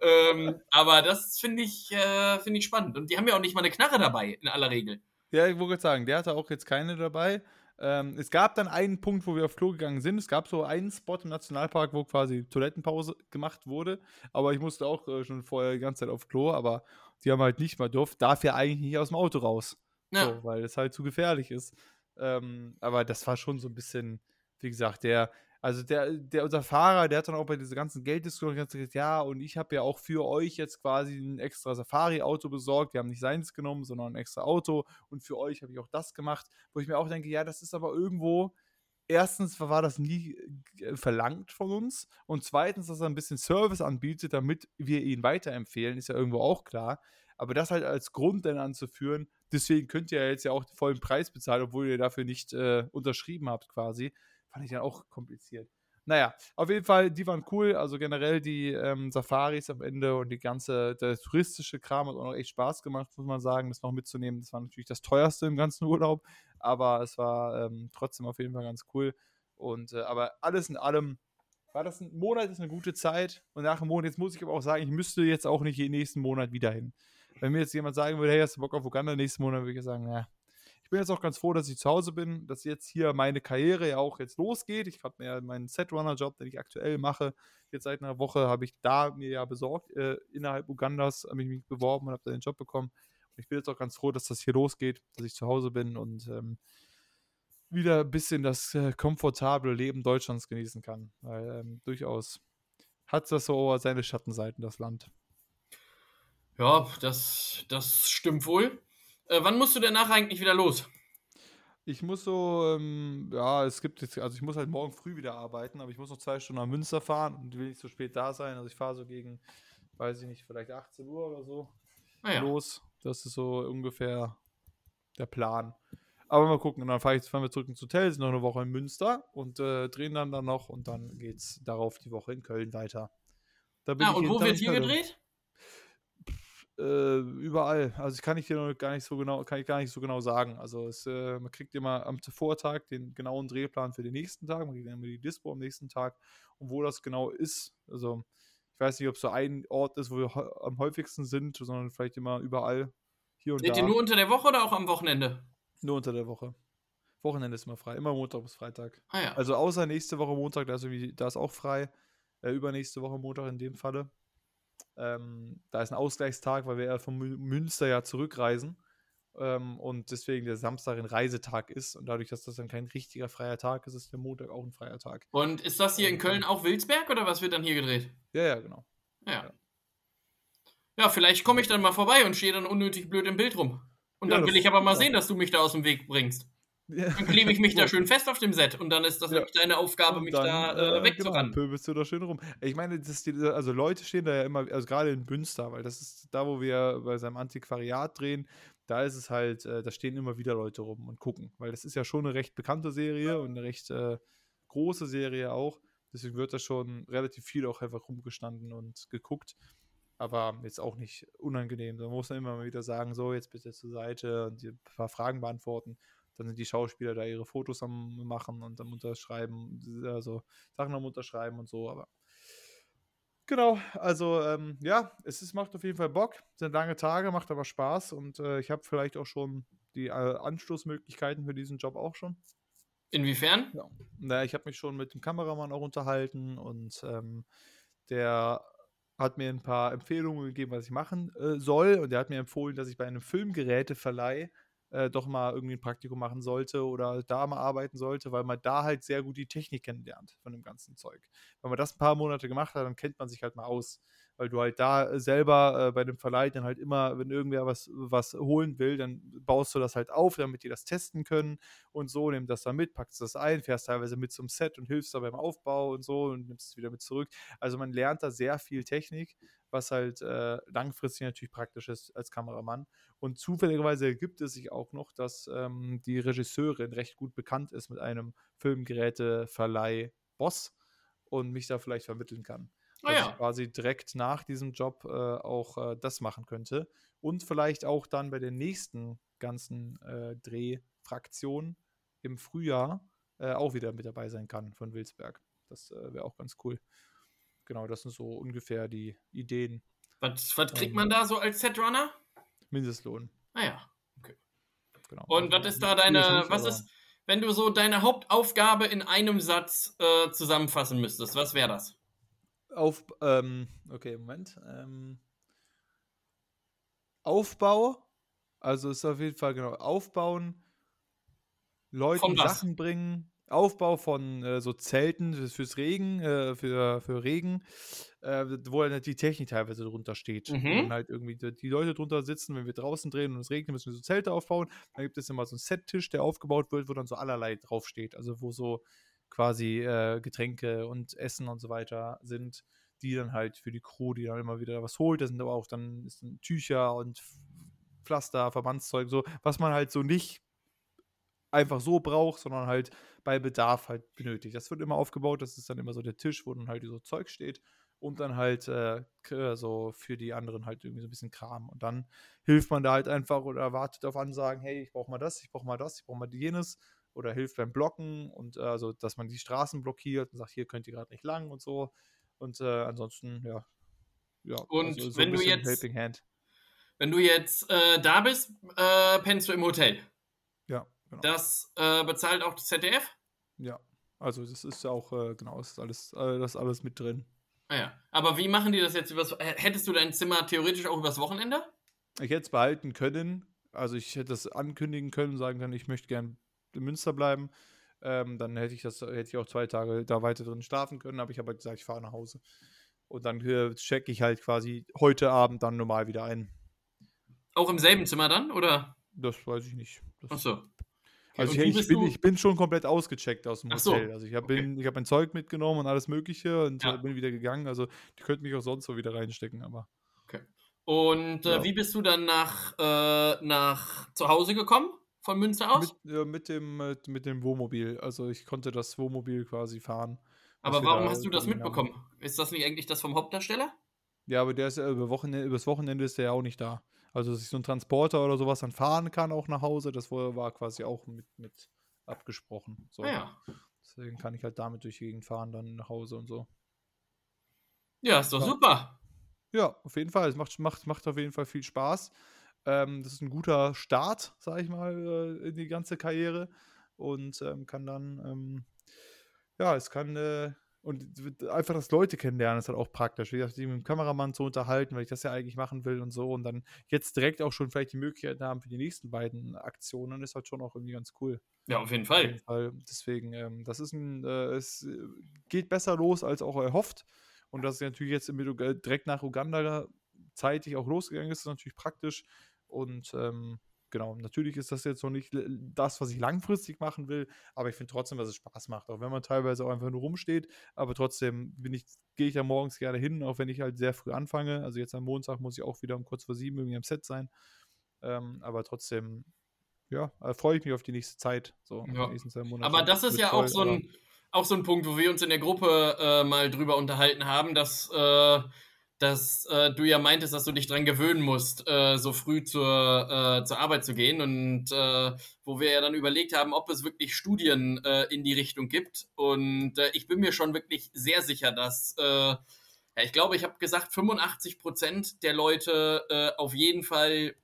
ähm, aber das finde ich, äh, find ich spannend. Und die haben ja auch nicht mal eine Knarre dabei, in aller Regel. Ja, ich wollte sagen, der hatte auch jetzt keine dabei. Ähm, es gab dann einen Punkt, wo wir auf Klo gegangen sind. Es gab so einen Spot im Nationalpark, wo quasi Toilettenpause gemacht wurde. Aber ich musste auch äh, schon vorher die ganze Zeit auf Klo. Aber die haben halt nicht mal durft. Darf ja eigentlich nicht aus dem Auto raus. Ja. So, weil es halt zu gefährlich ist. Ähm, aber das war schon so ein bisschen, wie gesagt, der, also der, der, unser Fahrer, der hat dann auch bei dieser ganzen Gelddiskussion gesagt, ja, und ich habe ja auch für euch jetzt quasi ein extra Safari-Auto besorgt. Wir haben nicht seins genommen, sondern ein extra Auto. Und für euch habe ich auch das gemacht, wo ich mir auch denke, ja, das ist aber irgendwo, erstens war das nie verlangt von uns und zweitens, dass er ein bisschen Service anbietet, damit wir ihn weiterempfehlen, ist ja irgendwo auch klar. Aber das halt als Grund dann anzuführen, deswegen könnt ihr ja jetzt ja auch den vollen Preis bezahlen, obwohl ihr dafür nicht äh, unterschrieben habt quasi, fand ich dann auch kompliziert. Naja, auf jeden Fall, die waren cool. Also generell die ähm, Safaris am Ende und die ganze, der touristische Kram hat auch noch echt Spaß gemacht, muss man sagen, das noch mitzunehmen. Das war natürlich das teuerste im ganzen Urlaub, aber es war ähm, trotzdem auf jeden Fall ganz cool. Und äh, aber alles in allem war das ein Monat, ist eine gute Zeit. Und nach einem Monat, jetzt muss ich aber auch sagen, ich müsste jetzt auch nicht jeden nächsten Monat wieder hin. Wenn mir jetzt jemand sagen würde, hey, hast du Bock auf Uganda nächsten Monat, würde ich sagen, ja. Ich bin jetzt auch ganz froh, dass ich zu Hause bin, dass jetzt hier meine Karriere ja auch jetzt losgeht. Ich habe mir meinen Setrunner-Job, den ich aktuell mache, jetzt seit einer Woche habe ich da mir ja besorgt. Äh, innerhalb Ugandas habe ich mich beworben und habe da den Job bekommen. Und ich bin jetzt auch ganz froh, dass das hier losgeht, dass ich zu Hause bin und ähm, wieder ein bisschen das äh, komfortable Leben Deutschlands genießen kann. Weil ähm, durchaus hat das so seine Schattenseiten, das Land. Ja, das, das stimmt wohl. Äh, wann musst du denn nachher eigentlich wieder los? Ich muss so, ähm, ja, es gibt jetzt, also ich muss halt morgen früh wieder arbeiten, aber ich muss noch zwei Stunden nach Münster fahren und will nicht so spät da sein. Also ich fahre so gegen, weiß ich nicht, vielleicht 18 Uhr oder so ah, ja. los. Das ist so ungefähr der Plan. Aber mal gucken, und dann fahr fahren wir zurück ins Hotel, sind noch eine Woche in Münster und äh, drehen dann dann noch und dann geht's darauf die Woche in Köln weiter. Da bin ah, und wo wird hier gedreht? Äh, überall. Also ich kann ich dir noch gar nicht so genau, kann ich gar nicht so genau sagen. Also es, äh, man kriegt immer am Vortag den genauen Drehplan für den nächsten Tag, man kriegt immer die Dispo am nächsten Tag und wo das genau ist. Also ich weiß nicht, ob es so ein Ort ist, wo wir am häufigsten sind, sondern vielleicht immer überall hier und Seht da. Seht ihr nur unter der Woche oder auch am Wochenende? Nur unter der Woche. Wochenende ist immer frei, immer Montag bis Freitag. Ah, ja. Also außer nächste Woche Montag, da ist, da ist auch frei. Äh, übernächste Woche Montag in dem Falle. Ähm, da ist ein Ausgleichstag, weil wir ja von Münster ja zurückreisen ähm, und deswegen der Samstag ein Reisetag ist und dadurch, dass das dann kein richtiger freier Tag ist, ist der Montag auch ein freier Tag. Und ist das hier in Köln auch Wilsberg oder was wird dann hier gedreht? Ja, ja, genau. Ja. Ja, vielleicht komme ich dann mal vorbei und stehe dann unnötig blöd im Bild rum. Und ja, dann will ich aber mal sehen, dass du mich da aus dem Weg bringst. Dann klebe ich mich da schön fest auf dem Set und dann ist das ja. deine Aufgabe, mich dann, da äh, äh wegzurennen. Genau, pöbelst du da schön rum. Ich meine, das also Leute stehen da ja immer, also gerade in Münster, weil das ist da, wo wir bei seinem Antiquariat drehen, da ist es halt, äh, da stehen immer wieder Leute rum und gucken, weil das ist ja schon eine recht bekannte Serie und eine recht äh, große Serie auch. Deswegen wird da schon relativ viel auch einfach rumgestanden und geguckt. Aber jetzt auch nicht unangenehm. Da muss man immer mal wieder sagen, so, jetzt bitte zur Seite und ein paar Fragen beantworten dann sind die Schauspieler da ihre Fotos am machen und am Unterschreiben, also Sachen am Unterschreiben und so, aber Genau, also ähm, ja, es ist, macht auf jeden Fall Bock. Sind lange Tage, macht aber Spaß und äh, ich habe vielleicht auch schon die äh, Anstoßmöglichkeiten für diesen Job auch schon. Inwiefern? Ja. Naja, ich habe mich schon mit dem Kameramann auch unterhalten und ähm, der hat mir ein paar Empfehlungen gegeben, was ich machen äh, soll und der hat mir empfohlen, dass ich bei einem Filmgeräteverleih äh, doch mal irgendwie ein Praktikum machen sollte oder da mal arbeiten sollte, weil man da halt sehr gut die Technik kennenlernt von dem ganzen Zeug. Wenn man das ein paar Monate gemacht hat, dann kennt man sich halt mal aus weil du halt da selber äh, bei dem Verleih dann halt immer, wenn irgendwer was, was holen will, dann baust du das halt auf, damit die das testen können und so, nimmst das dann mit, packst das ein, fährst teilweise mit zum Set und hilfst da beim Aufbau und so und nimmst es wieder mit zurück. Also man lernt da sehr viel Technik, was halt äh, langfristig natürlich praktisch ist als Kameramann. Und zufälligerweise gibt es sich auch noch, dass ähm, die Regisseurin recht gut bekannt ist mit einem Filmgeräteverleih Boss und mich da vielleicht vermitteln kann. Ah dass ja. ich quasi direkt nach diesem Job äh, auch äh, das machen könnte. und vielleicht auch dann bei den nächsten ganzen äh, Drehfraktionen im Frühjahr äh, auch wieder mit dabei sein kann von Wilsberg. Das äh, wäre auch ganz cool. Genau, das sind so ungefähr die Ideen. Was, was kriegt ähm, man da so als Setrunner? Mindestlohn. Ah ja, okay. Genau. Und also, was ist da deine, was ist, wenn du so deine Hauptaufgabe in einem Satz äh, zusammenfassen müsstest, was wäre das? Auf, ähm, okay, Moment. Ähm, Aufbau, also ist auf jeden Fall genau aufbauen, Leuten Sachen bringen, Aufbau von äh, so Zelten fürs Regen, äh, für, für Regen, äh, wo halt die Technik teilweise drunter steht. Mhm. Und halt irgendwie die Leute drunter sitzen, wenn wir draußen drehen und es regnet, müssen wir so Zelte aufbauen. Dann gibt es immer so einen Set-Tisch, der aufgebaut wird, wo dann so allerlei draufsteht. Also wo so quasi äh, Getränke und Essen und so weiter sind, die dann halt für die Crew, die dann immer wieder was holt. Da sind aber auch dann, ist dann Tücher und Pflaster, Verbandszeug, so, was man halt so nicht einfach so braucht, sondern halt bei Bedarf halt benötigt. Das wird immer aufgebaut, das ist dann immer so der Tisch, wo dann halt so Zeug steht und dann halt äh, so für die anderen halt irgendwie so ein bisschen Kram. Und dann hilft man da halt einfach oder wartet auf Ansagen, hey, ich brauche mal das, ich brauche mal das, ich brauche mal jenes oder hilft beim Blocken und äh, also, dass man die Straßen blockiert und sagt, hier könnt ihr gerade nicht lang und so. Und äh, ansonsten, ja. ja und also so wenn du jetzt wenn du jetzt äh, da bist, äh, pennst du im Hotel. Ja. Genau. Das äh, bezahlt auch das ZDF? Ja, also das ist ja auch, äh, genau, das ist alles, das ist alles mit drin. Ah ja, aber wie machen die das jetzt übers, hättest du dein Zimmer theoretisch auch übers Wochenende? Ich hätte es behalten können, also ich hätte es ankündigen können, sagen können, ich möchte gern in Münster bleiben. Ähm, dann hätte ich das, hätte ich auch zwei Tage da weiter drin schlafen können, aber ich habe halt gesagt, ich fahre nach Hause. Und dann äh, checke ich halt quasi heute Abend dann normal wieder ein. Auch im selben Zimmer dann, oder? Das weiß ich nicht. Das Ach so. Also ich, ich, bin, ich, bin, schon komplett ausgecheckt aus dem Hotel. So. Also ich habe okay. hab mein Zeug mitgenommen und alles Mögliche und ja. bin wieder gegangen. Also die könnten mich auch sonst so wieder reinstecken, aber. Okay. Und äh, ja. wie bist du dann nach, äh, nach zu Hause gekommen? Von Münster aus? Mit, ja, mit, dem, mit, mit dem Wohnmobil. Also ich konnte das Wohnmobil quasi fahren. Aber warum da hast du das mitbekommen? Haben. Ist das nicht eigentlich das vom Hauptdarsteller? Ja, aber der ist ja über Wochenende, übers Wochenende ist der ja auch nicht da. Also, dass ich so einen Transporter oder sowas dann fahren kann, auch nach Hause, das war quasi auch mit, mit abgesprochen. So. Ah, ja. Deswegen kann ich halt damit durch die Gegend fahren, dann nach Hause und so. Ja, ist doch ja. super. Ja, auf jeden Fall. Es macht, macht, macht auf jeden Fall viel Spaß. Ähm, das ist ein guter Start, sag ich mal, äh, in die ganze Karriere. Und ähm, kann dann, ähm, ja, es kann äh, und einfach das Leute kennenlernen ist halt auch praktisch. Wie gesagt, sich mit dem Kameramann zu unterhalten, weil ich das ja eigentlich machen will und so. Und dann jetzt direkt auch schon vielleicht die Möglichkeit haben für die nächsten beiden Aktionen, ist halt schon auch irgendwie ganz cool. Ja, auf jeden Fall. Auf jeden Fall. Deswegen, ähm, das ist ein, äh, es äh, geht besser los als auch erhofft. Und dass es natürlich jetzt direkt nach Uganda zeitig auch losgegangen ist, ist natürlich praktisch. Und ähm, genau, natürlich ist das jetzt noch nicht das, was ich langfristig machen will, aber ich finde trotzdem, dass es Spaß macht, auch wenn man teilweise auch einfach nur rumsteht, aber trotzdem bin ich, gehe ich da morgens gerne hin, auch wenn ich halt sehr früh anfange. Also jetzt am Montag muss ich auch wieder um kurz vor sieben irgendwie am Set sein. Ähm, aber trotzdem, ja, äh, freue ich mich auf die nächste Zeit. So, ja. Aber das ist ja auch so ein auch so ein Punkt, wo wir uns in der Gruppe äh, mal drüber unterhalten haben, dass äh, dass äh, du ja meintest, dass du dich dran gewöhnen musst, äh, so früh zur, äh, zur Arbeit zu gehen und äh, wo wir ja dann überlegt haben, ob es wirklich Studien äh, in die Richtung gibt. Und äh, ich bin mir schon wirklich sehr sicher, dass, ja, ich glaube, ich habe gesagt, 85 Prozent der Leute auf jeden Fall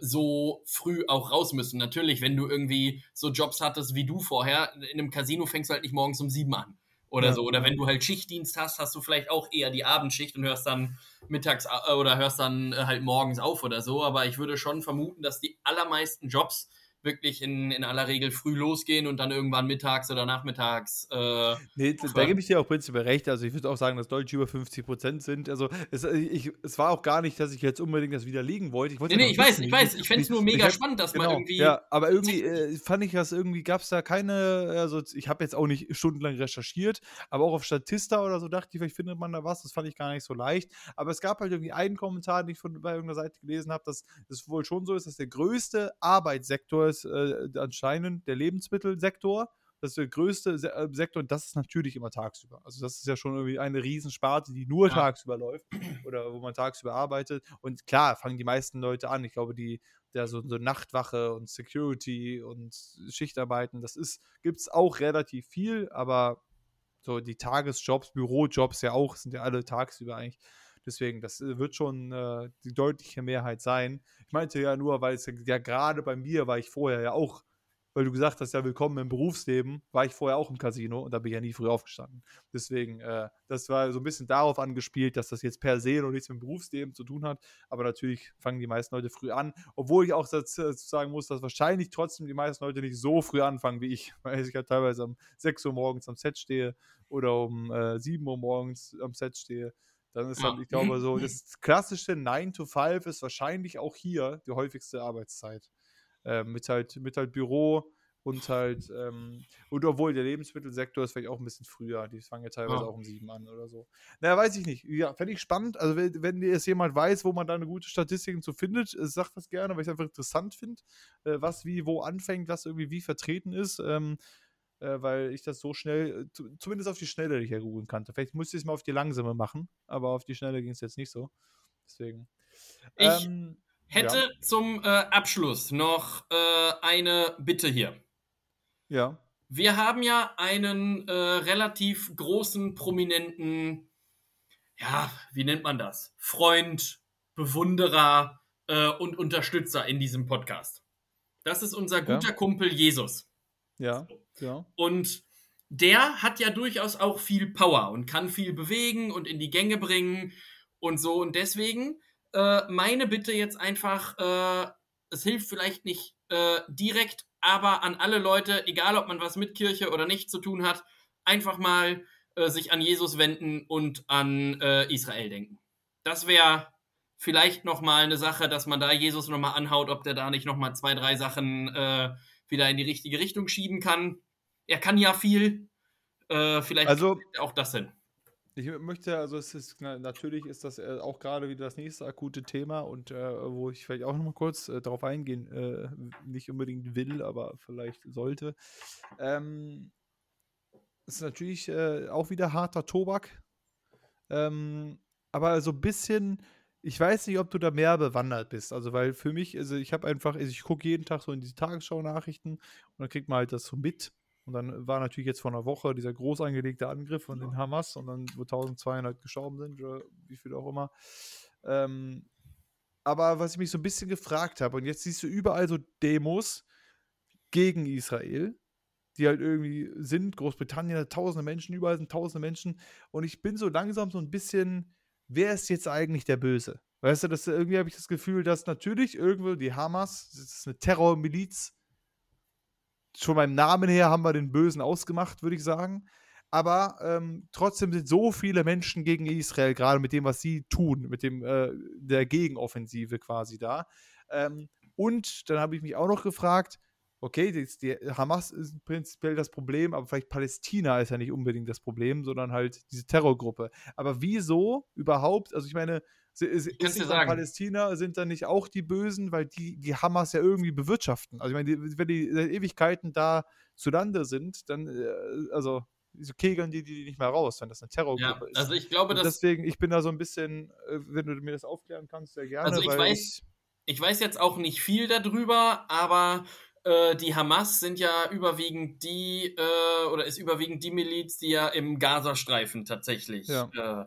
so früh auch raus müssen. Natürlich, wenn du irgendwie so Jobs hattest wie du vorher, in einem Casino fängst du halt nicht morgens um sieben an oder ja. so. Oder wenn du halt Schichtdienst hast, hast du vielleicht auch eher die Abendschicht und hörst dann mittags äh, oder hörst dann äh, halt morgens auf oder so. Aber ich würde schon vermuten, dass die allermeisten Jobs wirklich in, in aller Regel früh losgehen und dann irgendwann mittags oder nachmittags. Äh, nee, da gebe ich dir auch prinzipiell recht. Also ich würde auch sagen, dass Deutsche über 50 Prozent sind. Also es, ich, es war auch gar nicht, dass ich jetzt unbedingt das widerlegen wollte. Ich wollte nee, nee, ich weiß, ich weiß. Ich fände es nur mega hab, spannend, dass genau, man irgendwie. Ja, aber irgendwie äh, fand ich das irgendwie, gab es da keine, also ich habe jetzt auch nicht stundenlang recherchiert, aber auch auf Statista oder so dachte ich, vielleicht findet man da was. Das fand ich gar nicht so leicht. Aber es gab halt irgendwie einen Kommentar, den ich von bei irgendeiner Seite gelesen habe, dass es wohl schon so ist, dass der größte Arbeitssektor ist äh, anscheinend der Lebensmittelsektor. das ist der größte Se äh, Sektor und das ist natürlich immer tagsüber. Also das ist ja schon irgendwie eine Riesensparte, die nur ja. tagsüber läuft oder wo man tagsüber arbeitet. Und klar, fangen die meisten Leute an. Ich glaube, die, der so, so Nachtwache und Security und Schichtarbeiten, das ist, gibt es auch relativ viel, aber so die Tagesjobs, Bürojobs ja auch, sind ja alle tagsüber eigentlich. Deswegen, das äh, wird schon äh, die deutliche Mehrheit sein. Ich meinte ja nur, weil es ja, gerade bei mir war ich vorher ja auch weil du gesagt hast, ja, willkommen im Berufsleben, war ich vorher auch im Casino und da bin ich ja nie früh aufgestanden. Deswegen, äh, das war so ein bisschen darauf angespielt, dass das jetzt per se noch nichts mit dem Berufsleben zu tun hat. Aber natürlich fangen die meisten Leute früh an, obwohl ich auch dazu sagen muss, dass wahrscheinlich trotzdem die meisten Leute nicht so früh anfangen wie ich, weil ich ja teilweise um 6 Uhr morgens am Set stehe oder um äh, 7 Uhr morgens am Set stehe. Dann ist halt, ich glaube, so das klassische 9 to 5 ist wahrscheinlich auch hier die häufigste Arbeitszeit äh, mit, halt, mit halt Büro und halt, ähm, und obwohl der Lebensmittelsektor ist vielleicht auch ein bisschen früher, die fangen ja teilweise ja. auch um sieben an oder so. Naja, weiß ich nicht. Ja, fände ich spannend. Also, wenn, wenn es jemand weiß, wo man da eine gute Statistiken zu findet, äh, sagt das gerne, weil ich es einfach interessant finde, äh, was wie wo anfängt, was irgendwie wie vertreten ist. Ähm, äh, weil ich das so schnell, äh, zumindest auf die Schnelle nicht googeln kannte. Vielleicht musste ich es mal auf die langsame machen, aber auf die Schnelle ging es jetzt nicht so. Deswegen. Ich, ähm, hätte ja. zum äh, Abschluss noch äh, eine Bitte hier. Ja. Wir haben ja einen äh, relativ großen, prominenten, ja, wie nennt man das? Freund, Bewunderer äh, und Unterstützer in diesem Podcast. Das ist unser guter ja. Kumpel Jesus. Ja, ja. Und der hat ja durchaus auch viel Power und kann viel bewegen und in die Gänge bringen und so. Und deswegen äh, meine Bitte jetzt einfach, äh, es hilft vielleicht nicht äh, direkt, aber an alle Leute, egal ob man was mit Kirche oder nicht zu tun hat, einfach mal äh, sich an Jesus wenden und an äh, Israel denken. Das wäre vielleicht nochmal eine Sache, dass man da Jesus nochmal anhaut, ob der da nicht nochmal zwei, drei Sachen äh, wieder in die richtige Richtung schieben kann. Er kann ja viel. vielleicht also, auch das hin. Ich möchte, also es ist natürlich ist das äh, auch gerade wieder das nächste akute Thema und äh, wo ich vielleicht auch noch mal kurz äh, darauf eingehen, äh, nicht unbedingt will, aber vielleicht sollte. Ähm, ist natürlich äh, auch wieder harter Tobak. Ähm, aber so ein bisschen, ich weiß nicht, ob du da mehr bewandert bist. Also, weil für mich, also ich habe einfach, also ich gucke jeden Tag so in diese Tagesschau-Nachrichten und dann kriegt man halt das so mit. Und dann war natürlich jetzt vor einer Woche dieser groß angelegte Angriff von den Hamas und dann, wo 1200 gestorben sind oder wie viel auch immer. Ähm, aber was ich mich so ein bisschen gefragt habe, und jetzt siehst du überall so Demos gegen Israel, die halt irgendwie sind. Großbritannien hat tausende Menschen, überall sind tausende Menschen. Und ich bin so langsam so ein bisschen, wer ist jetzt eigentlich der Böse? Weißt du, dass irgendwie habe ich das Gefühl, dass natürlich irgendwo die Hamas, das ist eine Terrormiliz, schon beim Namen her haben wir den Bösen ausgemacht, würde ich sagen. Aber ähm, trotzdem sind so viele Menschen gegen Israel, gerade mit dem, was sie tun, mit dem äh, der Gegenoffensive quasi da. Ähm, und dann habe ich mich auch noch gefragt, okay, die, die, Hamas ist prinzipiell das Problem, aber vielleicht Palästina ist ja nicht unbedingt das Problem, sondern halt diese Terrorgruppe. Aber wieso überhaupt? Also ich meine, ist, ist nicht Palästina, sind dann nicht auch die Bösen, weil die, die Hamas ja irgendwie bewirtschaften. Also ich meine, die, wenn die Ewigkeiten da zu Lande sind, dann, äh, also so kegeln die die nicht mehr raus, wenn das eine Terrorgruppe ja, ist. Also ich glaube, dass deswegen, ich bin da so ein bisschen, äh, wenn du mir das aufklären kannst, sehr gerne. Also ich weiß, ich weiß jetzt auch nicht viel darüber, aber äh, die Hamas sind ja überwiegend die, äh, oder ist überwiegend die Miliz, die ja im Gazastreifen tatsächlich ja. äh,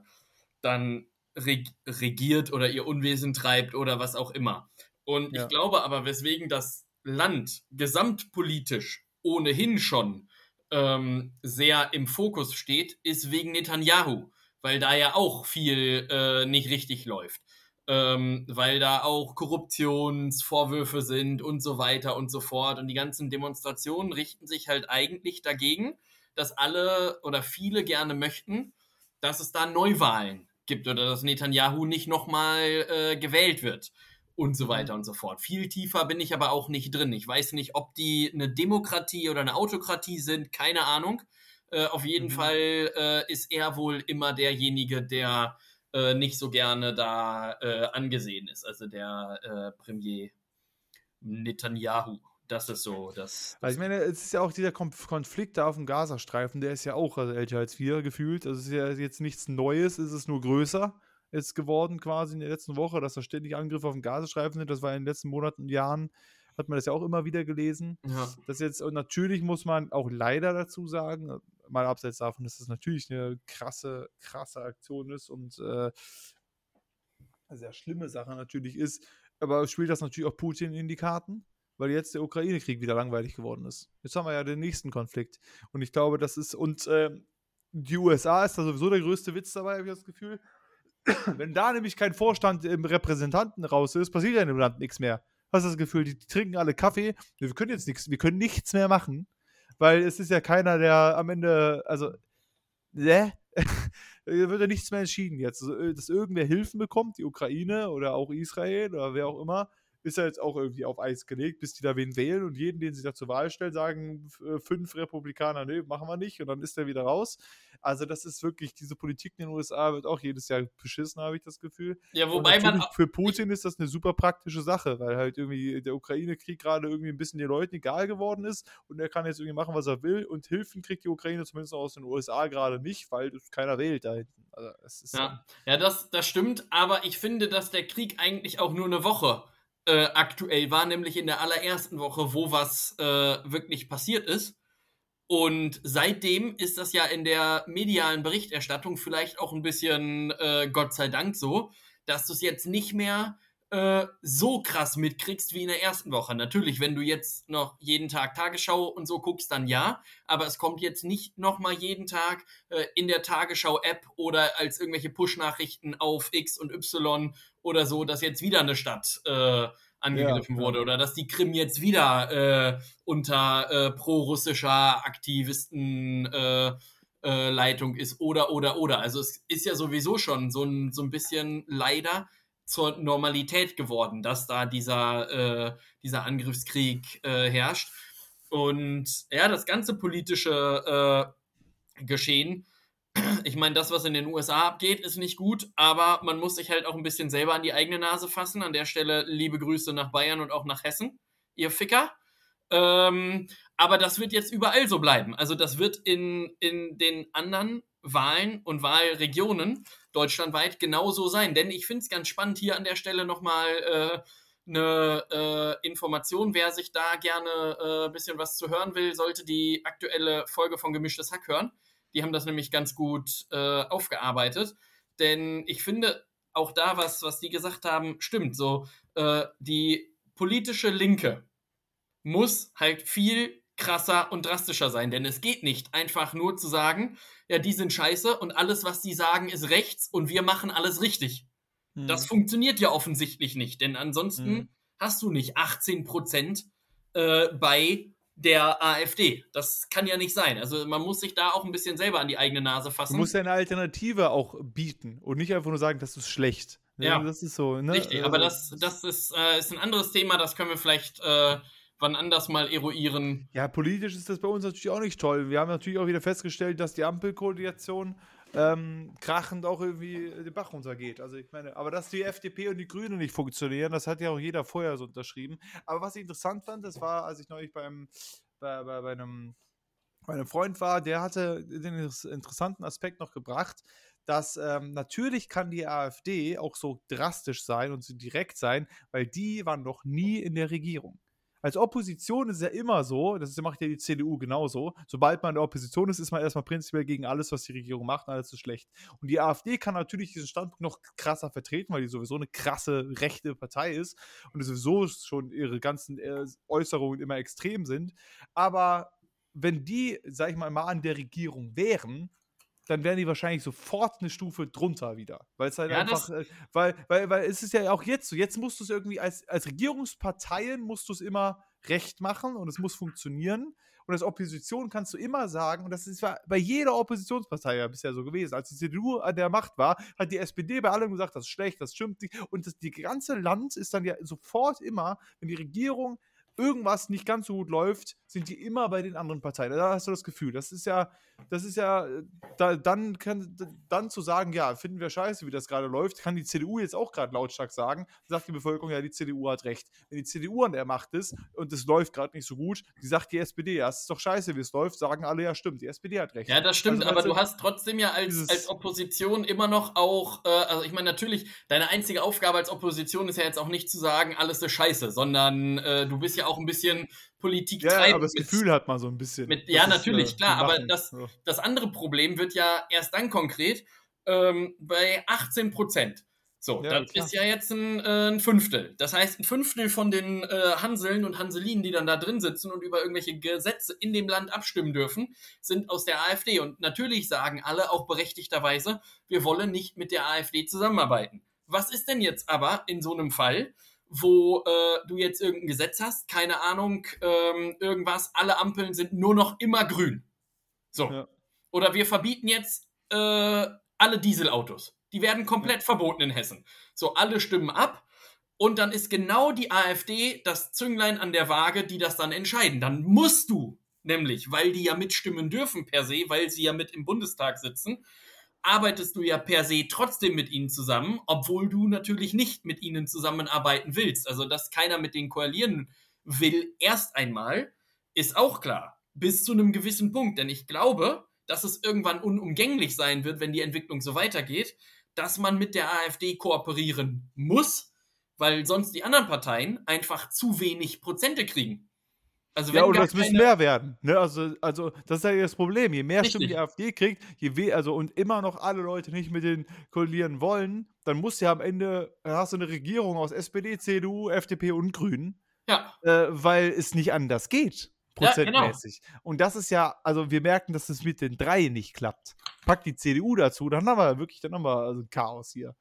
dann regiert oder ihr Unwesen treibt oder was auch immer. Und ja. ich glaube aber, weswegen das Land gesamtpolitisch ohnehin schon ähm, sehr im Fokus steht, ist wegen Netanyahu, weil da ja auch viel äh, nicht richtig läuft. Ähm, weil da auch Korruptionsvorwürfe sind und so weiter und so fort. Und die ganzen Demonstrationen richten sich halt eigentlich dagegen, dass alle oder viele gerne möchten, dass es da Neuwahlen gibt oder dass Netanyahu nicht nochmal äh, gewählt wird und so weiter mhm. und so fort. Viel tiefer bin ich aber auch nicht drin. Ich weiß nicht, ob die eine Demokratie oder eine Autokratie sind, keine Ahnung. Äh, auf jeden mhm. Fall äh, ist er wohl immer derjenige, der äh, nicht so gerne da äh, angesehen ist, also der äh, Premier Netanyahu. Das ist so, das. Also ich meine, es ist ja auch dieser Konflikt da auf dem Gazastreifen, der ist ja auch also älter als wir gefühlt. Also es ist ja jetzt nichts Neues, es ist nur größer ist geworden quasi in der letzten Woche, dass da ständig Angriffe auf den Gazastreifen sind. Das war in den letzten Monaten und Jahren, hat man das ja auch immer wieder gelesen. Ja. Das jetzt, und natürlich muss man auch leider dazu sagen, mal abseits davon, dass das natürlich eine krasse, krasse Aktion ist und äh, eine sehr schlimme Sache natürlich ist, aber spielt das natürlich auch Putin in die Karten? Weil jetzt der Ukraine-Krieg wieder langweilig geworden ist. Jetzt haben wir ja den nächsten Konflikt. Und ich glaube, das ist, und äh, die USA ist da sowieso der größte Witz dabei, habe ich das Gefühl. Wenn da nämlich kein Vorstand im Repräsentanten raus ist, passiert ja in dem Land nichts mehr. Hast du das Gefühl, die, trinken alle Kaffee, wir können jetzt nichts, wir können nichts mehr machen, weil es ist ja keiner, der am Ende, also, ne? wird ja nichts mehr entschieden jetzt. Also, äh, dass irgendwer Hilfen bekommt, die Ukraine oder auch Israel oder wer auch immer, ist ja jetzt auch irgendwie auf Eis gelegt, bis die da wen wählen und jeden, den sie da zur Wahl stellen, sagen äh, fünf Republikaner, nee, machen wir nicht und dann ist der wieder raus. Also das ist wirklich, diese Politik in den USA wird auch jedes Jahr beschissen, habe ich das Gefühl. Ja, wobei man... Für Putin ist das eine super praktische Sache, weil halt irgendwie der Ukraine-Krieg gerade irgendwie ein bisschen den Leuten egal geworden ist und er kann jetzt irgendwie machen, was er will und Hilfen kriegt die Ukraine zumindest aus den USA gerade nicht, weil keiner wählt da hinten. Also, ja, ja das, das stimmt, aber ich finde, dass der Krieg eigentlich auch nur eine Woche äh, aktuell war, nämlich in der allerersten Woche, wo was äh, wirklich passiert ist. Und seitdem ist das ja in der medialen Berichterstattung vielleicht auch ein bisschen, äh, Gott sei Dank, so, dass du es jetzt nicht mehr äh, so krass mitkriegst wie in der ersten Woche. Natürlich, wenn du jetzt noch jeden Tag Tagesschau und so guckst, dann ja. Aber es kommt jetzt nicht nochmal jeden Tag äh, in der Tagesschau-App oder als irgendwelche Push-Nachrichten auf X und Y oder so, dass jetzt wieder eine Stadt äh, angegriffen ja, wurde oder dass die Krim jetzt wieder äh, unter äh, pro-russischer Aktivisten äh, äh, Leitung ist oder oder oder. Also es ist ja sowieso schon so ein, so ein bisschen leider zur Normalität geworden, dass da dieser, äh, dieser Angriffskrieg äh, herrscht. Und ja, das ganze politische äh, Geschehen, ich meine, das, was in den USA abgeht, ist nicht gut, aber man muss sich halt auch ein bisschen selber an die eigene Nase fassen. An der Stelle liebe Grüße nach Bayern und auch nach Hessen, ihr Ficker. Ähm, aber das wird jetzt überall so bleiben. Also das wird in, in den anderen Wahlen und Wahlregionen deutschlandweit genauso sein. Denn ich finde es ganz spannend, hier an der Stelle nochmal äh, eine äh, Information. Wer sich da gerne ein äh, bisschen was zu hören will, sollte die aktuelle Folge von Gemischtes Hack hören. Die haben das nämlich ganz gut äh, aufgearbeitet. Denn ich finde auch da, was, was die gesagt haben, stimmt. So, äh, die politische Linke muss halt viel krasser und drastischer sein. Denn es geht nicht einfach nur zu sagen, ja, die sind scheiße und alles, was die sagen, ist rechts und wir machen alles richtig. Hm. Das funktioniert ja offensichtlich nicht, denn ansonsten hm. hast du nicht 18 Prozent äh, bei der AfD. Das kann ja nicht sein. Also man muss sich da auch ein bisschen selber an die eigene Nase fassen. Du musst ja eine Alternative auch bieten und nicht einfach nur sagen, das ist schlecht. Ja, das ist so. Ne? Richtig, aber also das, das ist, äh, ist ein anderes Thema, das können wir vielleicht äh, wann anders mal eruieren. Ja, politisch ist das bei uns natürlich auch nicht toll. Wir haben natürlich auch wieder festgestellt, dass die Ampelkoalition ähm, krachend auch irgendwie den Bach runtergeht. Also ich meine, aber dass die FDP und die Grünen nicht funktionieren, das hat ja auch jeder vorher so unterschrieben. Aber was ich interessant fand, das war, als ich neulich beim, bei, bei, bei einem bei Freund war, der hatte den interessanten Aspekt noch gebracht, dass ähm, natürlich kann die AfD auch so drastisch sein und so direkt sein, weil die waren noch nie in der Regierung als Opposition ist es ja immer so, das macht ja die CDU genauso, sobald man in der Opposition ist, ist man erstmal prinzipiell gegen alles, was die Regierung macht, alles ist schlecht. Und die AfD kann natürlich diesen Standpunkt noch krasser vertreten, weil die sowieso eine krasse rechte Partei ist und sowieso schon ihre ganzen äh, Äußerungen immer extrem sind. Aber wenn die, sag ich mal, mal an der Regierung wären, dann wären die wahrscheinlich sofort eine Stufe drunter wieder. Weil es halt ja, einfach, äh, weil, weil, weil es ist ja auch jetzt so, jetzt musst du es irgendwie als, als Regierungsparteien musst du es immer recht machen und es muss funktionieren. Und als Opposition kannst du immer sagen, und das ist bei jeder Oppositionspartei ja bisher so gewesen, als die CDU an der Macht war, hat die SPD bei allem gesagt, das ist schlecht, das stimmt nicht. Und das die ganze Land ist dann ja sofort immer, wenn die Regierung irgendwas nicht ganz so gut läuft, sind die immer bei den anderen Parteien. Da hast du das Gefühl. Das ist ja, das ist ja, da, dann, kann, dann zu sagen, ja, finden wir scheiße, wie das gerade läuft, kann die CDU jetzt auch gerade lautstark sagen, sagt die Bevölkerung, ja, die CDU hat recht. Wenn die CDU an der Macht ist und es läuft gerade nicht so gut, die sagt die SPD, ja, es ist doch scheiße, wie es läuft, sagen alle, ja, stimmt, die SPD hat recht. Ja, das stimmt, also, aber du hast trotzdem ja als, als Opposition immer noch auch, äh, also ich meine, natürlich, deine einzige Aufgabe als Opposition ist ja jetzt auch nicht zu sagen, alles ist scheiße, sondern äh, du bist ja auch ein bisschen Politik ja, treiben. aber das mit, Gefühl hat man so ein bisschen. Mit, ja, natürlich, ist, äh, klar. Aber das, ja. das andere Problem wird ja erst dann konkret ähm, bei 18 Prozent. So, ja, das klar. ist ja jetzt ein, äh, ein, Fünftel. Das heißt, ein Fünftel von den äh, Hanseln und Hanselinen, die dann da drin sitzen und über irgendwelche Gesetze in dem Land abstimmen dürfen, sind aus der AfD. Und natürlich sagen alle auch berechtigterweise, wir wollen nicht mit der AfD zusammenarbeiten. Was ist denn jetzt aber in so einem Fall, wo äh, du jetzt irgendein Gesetz hast, keine Ahnung, ähm, irgendwas, alle Ampeln sind nur noch immer grün. So. Ja. Oder wir verbieten jetzt äh, alle Dieselautos. Die werden komplett ja. verboten in Hessen. So, alle stimmen ab. Und dann ist genau die AfD das Zünglein an der Waage, die das dann entscheiden. Dann musst du nämlich, weil die ja mitstimmen dürfen per se, weil sie ja mit im Bundestag sitzen, arbeitest du ja per se trotzdem mit ihnen zusammen, obwohl du natürlich nicht mit ihnen zusammenarbeiten willst. Also, dass keiner mit denen koalieren will, erst einmal, ist auch klar. Bis zu einem gewissen Punkt. Denn ich glaube, dass es irgendwann unumgänglich sein wird, wenn die Entwicklung so weitergeht, dass man mit der AfD kooperieren muss, weil sonst die anderen Parteien einfach zu wenig Prozente kriegen. Also ja, und das müssen mehr werden. Ne? Also, also, das ist ja das Problem. Je mehr Richtig. Stimmen die AfD kriegt, je weh, also und immer noch alle Leute nicht mit denen koalieren wollen, dann muss ja am Ende, hast du eine Regierung aus SPD, CDU, FDP und Grünen. Ja. Äh, weil es nicht anders geht. Prozentmäßig. Ja, genau. Und das ist ja, also wir merken, dass es mit den drei nicht klappt. Pack die CDU dazu, dann haben wir wirklich, dann haben wir also Chaos hier.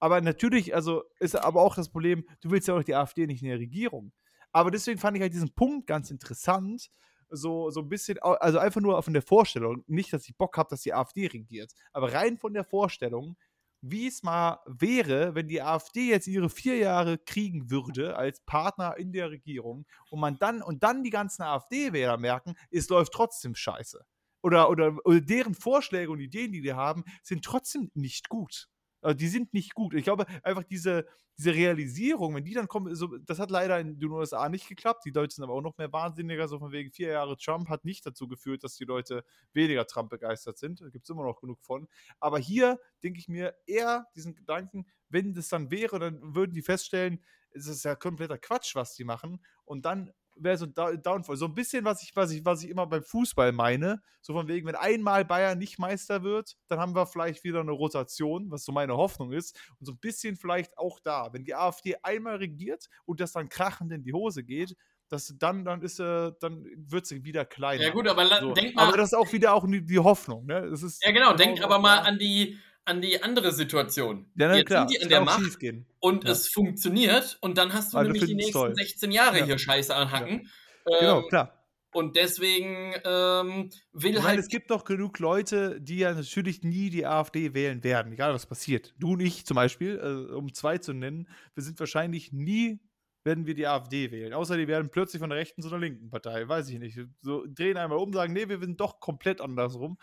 Aber natürlich, also ist aber auch das Problem, du willst ja auch die AfD nicht in der Regierung. Aber deswegen fand ich halt diesen Punkt ganz interessant. So, so ein bisschen, also einfach nur von der Vorstellung, nicht, dass ich Bock habe, dass die AfD regiert, aber rein von der Vorstellung, wie es mal wäre, wenn die AfD jetzt ihre vier Jahre kriegen würde als Partner in der Regierung und man dann und dann die ganzen AfD-Wähler merken, es läuft trotzdem scheiße. Oder, oder, oder deren Vorschläge und Ideen, die die haben, sind trotzdem nicht gut. Also die sind nicht gut. Ich glaube, einfach diese, diese Realisierung, wenn die dann kommen, so, das hat leider in den USA nicht geklappt. Die Deutschen sind aber auch noch mehr wahnsinniger. So von wegen vier Jahre Trump hat nicht dazu geführt, dass die Leute weniger Trump begeistert sind. Da gibt es immer noch genug von. Aber hier denke ich mir eher diesen Gedanken, wenn das dann wäre, dann würden die feststellen, es ist ja kompletter Quatsch, was die machen. Und dann wäre so ein Downfall. So ein bisschen, was ich, was, ich, was ich immer beim Fußball meine. So von wegen, wenn einmal Bayern nicht Meister wird, dann haben wir vielleicht wieder eine Rotation, was so meine Hoffnung ist. Und so ein bisschen vielleicht auch da. Wenn die AfD einmal regiert und das dann krachend in die Hose geht, das, dann, dann ist äh, dann wird sie wieder kleiner. Ja gut, aber so. denk mal. Aber das ist auch wieder auch die Hoffnung, ne? Das ist ja genau, denk aber mal an die an die andere Situation. Ja, na, Jetzt klar, sind die in der Macht und ja. es funktioniert und dann hast du also nämlich die nächsten toll. 16 Jahre ja. hier Scheiße anhacken. Ja. Genau, ähm, klar. Und deswegen ähm, will ich halt. es gibt doch genug Leute, die ja natürlich nie die AfD wählen werden, egal was passiert. Du und ich zum Beispiel, äh, um zwei zu nennen, wir sind wahrscheinlich nie werden wir die AfD wählen. Außer die werden plötzlich von der rechten zu einer linken Partei. Weiß ich nicht. So drehen einmal um, sagen, nee, wir sind doch komplett andersrum.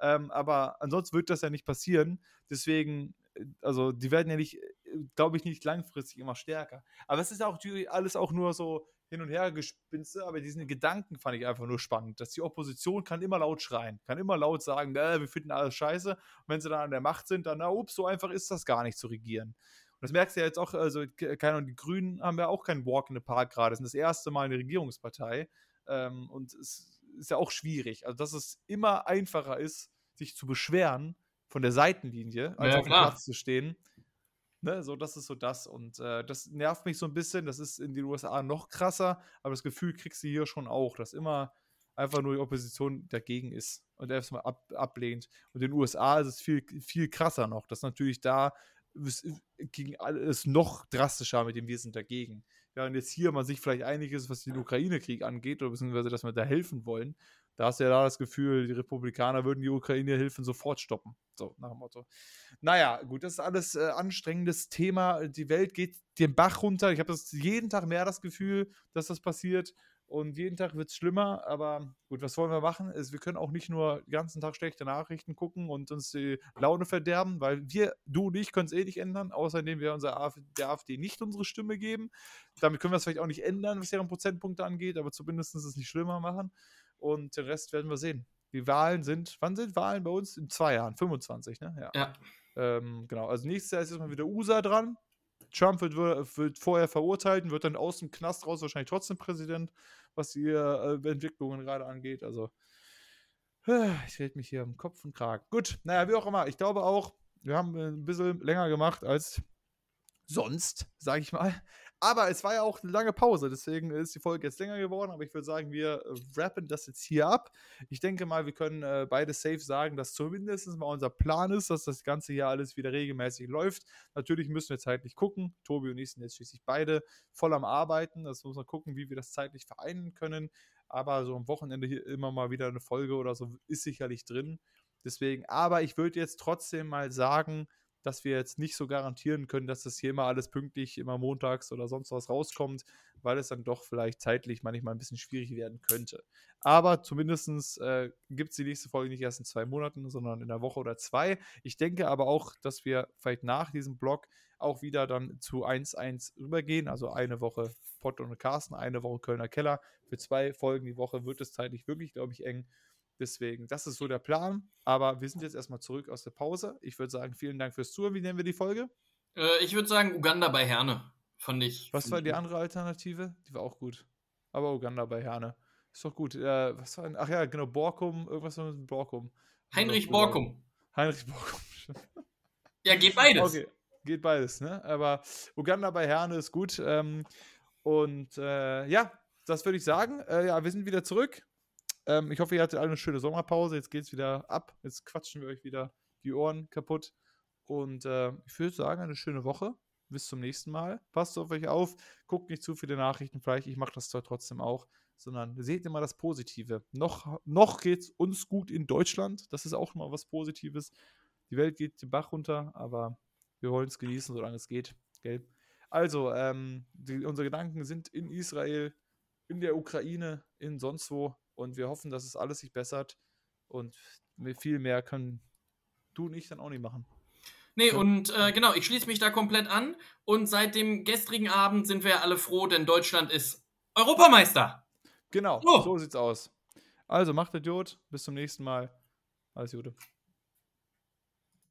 Ähm, aber ansonsten wird das ja nicht passieren. Deswegen, äh, also die werden ja nicht, äh, glaube ich, nicht langfristig immer stärker. Aber es ist auch alles auch nur so hin und her gespinste, aber diesen Gedanken fand ich einfach nur spannend, dass die Opposition kann immer laut schreien, kann immer laut sagen, äh, wir finden alles scheiße. Und wenn sie dann an der Macht sind, dann, na ups, so einfach ist das gar nicht zu regieren. Und das merkst du ja jetzt auch, also keine die Grünen haben ja auch keinen Walk in the Park gerade. Das ist das erste Mal eine Regierungspartei. Ähm, und es ist ja auch schwierig. Also, dass es immer einfacher ist, sich zu beschweren von der Seitenlinie, als ja, auf dem Platz zu stehen. Ne, so, das ist so das. Und äh, das nervt mich so ein bisschen. Das ist in den USA noch krasser, aber das Gefühl kriegst du hier schon auch, dass immer einfach nur die Opposition dagegen ist und erstmal ab, ablehnt. Und in den USA ist es viel, viel krasser noch. Das natürlich da ging alles noch drastischer mit dem Wir sind dagegen. während jetzt hier man sich vielleicht einig ist, was den Ukraine-Krieg angeht, oder beziehungsweise, dass wir da helfen wollen. Da hast du ja da das Gefühl, die Republikaner würden die Ukraine-Hilfen sofort stoppen. So, nach dem Motto. Naja, gut, das ist alles äh, anstrengendes Thema. Die Welt geht den Bach runter. Ich habe jeden Tag mehr das Gefühl, dass das passiert. Und jeden Tag wird es schlimmer, aber gut, was wollen wir machen? Ist, wir können auch nicht nur den ganzen Tag schlechte Nachrichten gucken und uns die Laune verderben, weil wir, du und ich, können es eh nicht ändern, außer indem wir unser AfD, der AfD nicht unsere Stimme geben. Damit können wir es vielleicht auch nicht ändern, was deren Prozentpunkte angeht, aber zumindest es nicht schlimmer machen. Und den Rest werden wir sehen. Die Wahlen sind, wann sind Wahlen bei uns? In zwei Jahren, 25, ne? Ja. ja. Ähm, genau, also nächstes Jahr ist jetzt mal wieder USA dran. Trump wird, wird, vorher verurteilt und wird dann aus dem Knast raus wahrscheinlich trotzdem Präsident, was die äh, Entwicklungen gerade angeht. Also, ich rede mich hier im Kopf und Kragen. Gut, naja, wie auch immer. Ich glaube auch, wir haben ein bisschen länger gemacht als sonst, sage ich mal. Aber es war ja auch eine lange Pause, deswegen ist die Folge jetzt länger geworden. Aber ich würde sagen, wir äh, wrappen das jetzt hier ab. Ich denke mal, wir können äh, beide safe sagen, dass zumindest mal unser Plan ist, dass das ganze hier alles wieder regelmäßig läuft. Natürlich müssen wir zeitlich gucken. Tobi und ich sind jetzt schließlich beide voll am Arbeiten. Das muss man gucken, wie wir das zeitlich vereinen können. Aber so am Wochenende hier immer mal wieder eine Folge oder so ist sicherlich drin. Deswegen, aber ich würde jetzt trotzdem mal sagen, dass wir jetzt nicht so garantieren können, dass das hier immer alles pünktlich immer montags oder sonst was rauskommt, weil es dann doch vielleicht zeitlich manchmal ein bisschen schwierig werden könnte. Aber zumindest äh, gibt es die nächste Folge nicht erst in zwei Monaten, sondern in einer Woche oder zwei. Ich denke aber auch, dass wir vielleicht nach diesem Blog auch wieder dann zu 1-1 rübergehen. Also eine Woche Pott und Carsten, eine Woche Kölner Keller. Für zwei Folgen die Woche wird es zeitlich wirklich, glaube ich, eng. Deswegen, das ist so der Plan. Aber wir sind jetzt erstmal zurück aus der Pause. Ich würde sagen, vielen Dank fürs Zuhören. Wie nennen wir die Folge? Äh, ich würde sagen, Uganda bei Herne. Fand ich. Was war die andere Alternative? Die war auch gut. Aber Uganda bei Herne. Ist doch gut. Äh, was war denn? Ach ja, genau, Borkum. Irgendwas mit Borkum. Heinrich Borkum. Heinrich Borkum. ja, geht beides. Okay, geht beides, ne? Aber Uganda bei Herne ist gut. Ähm, und äh, ja, das würde ich sagen. Äh, ja, wir sind wieder zurück. Ähm, ich hoffe, ihr hattet alle eine schöne Sommerpause. Jetzt geht es wieder ab. Jetzt quatschen wir euch wieder die Ohren kaputt. Und äh, ich würde sagen, eine schöne Woche. Bis zum nächsten Mal. Passt auf euch auf. Guckt nicht zu viele Nachrichten. Vielleicht, ich mache das zwar trotzdem auch. Sondern seht immer das Positive. Noch, noch geht es uns gut in Deutschland. Das ist auch mal was Positives. Die Welt geht den Bach runter, aber wir wollen es genießen, solange es geht. Gell? Also, ähm, die, unsere Gedanken sind in Israel, in der Ukraine, in sonst wo. Und wir hoffen, dass es alles sich bessert. Und viel mehr können du und ich dann auch nicht machen. Nee, und äh, genau, ich schließe mich da komplett an. Und seit dem gestrigen Abend sind wir alle froh, denn Deutschland ist Europameister. Genau, oh. so sieht's aus. Also macht Idiot, bis zum nächsten Mal. Alles Gute.